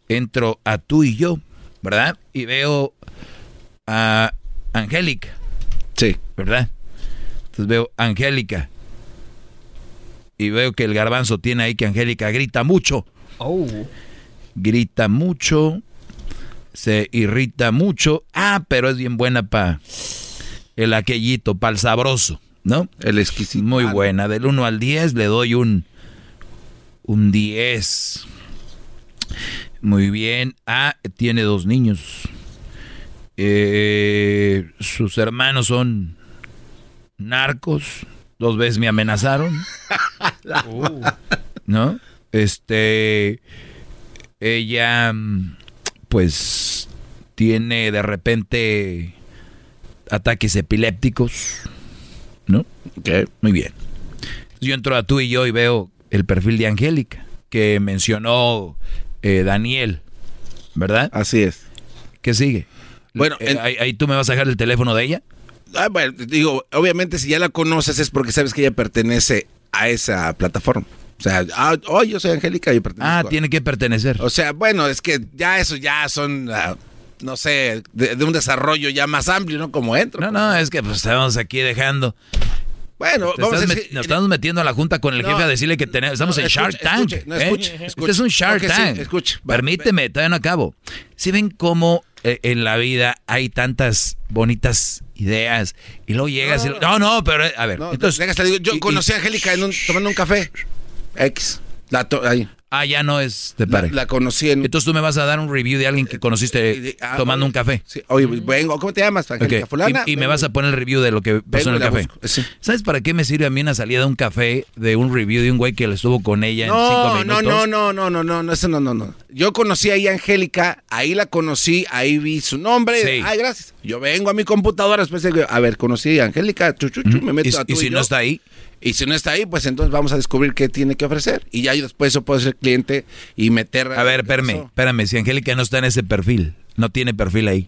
Entro a tú y yo, ¿verdad? Y veo a Angélica. Sí. ¿Verdad? Entonces veo Angélica y veo que el garbanzo tiene ahí que Angélica grita mucho. Oh. Grita mucho, se irrita mucho. Ah, pero es bien buena para el aquellito, para el sabroso, ¿no? El exquisito. Muy buena. Del 1 al 10 le doy un, un 10. Muy bien. Ah, tiene dos niños. Eh, sus hermanos son narcos. Dos veces me amenazaron. uh. ¿No? Este. Ella. Pues. Tiene de repente. Ataques epilépticos. ¿No? Ok. Muy bien. Yo entro a tú y yo y veo el perfil de Angélica. Que mencionó eh, Daniel. ¿Verdad? Así es. ¿Qué sigue? Bueno, eh, ahí, ahí tú me vas a dejar el teléfono de ella. Ah, bueno, digo, obviamente si ya la conoces es porque sabes que ella pertenece a esa plataforma. O sea, ah, oh, yo soy Angélica y pertenezco. Ah, tiene que pertenecer. O sea, bueno, es que ya eso ya son, uh, no sé, de, de, un desarrollo ya más amplio, ¿no? Como entro. No, no, es que pues estamos aquí dejando. Bueno, vamos a decir, nos estamos metiendo a la junta con el no, jefe a decirle que tenemos, estamos no, en escuche, Shark Tank. Escuche, no, ¿eh? escuche, escuche. Este es un Shark Tank. Sí, escuche. Permíteme, todavía no acabo. Si ven cómo en la vida hay tantas bonitas ideas y luego llegas no, y no, no, pero a ver, entonces digo, yo y, conocí a Angélica en un, tomando un café. X. La to, ahí. Ah, ya no es de pareja. La, la, conocí en... Entonces tú me vas a dar un review de alguien que conociste ah, tomando un café. Sí. Oye, vengo, ¿cómo te llamas? Okay. fulana. Y, y me vas a poner el review de lo que pasó en el café. Sí. ¿Sabes para qué me sirve a mí una salida de un café de un review de un güey que estuvo con ella no, en cinco minutos? No, no, no, no, no, no, eso no, no, no. Yo conocí ahí a Angélica, ahí la conocí, ahí vi su nombre. Sí. Ay, gracias. Yo vengo a mi computadora después de, a ver, conocí a Angélica, chuchuchu, chu, me meto ¿Y, a y si y no está ahí? Y si no está ahí, pues entonces vamos a descubrir qué tiene que ofrecer. Y ya yo después yo puedo ser cliente y meter... A ver, espérame, espérame. Si Angélica no está en ese perfil, no tiene perfil ahí.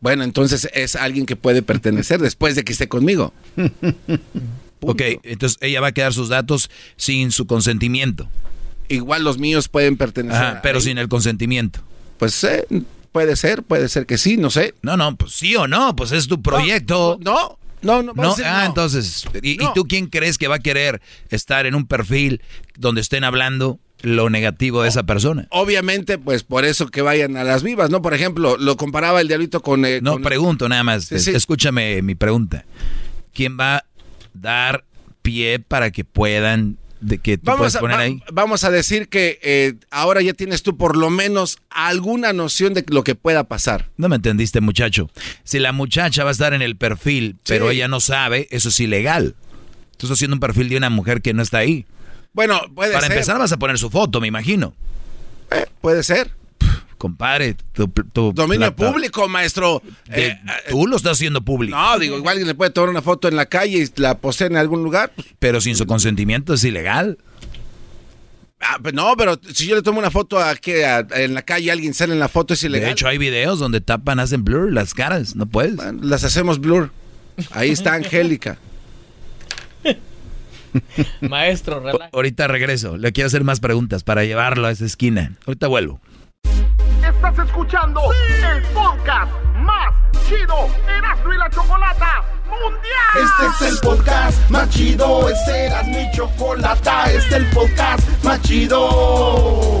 Bueno, entonces es alguien que puede pertenecer después de que esté conmigo. ok, entonces ella va a quedar sus datos sin su consentimiento. Igual los míos pueden pertenecer. Ajá, pero ahí. sin el consentimiento. Pues eh, puede ser, puede ser que sí, no sé. No, no, pues sí o no, pues es tu proyecto. no. no. No, no, no. Ah, entonces, ¿y, no. ¿y, tú quién crees que va a querer estar en un perfil donde estén hablando lo negativo de esa persona. Obviamente, pues por eso que vayan a las vivas, ¿no? Por ejemplo, lo comparaba el diablito con... eh, No, con- pregunto nada más. Sí, sí. Escúchame mi pregunta. ¿Quién va a dar pie para que puedan, de que tú Vamos a, poner va- ahí? vamos a decir que eh, ahora ya tienes tú por lo menos alguna noción de lo que pueda pasar. No me entendiste, muchacho. Si la muchacha va a estar en el perfil, pero ella no sabe, eso es ilegal. Tú estás haciendo un perfil de una mujer que no está ahí. Bueno, puede Para ser. empezar vas a poner su foto, me imagino. puede ser. Compadre, tu, tu Dominio plata- público, maestro. de- Eh, tú lo estás haciendo público. no, digo, igual alguien le puede tomar una foto en la calle y la posee en algún lugar. pues, Pero sin su consentimiento es ilegal. ah, pues no, pero si yo le tomo una foto a- en la calle, alguien sale en la foto, es ilegal. De hecho, hay videos donde tapan, hacen blur las caras. No puedes. Las hacemos blur. Ahí está Angélica. Maestro, relaja. Ahorita regreso. Le quiero hacer más preguntas para llevarlo a esa esquina. Ahorita vuelvo. Estás escuchando el podcast más chido Erasmo y la Chocolata Mundial. Este es el podcast más chido, este era mi chocolata, este es el podcast más chido.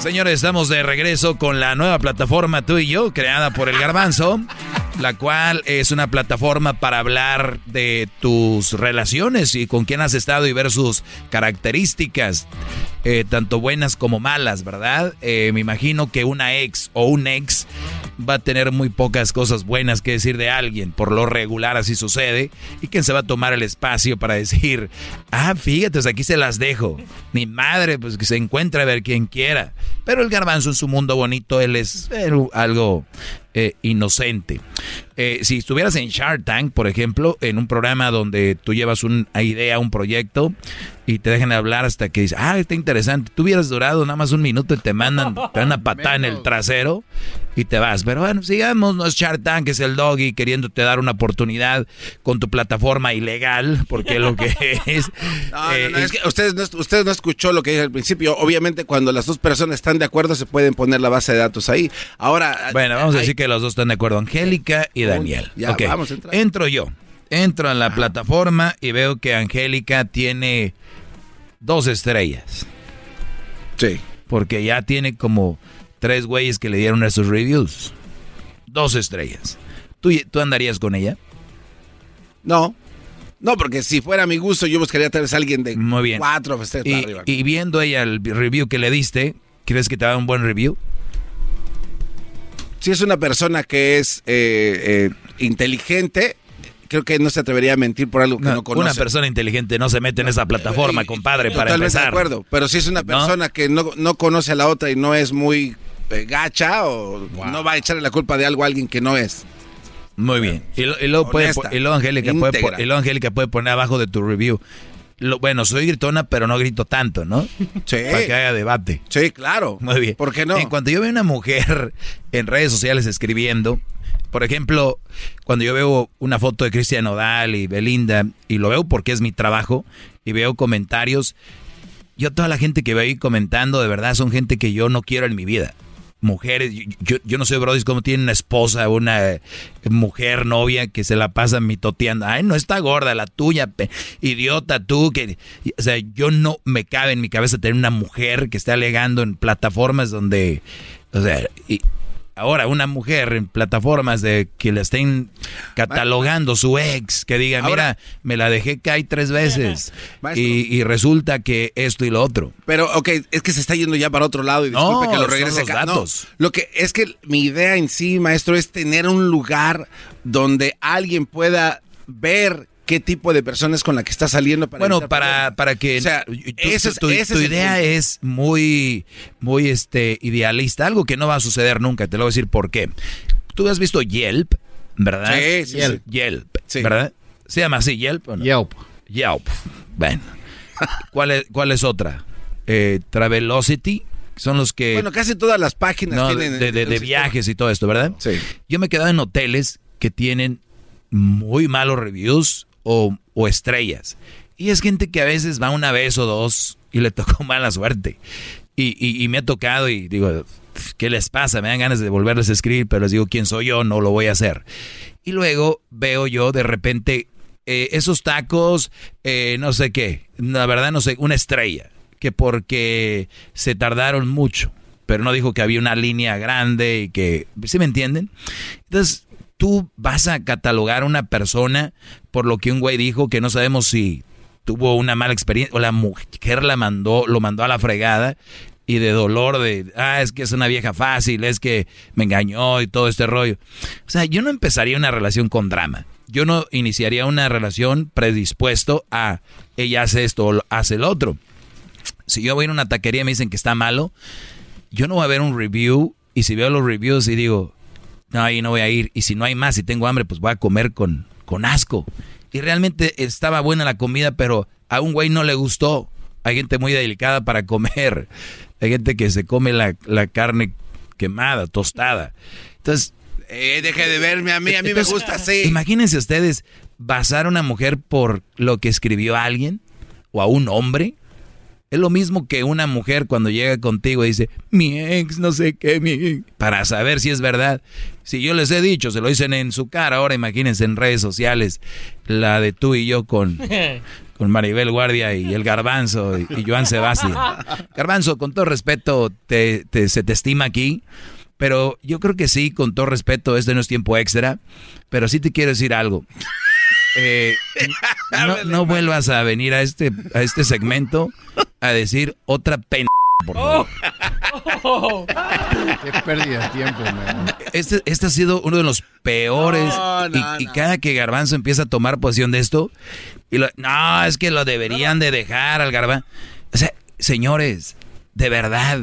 Señores, estamos de regreso con la nueva plataforma Tú y Yo, creada por el Garbanzo, la cual es una plataforma para hablar de tus relaciones y con quién has estado y ver sus características, eh, tanto buenas como malas, ¿verdad? Eh, me imagino que una ex o un ex va a tener muy pocas cosas buenas que decir de alguien, por lo regular así sucede, y quién se va a tomar el espacio para decir, ah, fíjate, pues aquí se las dejo, mi madre, pues que se encuentre a ver quien quiera, pero el garbanzo en su mundo bonito, él es eh, algo eh, inocente. Eh, si estuvieras en Shark Tank, por ejemplo, en un programa donde tú llevas una idea, un proyecto, y te dejan hablar hasta que dices, ah, está interesante, tú hubieras durado nada más un minuto y te mandan, te dan una patada en el trasero y te vas. Pero bueno, sigamos, no es Shark Tank, es el doggy queriéndote dar una oportunidad con tu plataforma ilegal, porque lo que es... No, eh, no, no, es que ustedes no, ustedes no escuchó lo que dije al principio. Obviamente, cuando las dos personas están de acuerdo, se pueden poner la base de datos ahí. Ahora. Bueno, vamos a decir que los dos están de acuerdo, Angélica y Daniel. ya, Ok, vamos a entrar. Entro yo, entro a la plataforma y veo que Angélica tiene dos estrellas. Sí. Porque ya tiene como tres güeyes que le dieron esos reviews. Dos estrellas. ¿Tú, tú andarías con ella? No. No, porque si fuera a mi gusto, yo buscaría tal vez a alguien de Muy bien. cuatro estrellas Y, para arriba. y viendo ella el review que le diste, ¿crees que te da un buen review? Si es una persona que es eh, eh, inteligente, creo que no se atrevería a mentir por algo que no, conoce. Una persona inteligente no se mete en esa plataforma, compadre, para Totalmente empezar. de acuerdo. Pero si es una ¿No? persona que no, no conoce a la otra y no es muy eh, gacha o no va a echarle la culpa de algo a alguien que no es. Muy bien. Y, lo- y luego, puede, Honesta, y luego Angélica puede, íntegra. po- y luego Angélica puede poner abajo de tu review. Lo- bueno, soy gritona, pero no grito tanto, ¿no? Sí. Para que haya debate. Sí, claro. Muy bien. ¿Por qué no? En cuanto yo veo una mujer en redes sociales escribiendo, por ejemplo, cuando yo veo una foto de Cristian Nodal y Belinda, y lo veo porque es mi trabajo, y veo comentarios, yo toda la gente que veo ahí comentando, de verdad, son gente que yo no quiero en mi vida. Mujeres, yo, yo, no sé, Brody, cómo tiene una esposa, una mujer, novia, que se la pasa mitoteando. Ay, no está gorda, la tuya, idiota tú. que O sea, yo no me cabe en mi cabeza tener una mujer que esté alegando en plataformas donde. O sea, y ahora una mujer en plataformas de que le estén catalogando su ex, que diga, mira, me la dejé caer tres veces. Y, y resulta que esto y lo otro. Pero, ok, es que se está yendo ya para otro lado y disculpe No, que lo regrese los acá. No, datos. lo que es que mi idea en sí, maestro, es tener un lugar donde alguien pueda ver qué tipo de persona es con la que está saliendo para Bueno, para, para que O sea, tu, ese es- tu- ese tu es el idea es muy, muy este, idealista, algo que no va a suceder nunca, te lo voy a decir por qué. Tú has visto Yelp, ¿verdad? Sí, sí, Yelp, sí. Yelp, Sí. ¿verdad? ¿Se llama así Yelp o no? Yelp. Yelp. Bueno, ¿Cuál es, cuál es otra? Eh, Travelocity. Son los que... Bueno, casi todas las páginas No, tienen... de, viajes y todo esto, ¿verdad? Sí. Yo me he quedado en hoteles que tienen muy malos reviews o, estrellas. Y es gente que a veces va una vez o dos y le tocó mala suerte. Y me ha tocado y digo, ¿qué les pasa? Me dan ganas de volverles a escribir, pero les digo, ¿quién soy yo? No lo voy a hacer. Y luego veo yo de repente eh, esos tacos, eh, no sé qué, la verdad no sé, una estrella, que porque se tardaron mucho, pero no dijo que había una línea grande y que, ¿sí me entienden? Entonces, tú vas a catalogar a una persona por lo que un güey dijo que no sabemos si tuvo una mala experiencia o la mujer la mandó, lo mandó a la fregada y de dolor de, ah, es que es una vieja fácil, es que me engañó y todo este rollo. O sea, yo no empezaría una relación con drama. Yo no iniciaría una relación predispuesto a ella hace esto o hace el otro. Si yo voy a una taquería y me dicen que está malo, yo no voy a ver un review y si veo los reviews y digo, no, ahí no voy a ir. Y si no hay más y tengo hambre, pues voy a comer con, con asco. Y realmente estaba buena la comida, pero a un güey no le gustó. Hay gente muy delicada para comer. Hay gente que se come la, la carne quemada, tostada. Entonces... Eh, deje de verme a mí, a mí entonces, me gusta así. Imagínense ustedes basar a una mujer por lo que escribió a alguien o a un hombre. Es lo mismo que una mujer cuando llega contigo y dice, mi ex, no sé qué, mi... Para saber si es verdad. Si yo les he dicho, se lo dicen en su cara, ahora imagínense en redes sociales, la de tú y yo con, con Maribel Guardia y el Garbanzo y, y Joan Sebastián. Garbanzo, con todo respeto, te, te- se te estima aquí, pero yo creo que sí, con todo respeto, este no es tiempo extra, pero sí te quiero decir algo. Eh, no, no vuelvas a venir a este, a este segmento a decir otra pena. Por favor. Qué pérdida de tiempo, man. Este, este ha sido uno de los peores. No, no, y, y cada que Garbanzo empieza a tomar posición de esto, y lo- no, es que lo deberían de dejar al Garbanzo. O sea, señores, de verdad.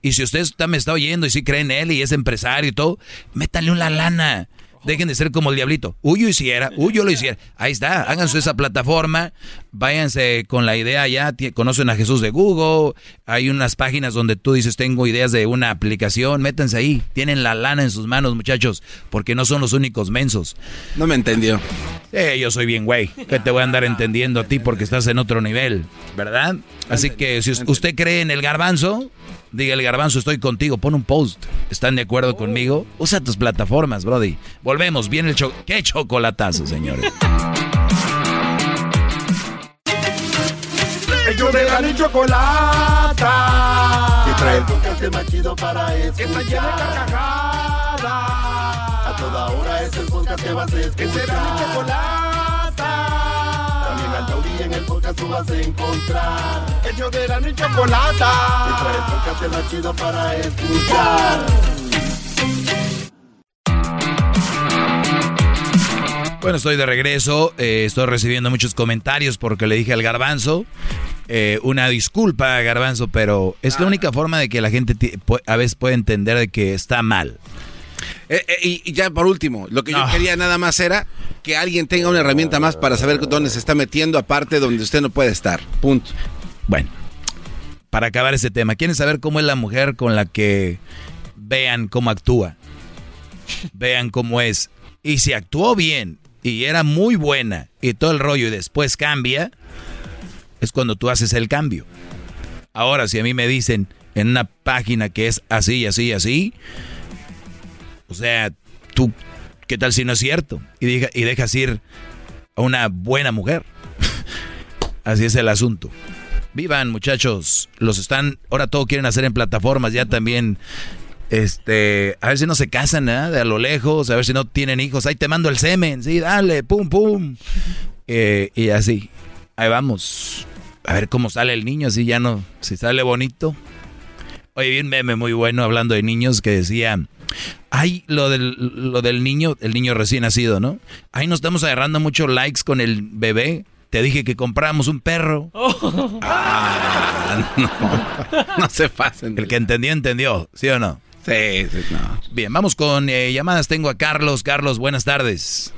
Y si usted está, me está oyendo y si cree en él y es empresario y todo, métale una lana. Dejen de ser como el diablito. Uy, yo hiciera, uy, yo lo hiciera. Ahí está, háganse esa plataforma, váyanse con la idea ya, conocen a Jesús de Google, hay unas páginas donde tú dices, tengo ideas de una aplicación, métanse ahí, tienen la lana en sus manos, muchachos, porque no son los únicos mensos. No me entendió. Eh, yo soy bien güey, que te voy a andar entendiendo a ti porque estás en otro nivel, ¿verdad? Así que si us- usted cree en el garbanzo, diga el garbanzo, estoy contigo, pon un post. ¿Están de acuerdo conmigo? Usa tus plataformas, Brody. Volvemos, viene el cho qué chocolatazo, señores. Ellos de la y chocolata. Que trae el podcast más chido para escuchar. Que está llena de carcajadas. A toda hora es el podcast que vas a escuchar. Que será mi chocolata. En el podcast tú vas a encontrar. Ellos de la y chocolata. El podcast más chido para escuchar. Bueno, estoy de regreso. eh, estoy recibiendo muchos comentarios porque le dije al garbanzo. eh, una disculpa, garbanzo, pero es la única forma de que la gente a veces puede entender de que está mal. Eh, eh, y, ya por último, lo que yo quería nada más era que alguien tenga una herramienta más para saber dónde se está metiendo, aparte donde usted no puede estar. Punto. Bueno, para acabar ese tema, ¿quieren saber cómo es la mujer con la que vean cómo actúa? Vean cómo es. Y si actuó bien y era muy buena y todo el rollo y después cambia, es cuando tú haces el cambio. Ahora, si a mí me dicen en una página que es así, así, así, o sea, tú, ¿qué tal si no es cierto? Y, diga- y dejas ir a una buena mujer. Así es el asunto. Vivan, muchachos. Los están, ahora todo quieren hacer en plataformas, ya también. Este, a ver si no se casan, ¿eh? De a lo lejos, a ver si no tienen hijos. Ahí te mando el semen, sí, dale, pum, pum. Eh, y así, ahí vamos. A ver cómo sale el niño, así ya no, si sale bonito. Oye, vi un meme muy bueno hablando de niños que decía, ay, lo del, lo del niño, el niño recién nacido, ¿no? Ay, nos estamos agarrando muchos likes con el bebé. Te dije que compramos un perro. Ah, no, no se pasen. El que entendió, entendió, ¿sí o no? Sí, sí, no. Bien, vamos con eh, llamadas. Tengo a Carlos. Carlos, buenas tardes.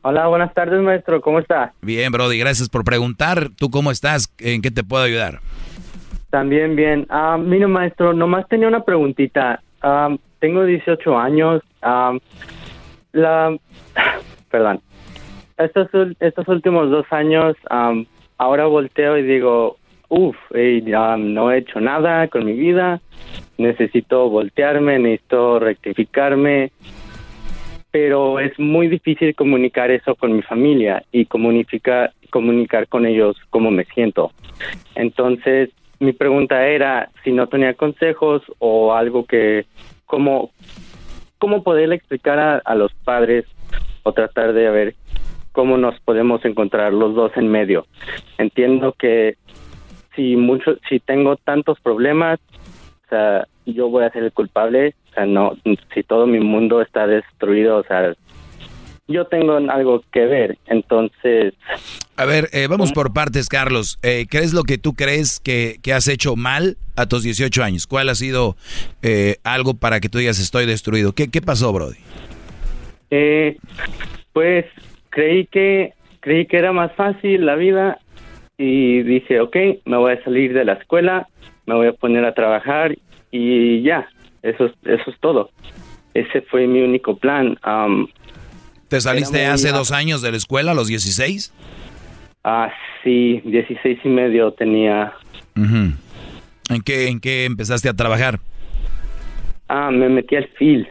Hola, buenas tardes, maestro. ¿Cómo está? Bien, Brody, gracias por preguntar. ¿Tú cómo estás? ¿En qué te puedo ayudar? También bien. Ah, mire, maestro, nomás tenía una preguntita. Ah, tengo 18 años. Ah, la, perdón. Estos, estos últimos dos años, am, ahora volteo y digo, uff, no he hecho nada con mi vida. Necesito voltearme, necesito rectificarme. Pero es muy difícil comunicar eso con mi familia y comunicar, comunicar con ellos cómo me siento. Entonces, mi pregunta era si no tenía consejos o algo que, cómo, cómo poderle explicar a, a los padres o tratar de ver cómo nos podemos encontrar los dos en medio. Entiendo que si mucho, si tengo tantos problemas, o sea, yo voy a ser el culpable, o sea, no, si todo mi mundo está destruido, o sea, yo tengo algo que ver, entonces A ver, eh, vamos por partes, Carlos. Eh, ¿Qué es lo que tú crees que, que has hecho mal a tus 18 años? ¿Cuál ha sido eh, algo para que tú digas estoy destruido? ¿Qué, qué pasó, Brody? Eh, pues creí que creí que era más fácil la vida y dije, ok, me voy a salir de la escuela, me voy a poner a trabajar y ya, eso es, eso es todo. Ese fue mi único plan. ¿Te saliste hace dos años de la escuela, a los 16? ah, sí, 16 y medio tenía. Ujú. ¿En, qué, ¿En qué empezaste a trabajar? Ah, me metí al fil.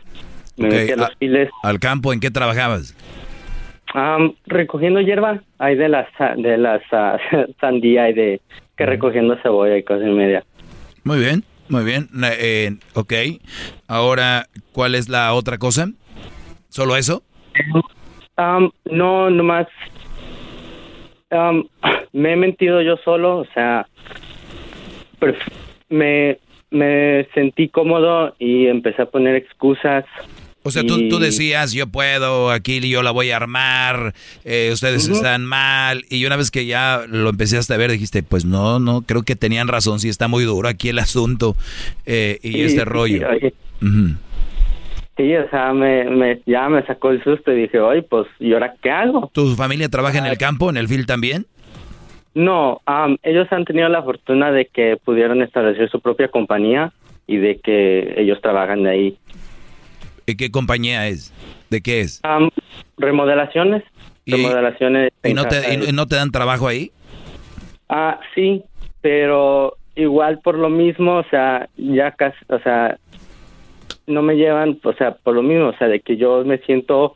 Me Ok, metí a los a- files. ¿Al campo en qué trabajabas? Am, recogiendo hierba, hay de las de las ah, sandía y de que recogiendo cebolla y cosas y media. Muy bien, muy bien. Eh, ok. Ahora, ¿cuál es la otra cosa? ¿Solo eso? Am, no, nomás am, me he mentido yo solo, o sea, me, me sentí cómodo y empecé a poner excusas. O sea, tú, y- tú decías, yo puedo, aquí yo la voy a armar, eh, ustedes están mal. Y una vez que ya lo empezaste a ver, dijiste, pues no, no, creo que tenían razón, sí está muy duro aquí el asunto eh, y Sí, este sí, rollo. oye, Ujú. Sí, o sea, me, me, ya me sacó el susto y dije, oye, pues, ¿y ahora qué hago? ¿Tu familia trabaja en el campo, en el field también? No, ellos han tenido la fortuna de que pudieron establecer su propia compañía y de que ellos trabajan de ahí. ¿Y qué compañía es? ¿De qué es? Remodelaciones, remodelaciones. ¿Y en no, casa te, y no- de- y no te dan trabajo ahí? Ah, sí, pero igual por lo mismo, o sea, ya casi, o sea, no me llevan, o sea, por lo mismo, o sea, de que yo me siento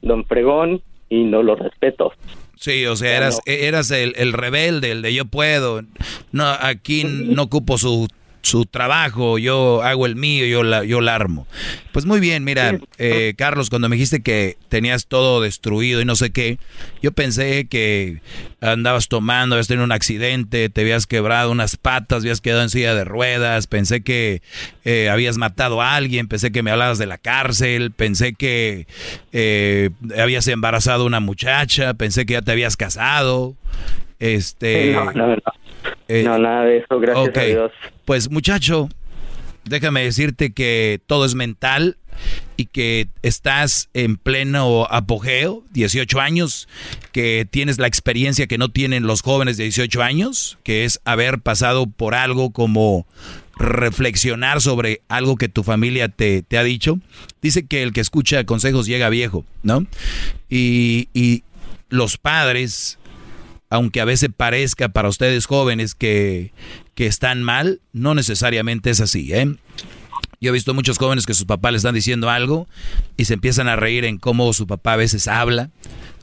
don fregón y no lo respeto. Sí, o sea, eras, eras el, el rebelde, el de yo puedo. No, aquí no ocupo su, su trabajo, yo hago el mío, yo la, yo la armo. Pues muy bien, mira, eh, Carlos, cuando me dijiste que tenías todo destruido y no sé qué, yo pensé que andabas tomando, habías tenido un accidente, te habías quebrado unas patas, habías quedado en silla de ruedas, pensé que eh, habías matado a alguien, pensé que me hablabas de la cárcel, pensé que eh, habías embarazado a una muchacha, pensé que ya te habías casado. Este, no. Eh, no, nada de eso, gracias a Dios. Pues muchacho, déjame decirte que todo es mental y que estás en pleno apogeo, 18 años, que tienes la experiencia que no tienen los jóvenes de 18 años, que es haber pasado por algo como reflexionar sobre algo que tu familia te, te ha dicho. Dice que el que escucha consejos llega viejo, ¿no? Y, y los padres aunque a veces parezca para ustedes jóvenes que, que están mal, no necesariamente es así, ¿eh? Yo he visto muchos jóvenes que sus papás le están diciendo algo y se empiezan a reír en cómo su papá a veces habla,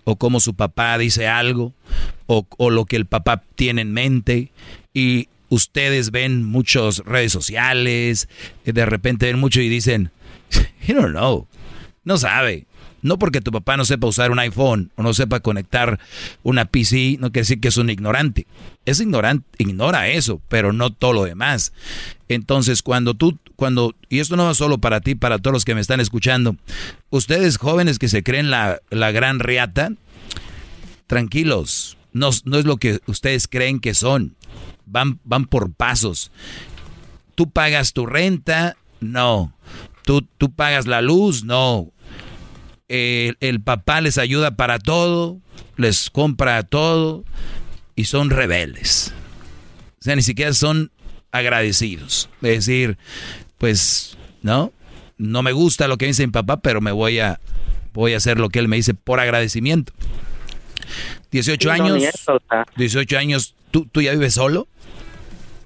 o cómo su papá dice algo, o, o lo que el papá tiene en mente, y ustedes ven muchas redes sociales, y de repente ven mucho y dicen, you don't know, no sabe. No porque tu papá no sepa usar un iPhone o no sepa conectar una PC, no quiere decir que es un ignorante. Es ignorante, ignora eso, pero no todo lo demás. Entonces, cuando tú, cuando, y esto no va solo para ti, para todos los que me están escuchando, ustedes jóvenes que se creen la, la gran riata, tranquilos, no, no es lo que ustedes creen que son. Van, van por pasos. Tú pagas tu renta, no. Tú, tú pagas la luz, no eh, el papá les ayuda para todo, les compra todo y son rebeldes. O sea, ni siquiera son agradecidos. Es decir, pues, ¿no? No me gusta lo que dice mi papá, pero me voy a, voy a hacer lo que él me dice por agradecimiento. 18 años. 18 años, ¿tú, ¿tú ya vives solo?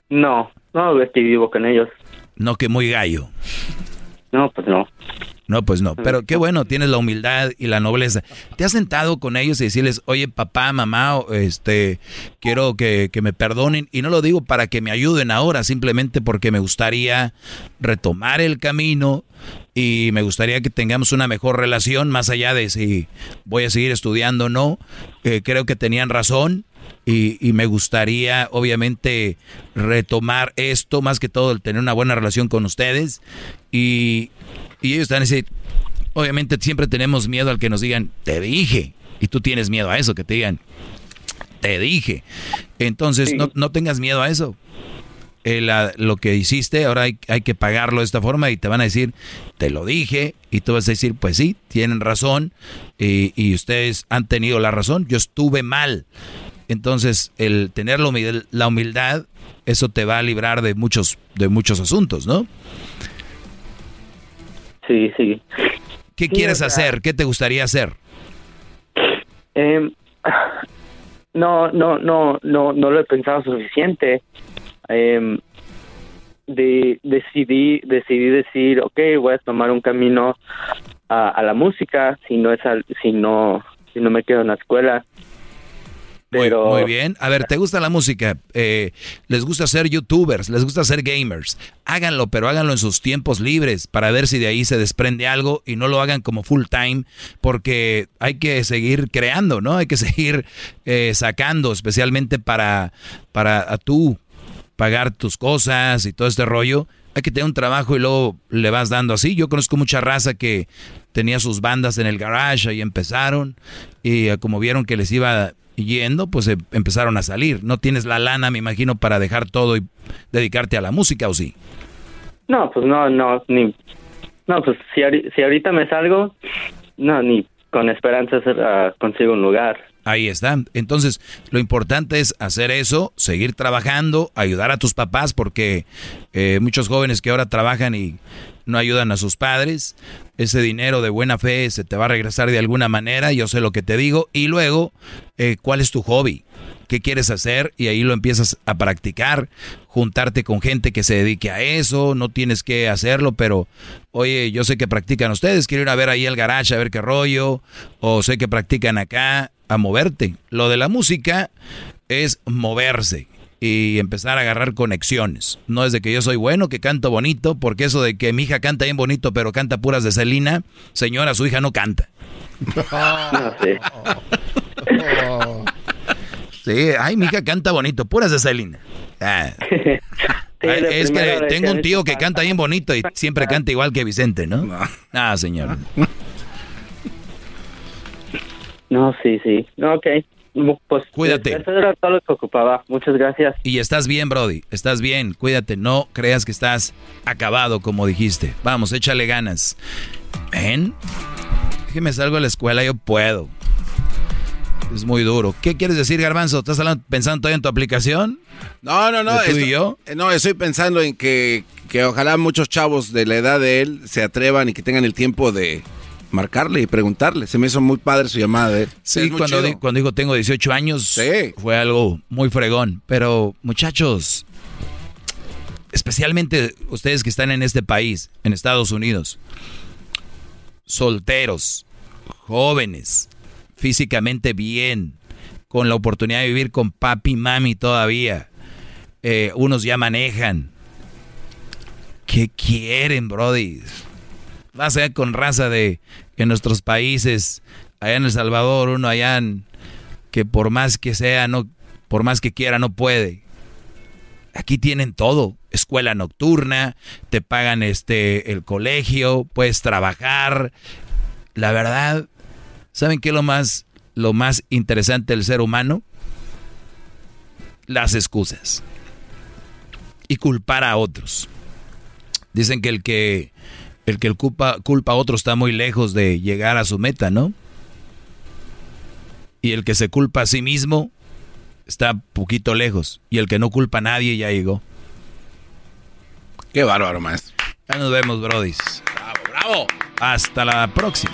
No, no, estoy vivo con ellos. No, que muy gallo. No, pues no. No, pues no. Pero qué bueno, tienes la humildad y la nobleza. ¿Te has sentado con ellos y decirles, oye, papá, mamá, este, quiero que, que, me perdonen? Y no lo digo para que me ayuden ahora, simplemente porque me gustaría retomar el camino y me gustaría que tengamos una mejor relación, más allá de si voy a seguir estudiando o no. Eh, creo que tenían razón. Y, y, me gustaría, obviamente, retomar esto, más que todo, el tener una buena relación con ustedes. Y, y ellos están así, obviamente siempre tenemos miedo al que nos digan, te dije. Y tú tienes miedo a eso, que te digan, te dije. Entonces, no, no tengas miedo a eso. Eh, la, lo que hiciste, ahora hay, hay, que pagarlo de esta forma y te van a decir, te lo dije, y tú vas a decir, pues sí, tienen razón, y, y ustedes han tenido la razón, yo estuve mal. Entonces, el tener la humildad, la humildad, eso te va a librar de muchos, de muchos asuntos, ¿no? Sí, sí. ¿Qué sí, quieres o sea, hacer? ¿Qué te gustaría hacer? Eh, no, no, no, no, no lo he pensado suficiente. Eh, de, decidí, decidí decir, ok, voy a tomar un camino a, a la música, si no es, al, si no, si no me quedo en la escuela. Pero... Muy, muy, bien. A ver, ¿te gusta la música? Eh, ¿Les gusta ser youtubers? ¿Les gusta ser gamers? Háganlo, pero háganlo en sus tiempos libres para ver si de ahí se desprende algo y no lo hagan como full time porque hay que seguir creando, ¿no? Hay que seguir eh, sacando, especialmente para, para a tú pagar tus cosas y todo este rollo. Hay que tener un trabajo y luego le vas dando así. Yo conozco mucha raza que tenía sus bandas en el garage y empezaron y eh, como vieron que les iba yendo, pues eh, empezaron a salir. No tienes la lana, me imagino, para dejar todo y dedicarte a la música, ¿o sí? No, pues no, no, ni... No, pues si, si ahorita me salgo, no, ni con esperanzas uh, consigo un lugar. Ahí está. Entonces, lo importante es hacer eso, seguir trabajando, ayudar a tus papás, porque eh, muchos jóvenes que ahora trabajan y no ayudan a sus padres, ese dinero de buena fe se te va a regresar de alguna manera, yo sé lo que te digo, y luego, eh, ¿cuál es tu hobby? ¿Qué quieres hacer? Y ahí lo empiezas a practicar, juntarte con gente que se dedique a eso, no tienes que hacerlo, pero oye, yo sé que practican ustedes, quiero ir a ver ahí el garage a ver qué rollo, o sé que practican acá, a moverte. Lo de la música es moverse y empezar a agarrar conexiones. No es de que yo soy bueno, que canto bonito, porque eso de que mi hija canta bien bonito, pero canta puras de Celina, señora, su hija no canta. No, sí. Sí, ay, mi hija canta bonito, puras de Celina. Ah. Sí, es que tengo un tío que canta bien bonito y siempre canta igual que Vicente, ¿no? No, ah, señor. No, sí, sí. No, ok. Pues, Cuídate. Eso era todo lo que ocupaba. Muchas gracias. Y estás bien, Brody. Estás bien. Cuídate. No creas que estás acabado, como dijiste. Vamos, échale ganas. ¿Ven? Que me salgo de la escuela, yo puedo. Es muy duro. ¿Qué quieres decir, Garbanzo? ¿Estás hablando, pensando todavía en tu aplicación? No, no, no. ¿De tú esto- y yo? eh, No, estoy pensando en que, que ojalá muchos chavos de la edad de él se atrevan y que tengan el tiempo de marcarle y preguntarle. Se me hizo muy padre su llamada de él. Sí, cuando, di- cuando dijo tengo 18 años, fue algo muy fregón. Pero, muchachos, especialmente ustedes que están en este país, en Estados Unidos, solteros, jóvenes, físicamente bien, con la oportunidad de vivir con papi y mami todavía. Eh, unos ya manejan. ¿Qué quieren, Brody? Vas a ver con raza de en nuestros países, allá en El Salvador, uno allá que por más que sea, no, por más que quiera, no puede. Aquí tienen todo, escuela nocturna, te pagan este el colegio, puedes trabajar. La verdad, ¿saben qué es lo más lo más interesante del ser humano? Las excusas. Y culpar a otros. Dicen que el que El que el culpa, culpa a otro está muy lejos de llegar a su meta, ¿no? Y el que se culpa a sí mismo está poquito lejos. Y el que no culpa a nadie ya llegó. Qué bárbaro, maestro. Ya nos vemos, brodis. Bravo, bravo. Hasta la próxima.